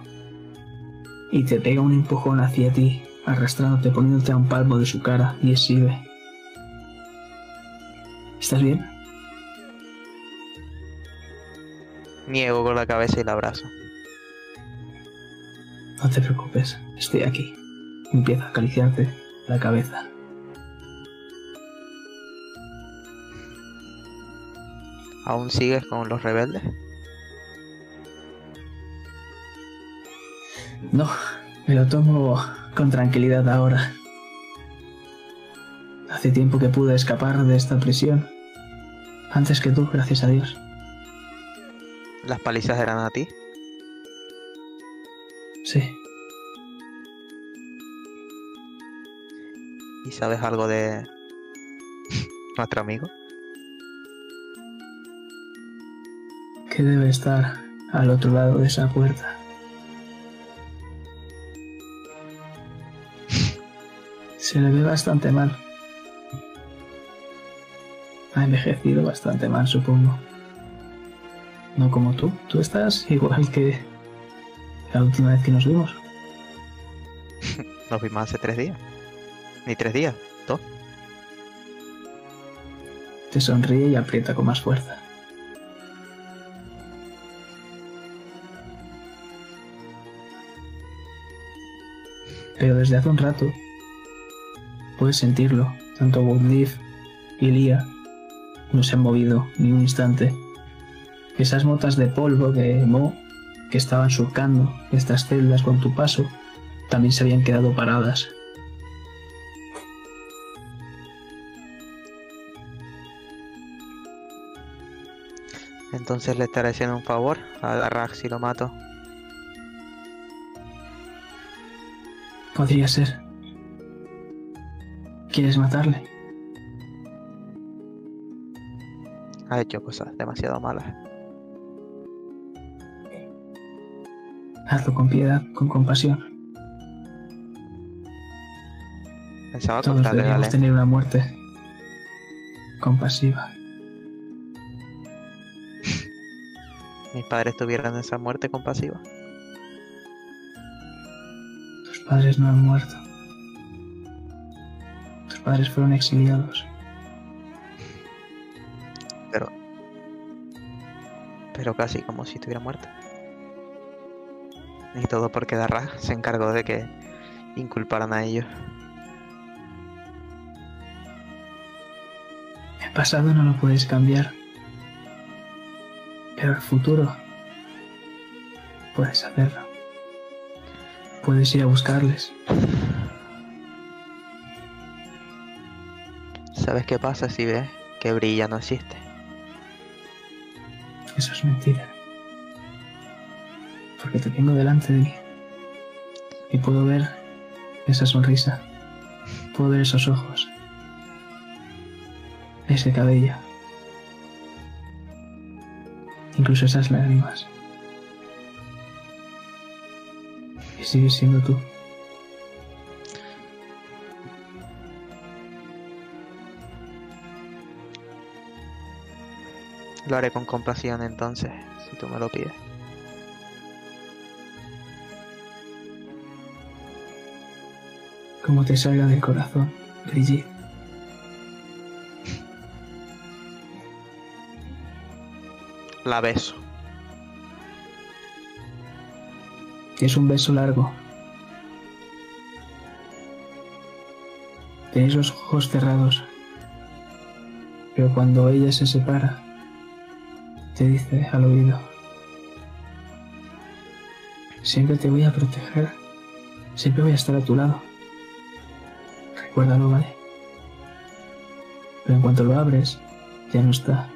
y te pega un empujón hacia ti, arrastrándote, poniéndote a un palmo de su cara y exhibe. ¿Estás bien? Niego con la cabeza y la abrazo. No te preocupes, estoy aquí. Empieza a acariciarte la cabeza. ¿Aún sigues con los rebeldes? No, me lo tomo con tranquilidad ahora. Hace tiempo que pude escapar de esta prisión. Antes que tú, gracias a Dios. ¿Las palizas eran a ti? Sí. ¿Y sabes algo de nuestro amigo? Que debe estar al otro lado de esa puerta. Se le ve bastante mal. Ha envejecido bastante mal, supongo. No como tú. Tú estás igual que la última vez que nos vimos. Nos vimos hace tres días. Ni tres días, dos. Te sonríe y aprieta con más fuerza. Pero desde hace un rato puedes sentirlo. Tanto Woodleaf y Lia no se han movido ni un instante. Esas motas de polvo de mo que estaban surcando estas celdas con tu paso también se habían quedado paradas. Entonces le estaré haciendo un favor a Rax si lo mato. Podría ser. ¿Quieres matarle? Ha hecho cosas demasiado malas. Hazlo con piedad, con compasión. Pensaba Todos deberíamos tener una muerte compasiva. Mis padres tuvieran esa muerte compasiva. Padres no han muerto. Tus padres fueron exiliados. Pero. Pero casi como si estuviera muerto. Y todo porque Darra se encargó de que inculparan a ellos. El pasado no lo puedes cambiar. Pero el futuro puedes hacerlo. Puedes ir a buscarles. ¿Sabes qué pasa si ves que Brilla no existe? Eso es mentira. Porque te tengo delante de mí. Y puedo ver esa sonrisa. Puedo ver esos ojos. Ese cabello. Incluso esas lágrimas. sigues siendo tú. Lo haré con compasión entonces, si tú me lo pides. Como te salga del corazón, Brigitte. La beso. Es un beso largo. Tenéis los ojos cerrados. Pero cuando ella se separa, te dice al oído, siempre te voy a proteger, siempre voy a estar a tu lado. Recuérdalo, ¿vale? Pero en cuanto lo abres, ya no está.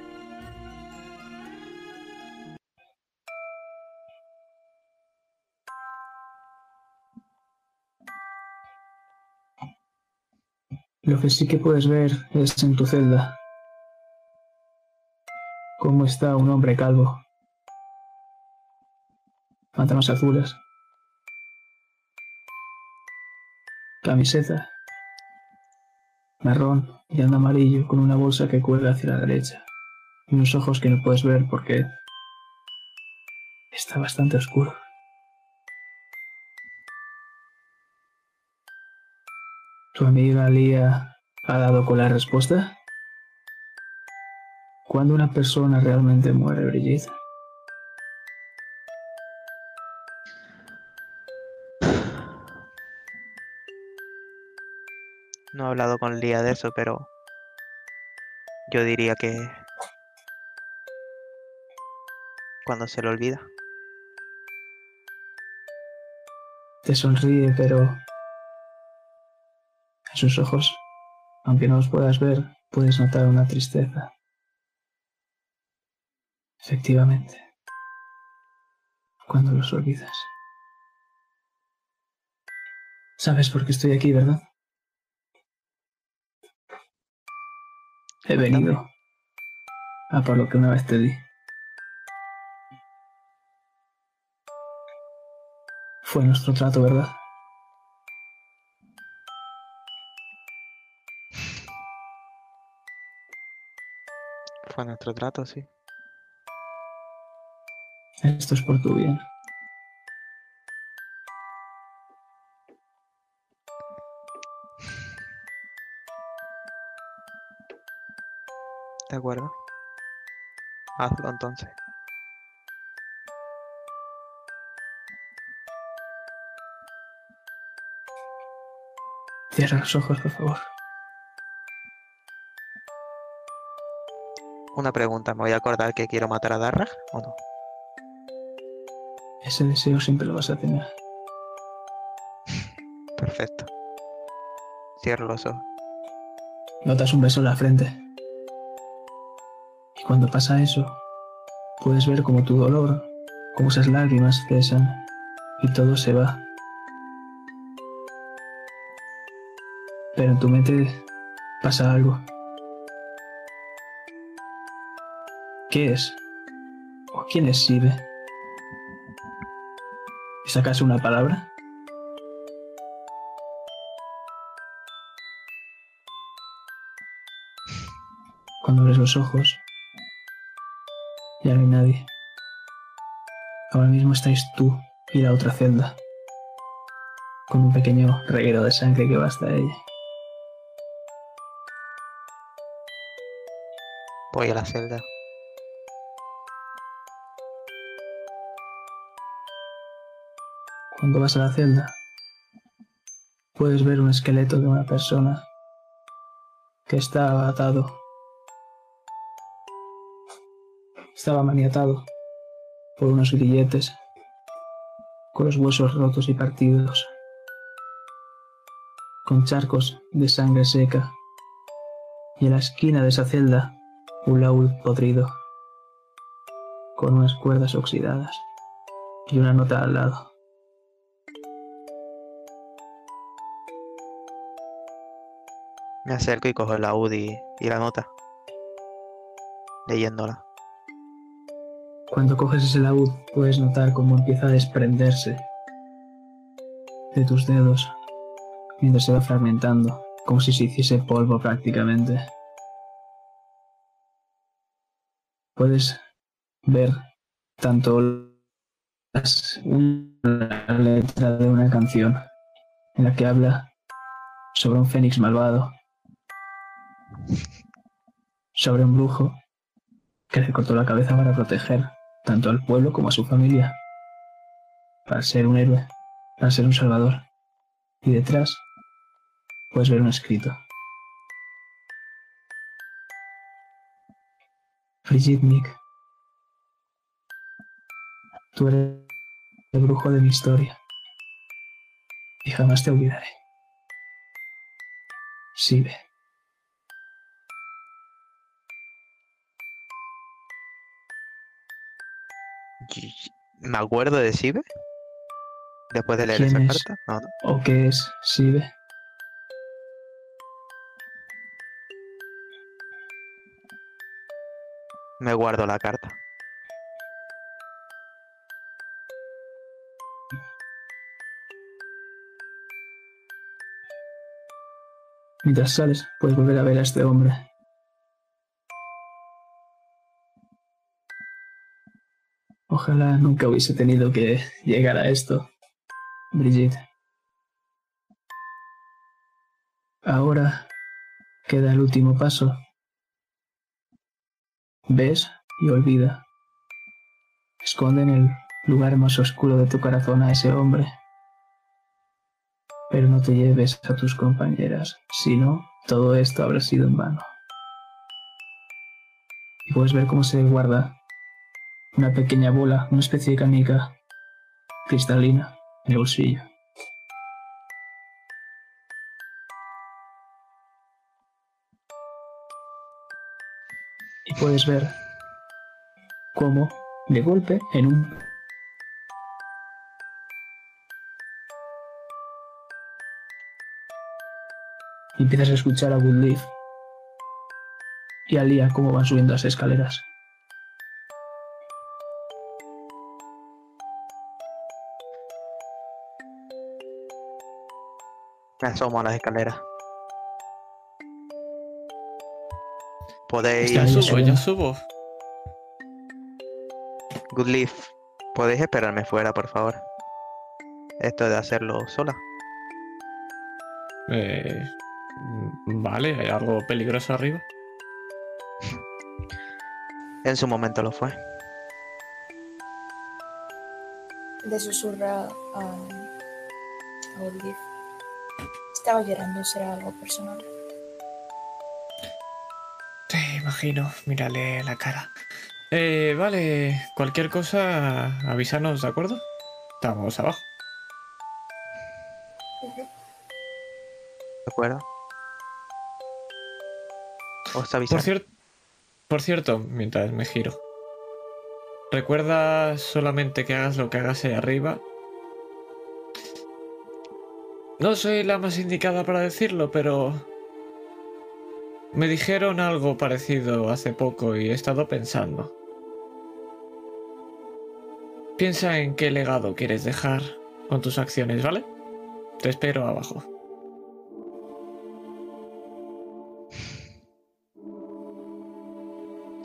Lo que sí que puedes ver es en tu celda cómo está un hombre calvo. Pantanos azules. Camiseta. Marrón y anda amarillo con una bolsa que cuelga hacia la derecha. Y unos ojos que no puedes ver porque está bastante oscuro. ¿Tu amiga Lía ha dado con la respuesta? ¿Cuándo una persona realmente muere, Brigitte? No he hablado con Lía de eso, pero yo diría que cuando se le olvida. Te sonríe, pero en sus ojos, aunque no los puedas ver, puedes notar una tristeza. Efectivamente, cuando los olvidas. Sabes por qué estoy aquí, ¿verdad? He venido a por lo que una vez te di. Fue nuestro trato, ¿verdad? Fue nuestro trato, sí. Esto es por tu bien. De acuerdo. Hazlo entonces. Cierra los ojos, por favor. Una pregunta, ¿me voy a acordar que quiero matar a Darragh o no? Ese deseo siempre lo vas a tener. Perfecto. Cierro los ojos. Notas un beso en la frente. Y cuando pasa eso, puedes ver como tu dolor, como esas lágrimas cesan y todo se va. Pero en tu mente pasa algo. ¿Qué es? ¿O quién es Sibe? ¿Es acaso una palabra? Cuando abres los ojos, ya no hay nadie. Ahora mismo estáis tú y la otra celda, con un pequeño reguero de sangre que va hasta ella. Voy a la celda. Cuando vas a la celda, puedes ver un esqueleto de una persona que estaba atado. Estaba maniatado por unos grilletes, con los huesos rotos y partidos, con charcos de sangre seca, y en la esquina de esa celda un laúd podrido, con unas cuerdas oxidadas y una nota al lado. Me acerco y cojo la UDI y la nota. Leyéndola. Cuando coges ese laúd puedes notar cómo empieza a desprenderse de tus dedos mientras se va fragmentando, como si se hiciese polvo prácticamente. Puedes ver tanto las- una letra de una canción en la que habla sobre un fénix malvado, sobre un brujo que le cortó la cabeza para proteger tanto al pueblo como a su familia, para ser un héroe, para ser un salvador. Y detrás puedes ver un escrito. Brigitte Nick, tú eres el brujo de mi historia y jamás te olvidaré. Sigue. Y- ¿Me acuerdo de Sibe? Después de leer ¿Quién esa es? carta. No, no. ¿O qué es Sibe? Me guardo la carta. Mientras sales, puedes volver a ver a este hombre. Ojalá nunca hubiese tenido que llegar a esto, Brigitte. Ahora queda el último paso. Ves y olvida. Esconde en el lugar más oscuro de tu corazón a ese hombre. Pero no te lleves a tus compañeras, si no, todo esto habrá sido en vano. Y puedes ver cómo se guarda una pequeña bola, una especie de canica cristalina en el bolsillo. Y puedes ver cómo, de golpe, en un empiezas a escuchar a Woodleaf y a Lia cómo van subiendo las escaleras. Me asomo a las escaleras. Podéis. Ya subo, ya subo. Goodleaf, ¿podéis esperarme fuera, por favor? Esto de hacerlo sola. Eh, vale, ¿hay algo peligroso arriba? En su momento lo fue. Le susurra a, a Olive. Estaba llorando, será algo personal. Te imagino, mírale la cara. Eh, vale, cualquier cosa, avísanos, ¿de acuerdo? Estamos abajo. ¿De acuerdo? Os Por, cier- por cierto, mientras me giro. Recuerda solamente que hagas lo que hagas ahí arriba. No soy la más indicada para decirlo, pero... Me dijeron algo parecido hace poco y he estado pensando. Piensa en qué legado quieres dejar con tus acciones, ¿vale? Te espero abajo.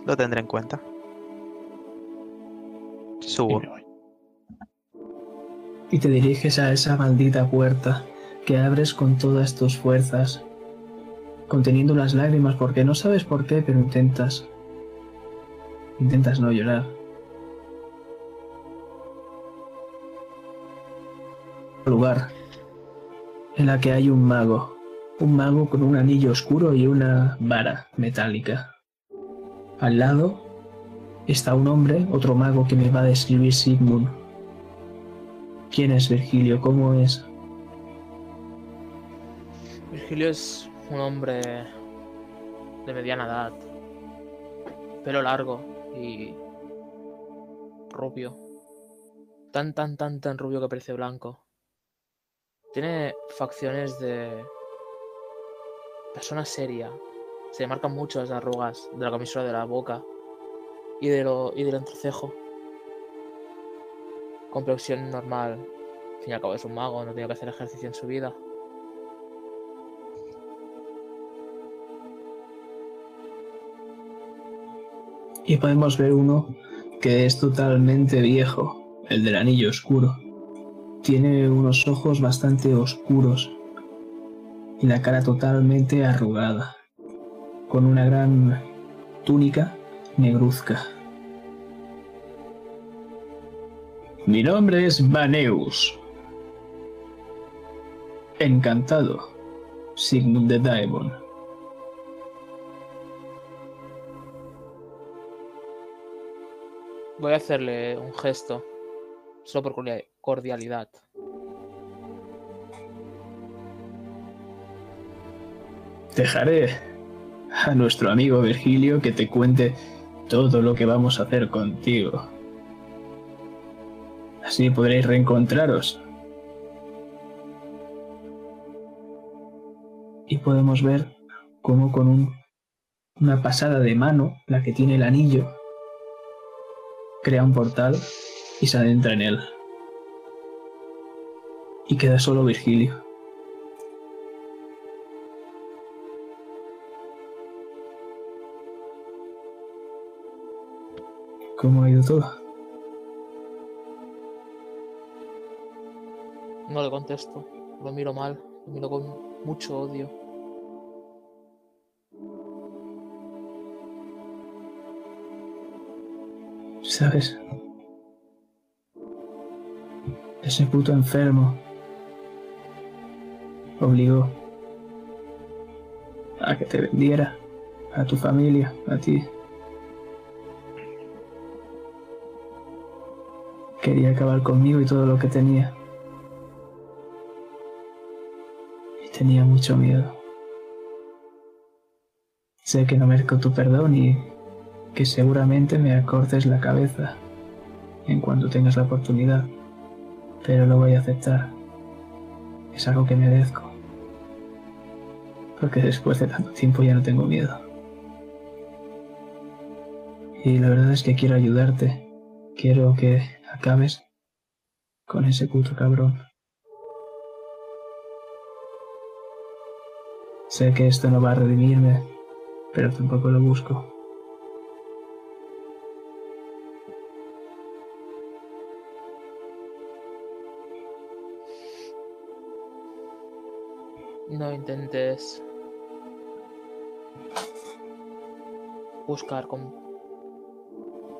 Lo tendré en cuenta. Subo. y te diriges a esa maldita puerta que abres con todas tus fuerzas, conteniendo las lágrimas porque no sabes por qué, pero intentas. Intentas no llorar. Lugar en la que hay un mago, un mago con un anillo oscuro y una vara metálica. Al lado está un hombre, otro mago que me va a describir Sigmund. ¿Quién es Virgilio? ¿Cómo es? Virgilio es un hombre de mediana edad, pelo largo y rubio. Tan, tan, tan, tan rubio que parece blanco. Tiene facciones de persona seria. Se le marcan mucho las arrugas de la camisura de la boca y, de lo, y del entrecejo. Complexión normal. Al fin y al cabo es un mago, no tiene que hacer ejercicio en su vida. Y podemos ver uno que es totalmente viejo, el del anillo oscuro. Tiene unos ojos bastante oscuros y la cara totalmente arrugada, con una gran túnica negruzca. Mi nombre es Vaneus. Encantado, Sigmund de Daemon. Voy a hacerle un gesto. Solo por cordia- cordialidad. Dejaré a nuestro amigo Virgilio que te cuente todo lo que vamos a hacer contigo. Así podréis reencontraros. Y podemos ver cómo con un- una pasada de mano, la que tiene el anillo, crea un portal y se adentra en él. Y queda solo Virgilio. ¿Cómo ha ido todo? No le contesto. Lo miro mal. Lo miro con mucho odio. ¿Sabes? Ese puto enfermo obligó a que te vendiera, a tu familia, a ti. Quería acabar conmigo y todo lo que tenía. Y tenía mucho miedo. Sé que no merezco tu perdón y que seguramente me acortes la cabeza en cuanto tengas la oportunidad, pero lo voy a aceptar. Es algo que merezco. Porque después de tanto tiempo ya no tengo miedo. Y la verdad es que quiero ayudarte. Quiero que acabes con ese puto cabrón. Sé que esto no va a redimirme, pero tampoco lo busco. No intentes buscar con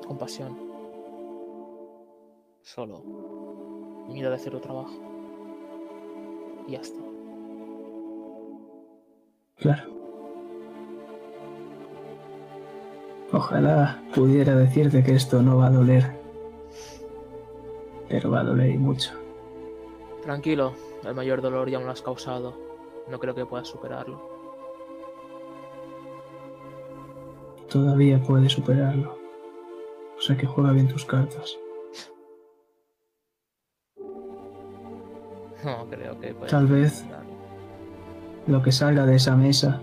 compasión. Solo mira de hacer tu trabajo. Y ya está. Claro. Ojalá pudiera decirte que esto no va a doler. Pero va a doler y mucho. Tranquilo, el mayor dolor ya me lo has causado. No creo que puedas superarlo. Todavía puedes superarlo. O sea que juega bien tus cartas. No creo que puedas Tal vez superarlo. lo que salga de esa mesa,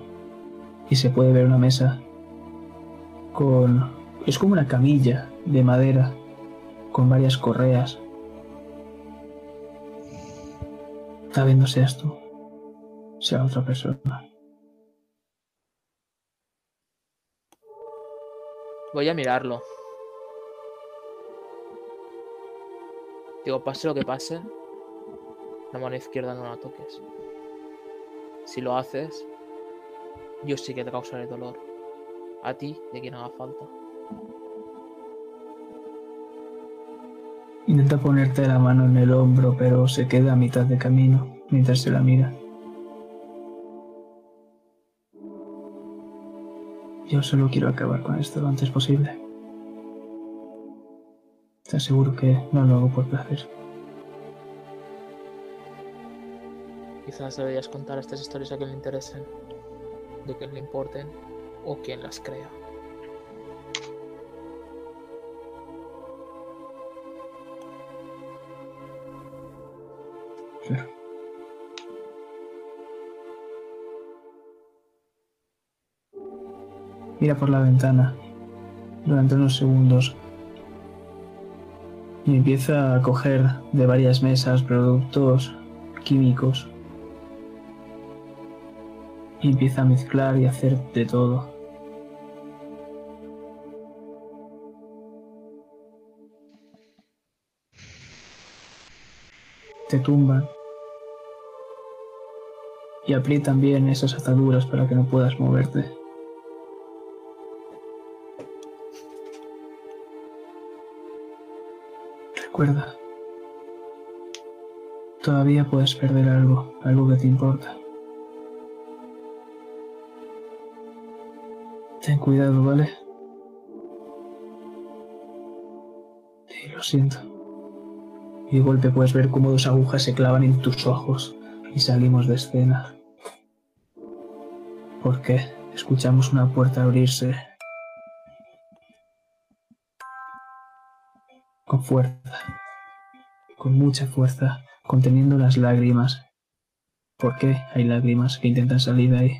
y se puede ver una mesa con... es como una camilla de madera con varias correas. Tal vez no seas tú, sea otra persona. Voy a mirarlo. Digo, pase lo que pase, la mano izquierda no la toques. Si lo haces, yo sí que te causaré dolor. A ti a quien haga falta. Intenta ponerte la mano en el hombro, pero se queda a mitad de camino mientras se la mira. Yo solo quiero acabar con esto lo antes posible. Te aseguro que no lo hago por placer. Quizás deberías contar estas historias a quien le interesen, de quien le importen o quien las crea. Mira por la ventana durante unos segundos y empieza a coger de varias mesas productos químicos y empieza a mezclar y hacer de todo. Te tumban y aprietan bien esas ataduras para que no puedas moverte. Recuerda, todavía puedes perder algo, algo que te importa. Ten cuidado, ¿vale? Sí, lo siento. Y de golpe puedes ver cómo dos agujas se clavan en tus ojos y salimos de escena. ¿Por qué? Escuchamos una puerta abrirse con fuerza, con mucha fuerza, conteniendo las lágrimas. ¿Por qué hay lágrimas que intentan salir de ahí?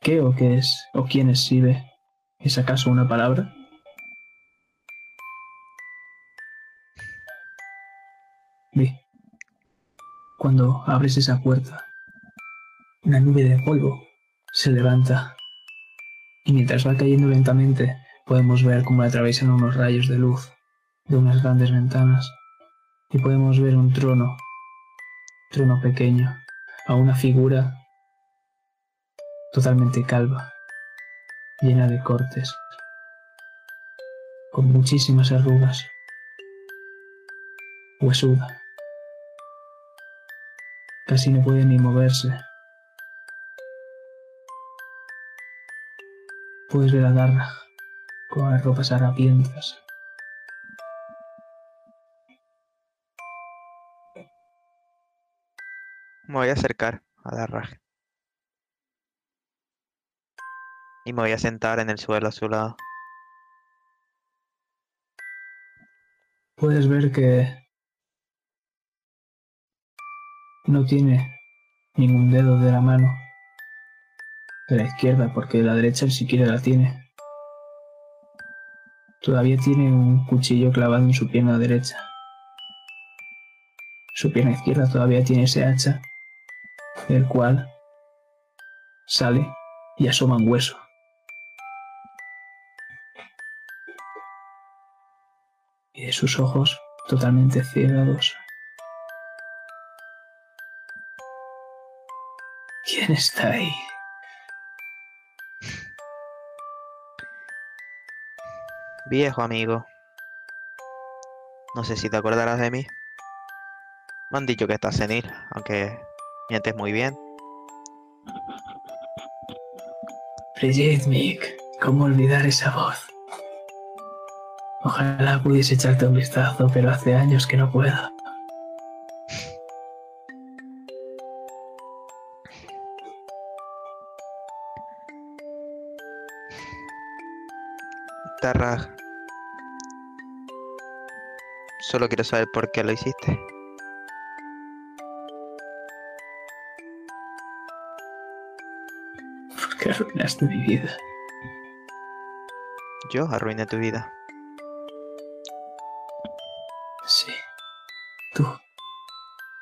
¿Qué o qué es? ¿O quién es Sibe? ¿Es acaso una palabra? Vi. Cuando abres esa puerta, una nube de polvo se levanta y mientras va cayendo lentamente podemos ver cómo la atraviesan unos rayos de luz de unas grandes ventanas y podemos ver un trono, trono pequeño, a una figura totalmente calva, llena de cortes, con muchísimas arrugas, huesuda. Casi no puede ni moverse. Puedes ver a Darragh con las ropas harapientas. Me voy a acercar a Darragh. Y me voy a sentar en el suelo a su lado. Puedes ver que no tiene ningún dedo de la mano de la izquierda porque de la derecha ni siquiera la tiene. Todavía tiene un cuchillo clavado en su pierna derecha. Su pierna izquierda todavía tiene ese hacha, del cual sale y asoma un hueso. Y de sus ojos totalmente ciegados. ¿Quién está ahí? Viejo amigo. No sé si te acordarás de mí. Me han dicho que estás senil, aunque mientes muy bien. Brigitte Mick, ¿cómo olvidar esa voz? Ojalá pudiese echarte un vistazo, pero hace años que no puedo. Darragh. Solo quiero saber por qué lo hiciste. Porque arruinaste mi vida. Yo arruiné tu vida. Sí. Tú.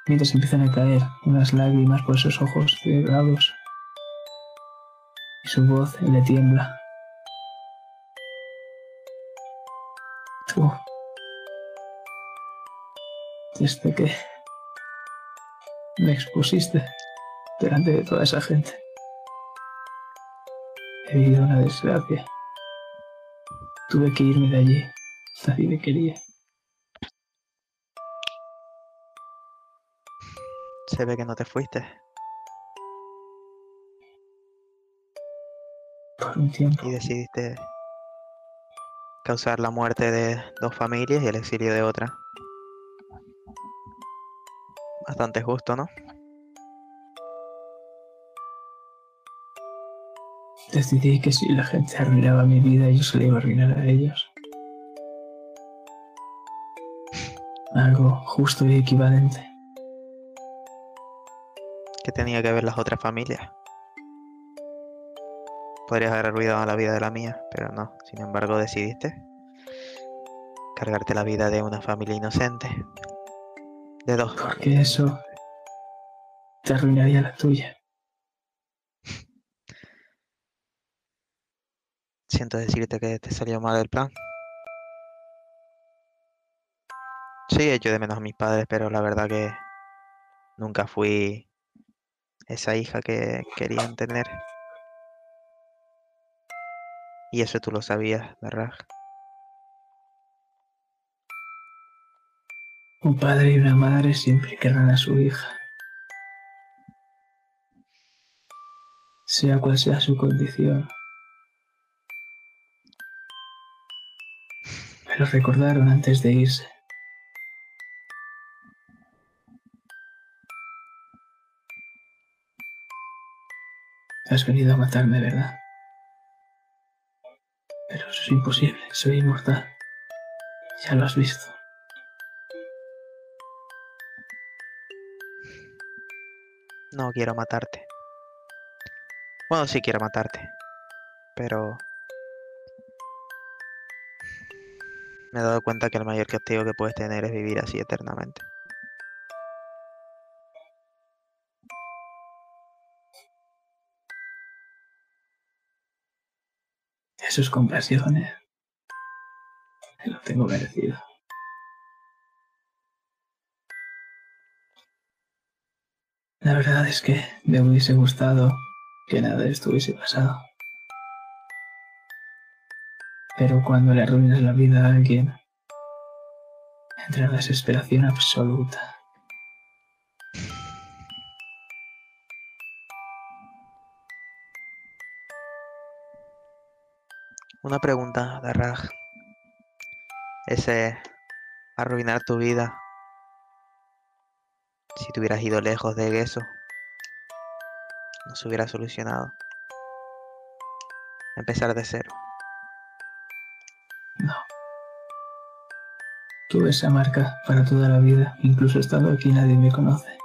Mientras empiezan a caer unas lágrimas por esos ojos cegados. Y su voz le tiembla. Desde que me expusiste delante de toda esa gente. He vivido una desgracia. Tuve que irme de allí. Nadie me quería. Se ve que no te fuiste. Por un tiempo. y decidiste causar la muerte de dos familias y el exilio de otra. Bastante justo, ¿no? Decidí que si la gente arruinaba mi vida, yo se la iba a arruinar a ellos. Algo justo y equivalente. ¿Qué tenía que ver las otras familias? Podrías haber arruinado la vida de la mía, pero no. Sin embargo, decidiste cargarte la vida de una familia inocente. De dos. Porque eso te arruinaría la tuya. Siento decirte que te salió mal el plan. Sí, echo de menos a mis padres, pero la verdad que nunca fui esa hija que querían tener. Y eso tú lo sabías, ¿verdad? Un padre y una madre siempre querrán a su hija. Sea cual sea su condición. Pero recordaron antes de irse. Has venido a matarme, ¿verdad? Pero eso es imposible, soy inmortal. Ya lo has visto. No quiero matarte. Bueno, sí quiero matarte. Pero... Me he dado cuenta que el mayor castigo que puedes tener es vivir así eternamente. Es compasión, ¿eh? Lo tengo merecido. La verdad es que me hubiese gustado que nada hubiese pasado. Pero cuando le arruinas la vida a alguien, entra la desesperación absoluta. Una pregunta, Darraj. Ese arruinar tu vida. Si te hubieras ido lejos de eso, no se hubiera solucionado. Empezar de cero. No. Tuve esa marca para toda la vida. Incluso estando aquí nadie me conoce.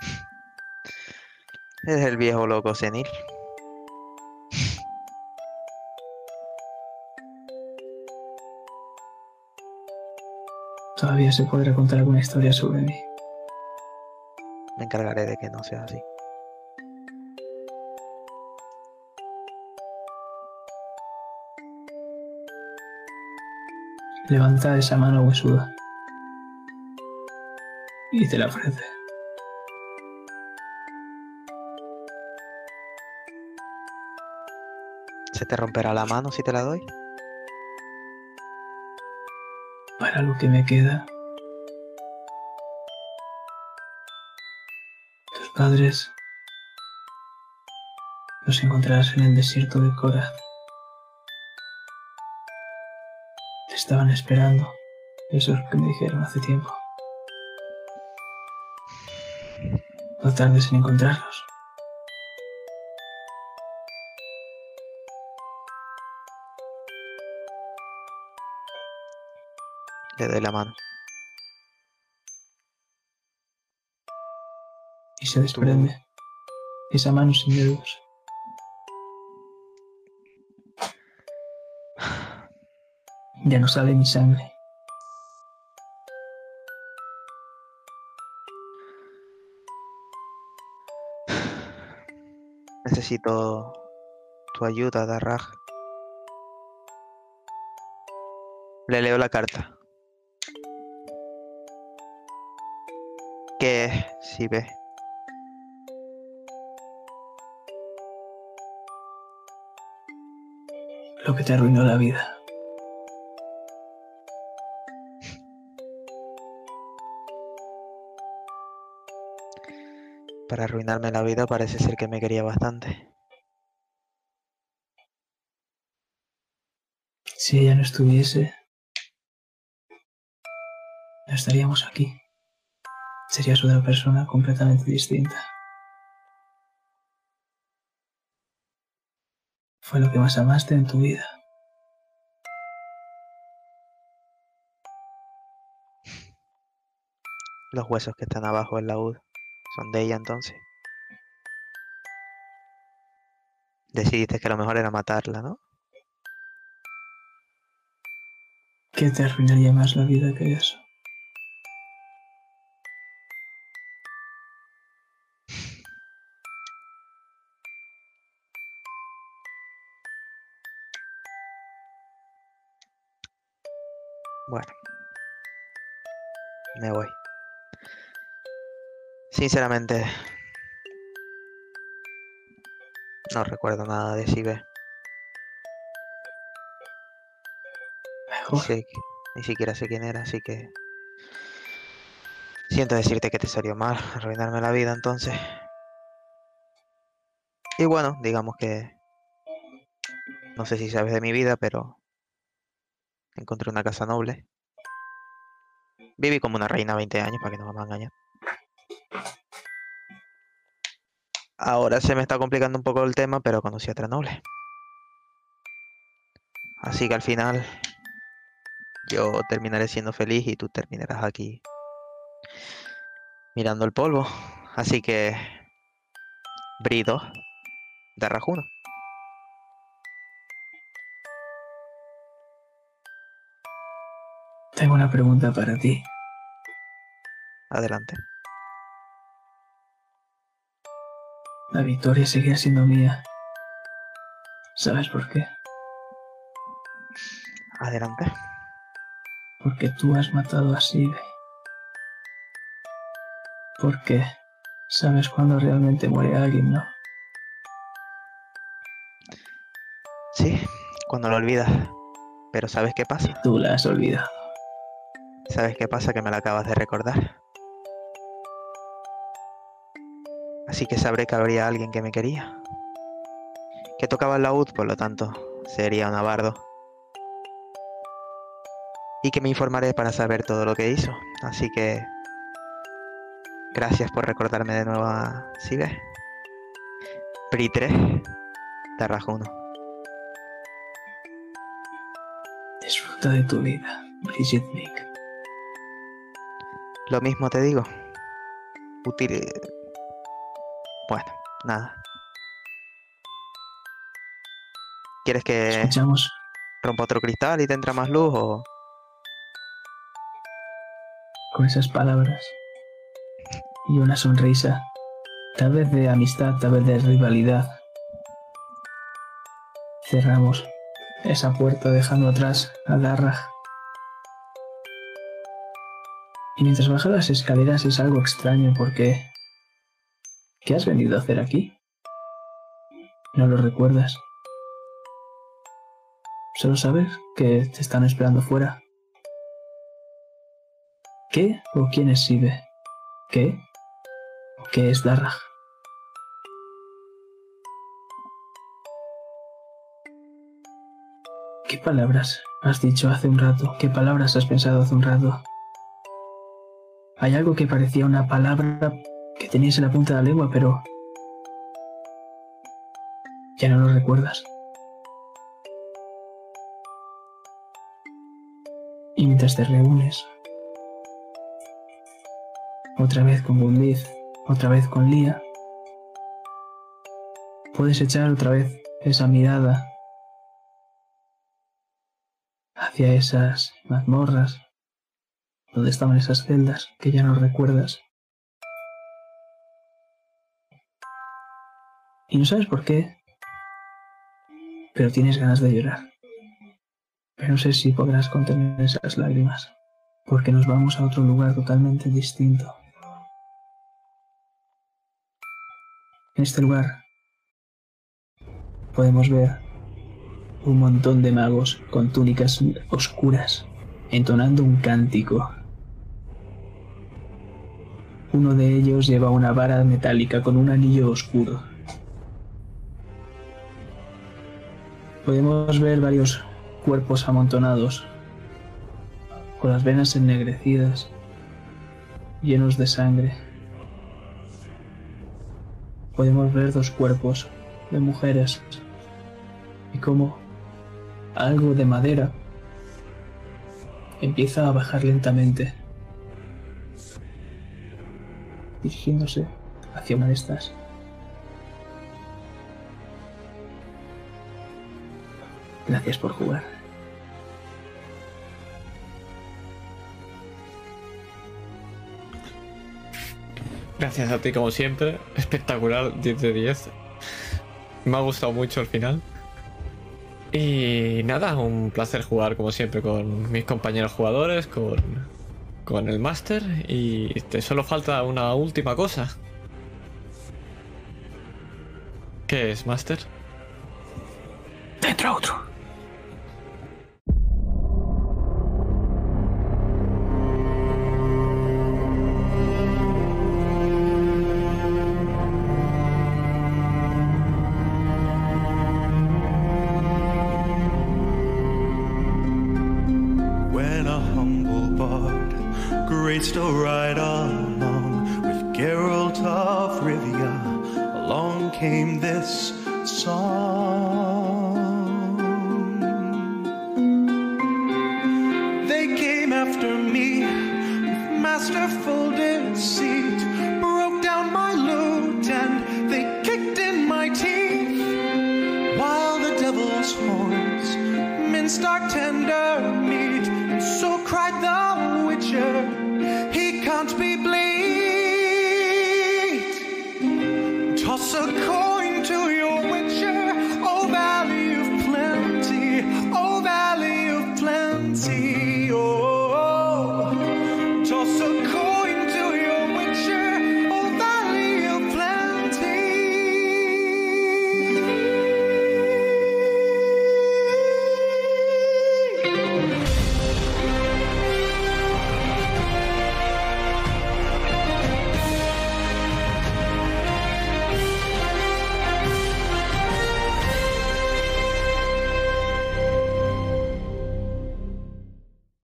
Eres el viejo loco senil. Todavía se podrá contar alguna historia sobre mí. Me encargaré de que no sea así. Levanta esa mano huesuda. Y te la ofrece. ¿Se te romperá la mano si te la doy? Para lo que me queda. Tus padres los encontrarás en el desierto de Cora. Te estaban esperando. Eso es lo que me dijeron hace tiempo. No tardes en encontrarlos. Doy la mano. Y se desprende. Esa mano sin dedos. Ya no sale ni sangre. Necesito tu ayuda, Darraj. Le leo la carta. ¿Qué es? Si ve. Lo que te arruinó la vida. Para arruinarme la vida parece ser que me quería bastante. Si ella no estuviese, no estaríamos aquí. Serías otra persona completamente distinta. Fue lo que más amaste en tu vida. Los huesos que están abajo del laúd son de ella entonces. Decidiste que lo mejor era matarla, ¿no? ¿Qué te arruinaría más la vida que eso? Me voy. Sinceramente, no recuerdo nada de Sibe. Ni, sé- ni siquiera sé quién era, así que Siento decirte que te salió mal arruinarme la vida entonces. Y bueno, digamos que... No sé si sabes de mi vida, pero... Encontré una casa noble. Viví como una reina 20 años, para que no van a engañar. Ahora se me está complicando un poco el tema, pero conocí a noble. Así que al final yo terminaré siendo feliz y tú terminarás aquí mirando el polvo. Así que Brido de Rajuno. Tengo una pregunta para ti. Adelante. La victoria seguirá siendo mía. ¿Sabes por qué? Adelante. Porque tú has matado a Sive. Porque sabes cuándo realmente muere alguien, ¿no? Sí, cuando lo olvidas. Pero ¿sabes qué pasa? Tú la has olvidado. ¿Sabes qué pasa? Que me la acabas de recordar. Así que sabré que habría alguien que me quería. Que tocaba el laúd, por lo tanto, sería un abardo. Y que me informaré para saber todo lo que hizo. Así que... Gracias por recordarme de nuevo a Sibe. Pritre de Rajuno. Disfruta de tu vida, Bridget Nick. Lo mismo te digo. Útil. Bueno, nada. ¿Quieres que Escuchamos rompa otro cristal y te entra más luz o...? con esas palabras y una sonrisa, tal vez de amistad, tal vez de rivalidad. Cerramos esa puerta dejando atrás a Darragh. Mientras baja las escaleras es algo extraño porque... ¿Qué has venido a hacer aquí? No lo recuerdas. Solo sabes que te están esperando fuera. ¿Qué o quién es Sibe? ¿Qué o qué es Darragh? ¿Qué palabras has dicho hace un rato? ¿Qué palabras has pensado hace un rato? Hay algo que parecía una palabra que tenías en la punta de la lengua, pero ya no lo recuerdas. Y mientras te reúnes, otra vez con Gundith, otra vez con Lía, puedes echar otra vez esa mirada hacia esas mazmorras donde estaban esas celdas que ya no recuerdas. Y no sabes por qué, pero tienes ganas de llorar. Pero no sé si podrás contener esas lágrimas, porque nos vamos a otro lugar totalmente distinto. En este lugar podemos ver un montón de magos con túnicas oscuras entonando un cántico. Uno de ellos lleva una vara metálica con un anillo oscuro. Podemos ver varios cuerpos amontonados, con las venas ennegrecidas, llenos de sangre. Podemos ver dos cuerpos de mujeres y como algo de madera empieza a bajar lentamente, dirigiéndose hacia una de estas. Gracias por jugar. Gracias a ti como siempre. Espectacular, 10 de 10. Me ha gustado mucho el final. Y nada, un placer jugar como siempre con mis compañeros jugadores, con, con el máster. Y te solo falta una última cosa. ¿Qué es, máster? Dentro otro.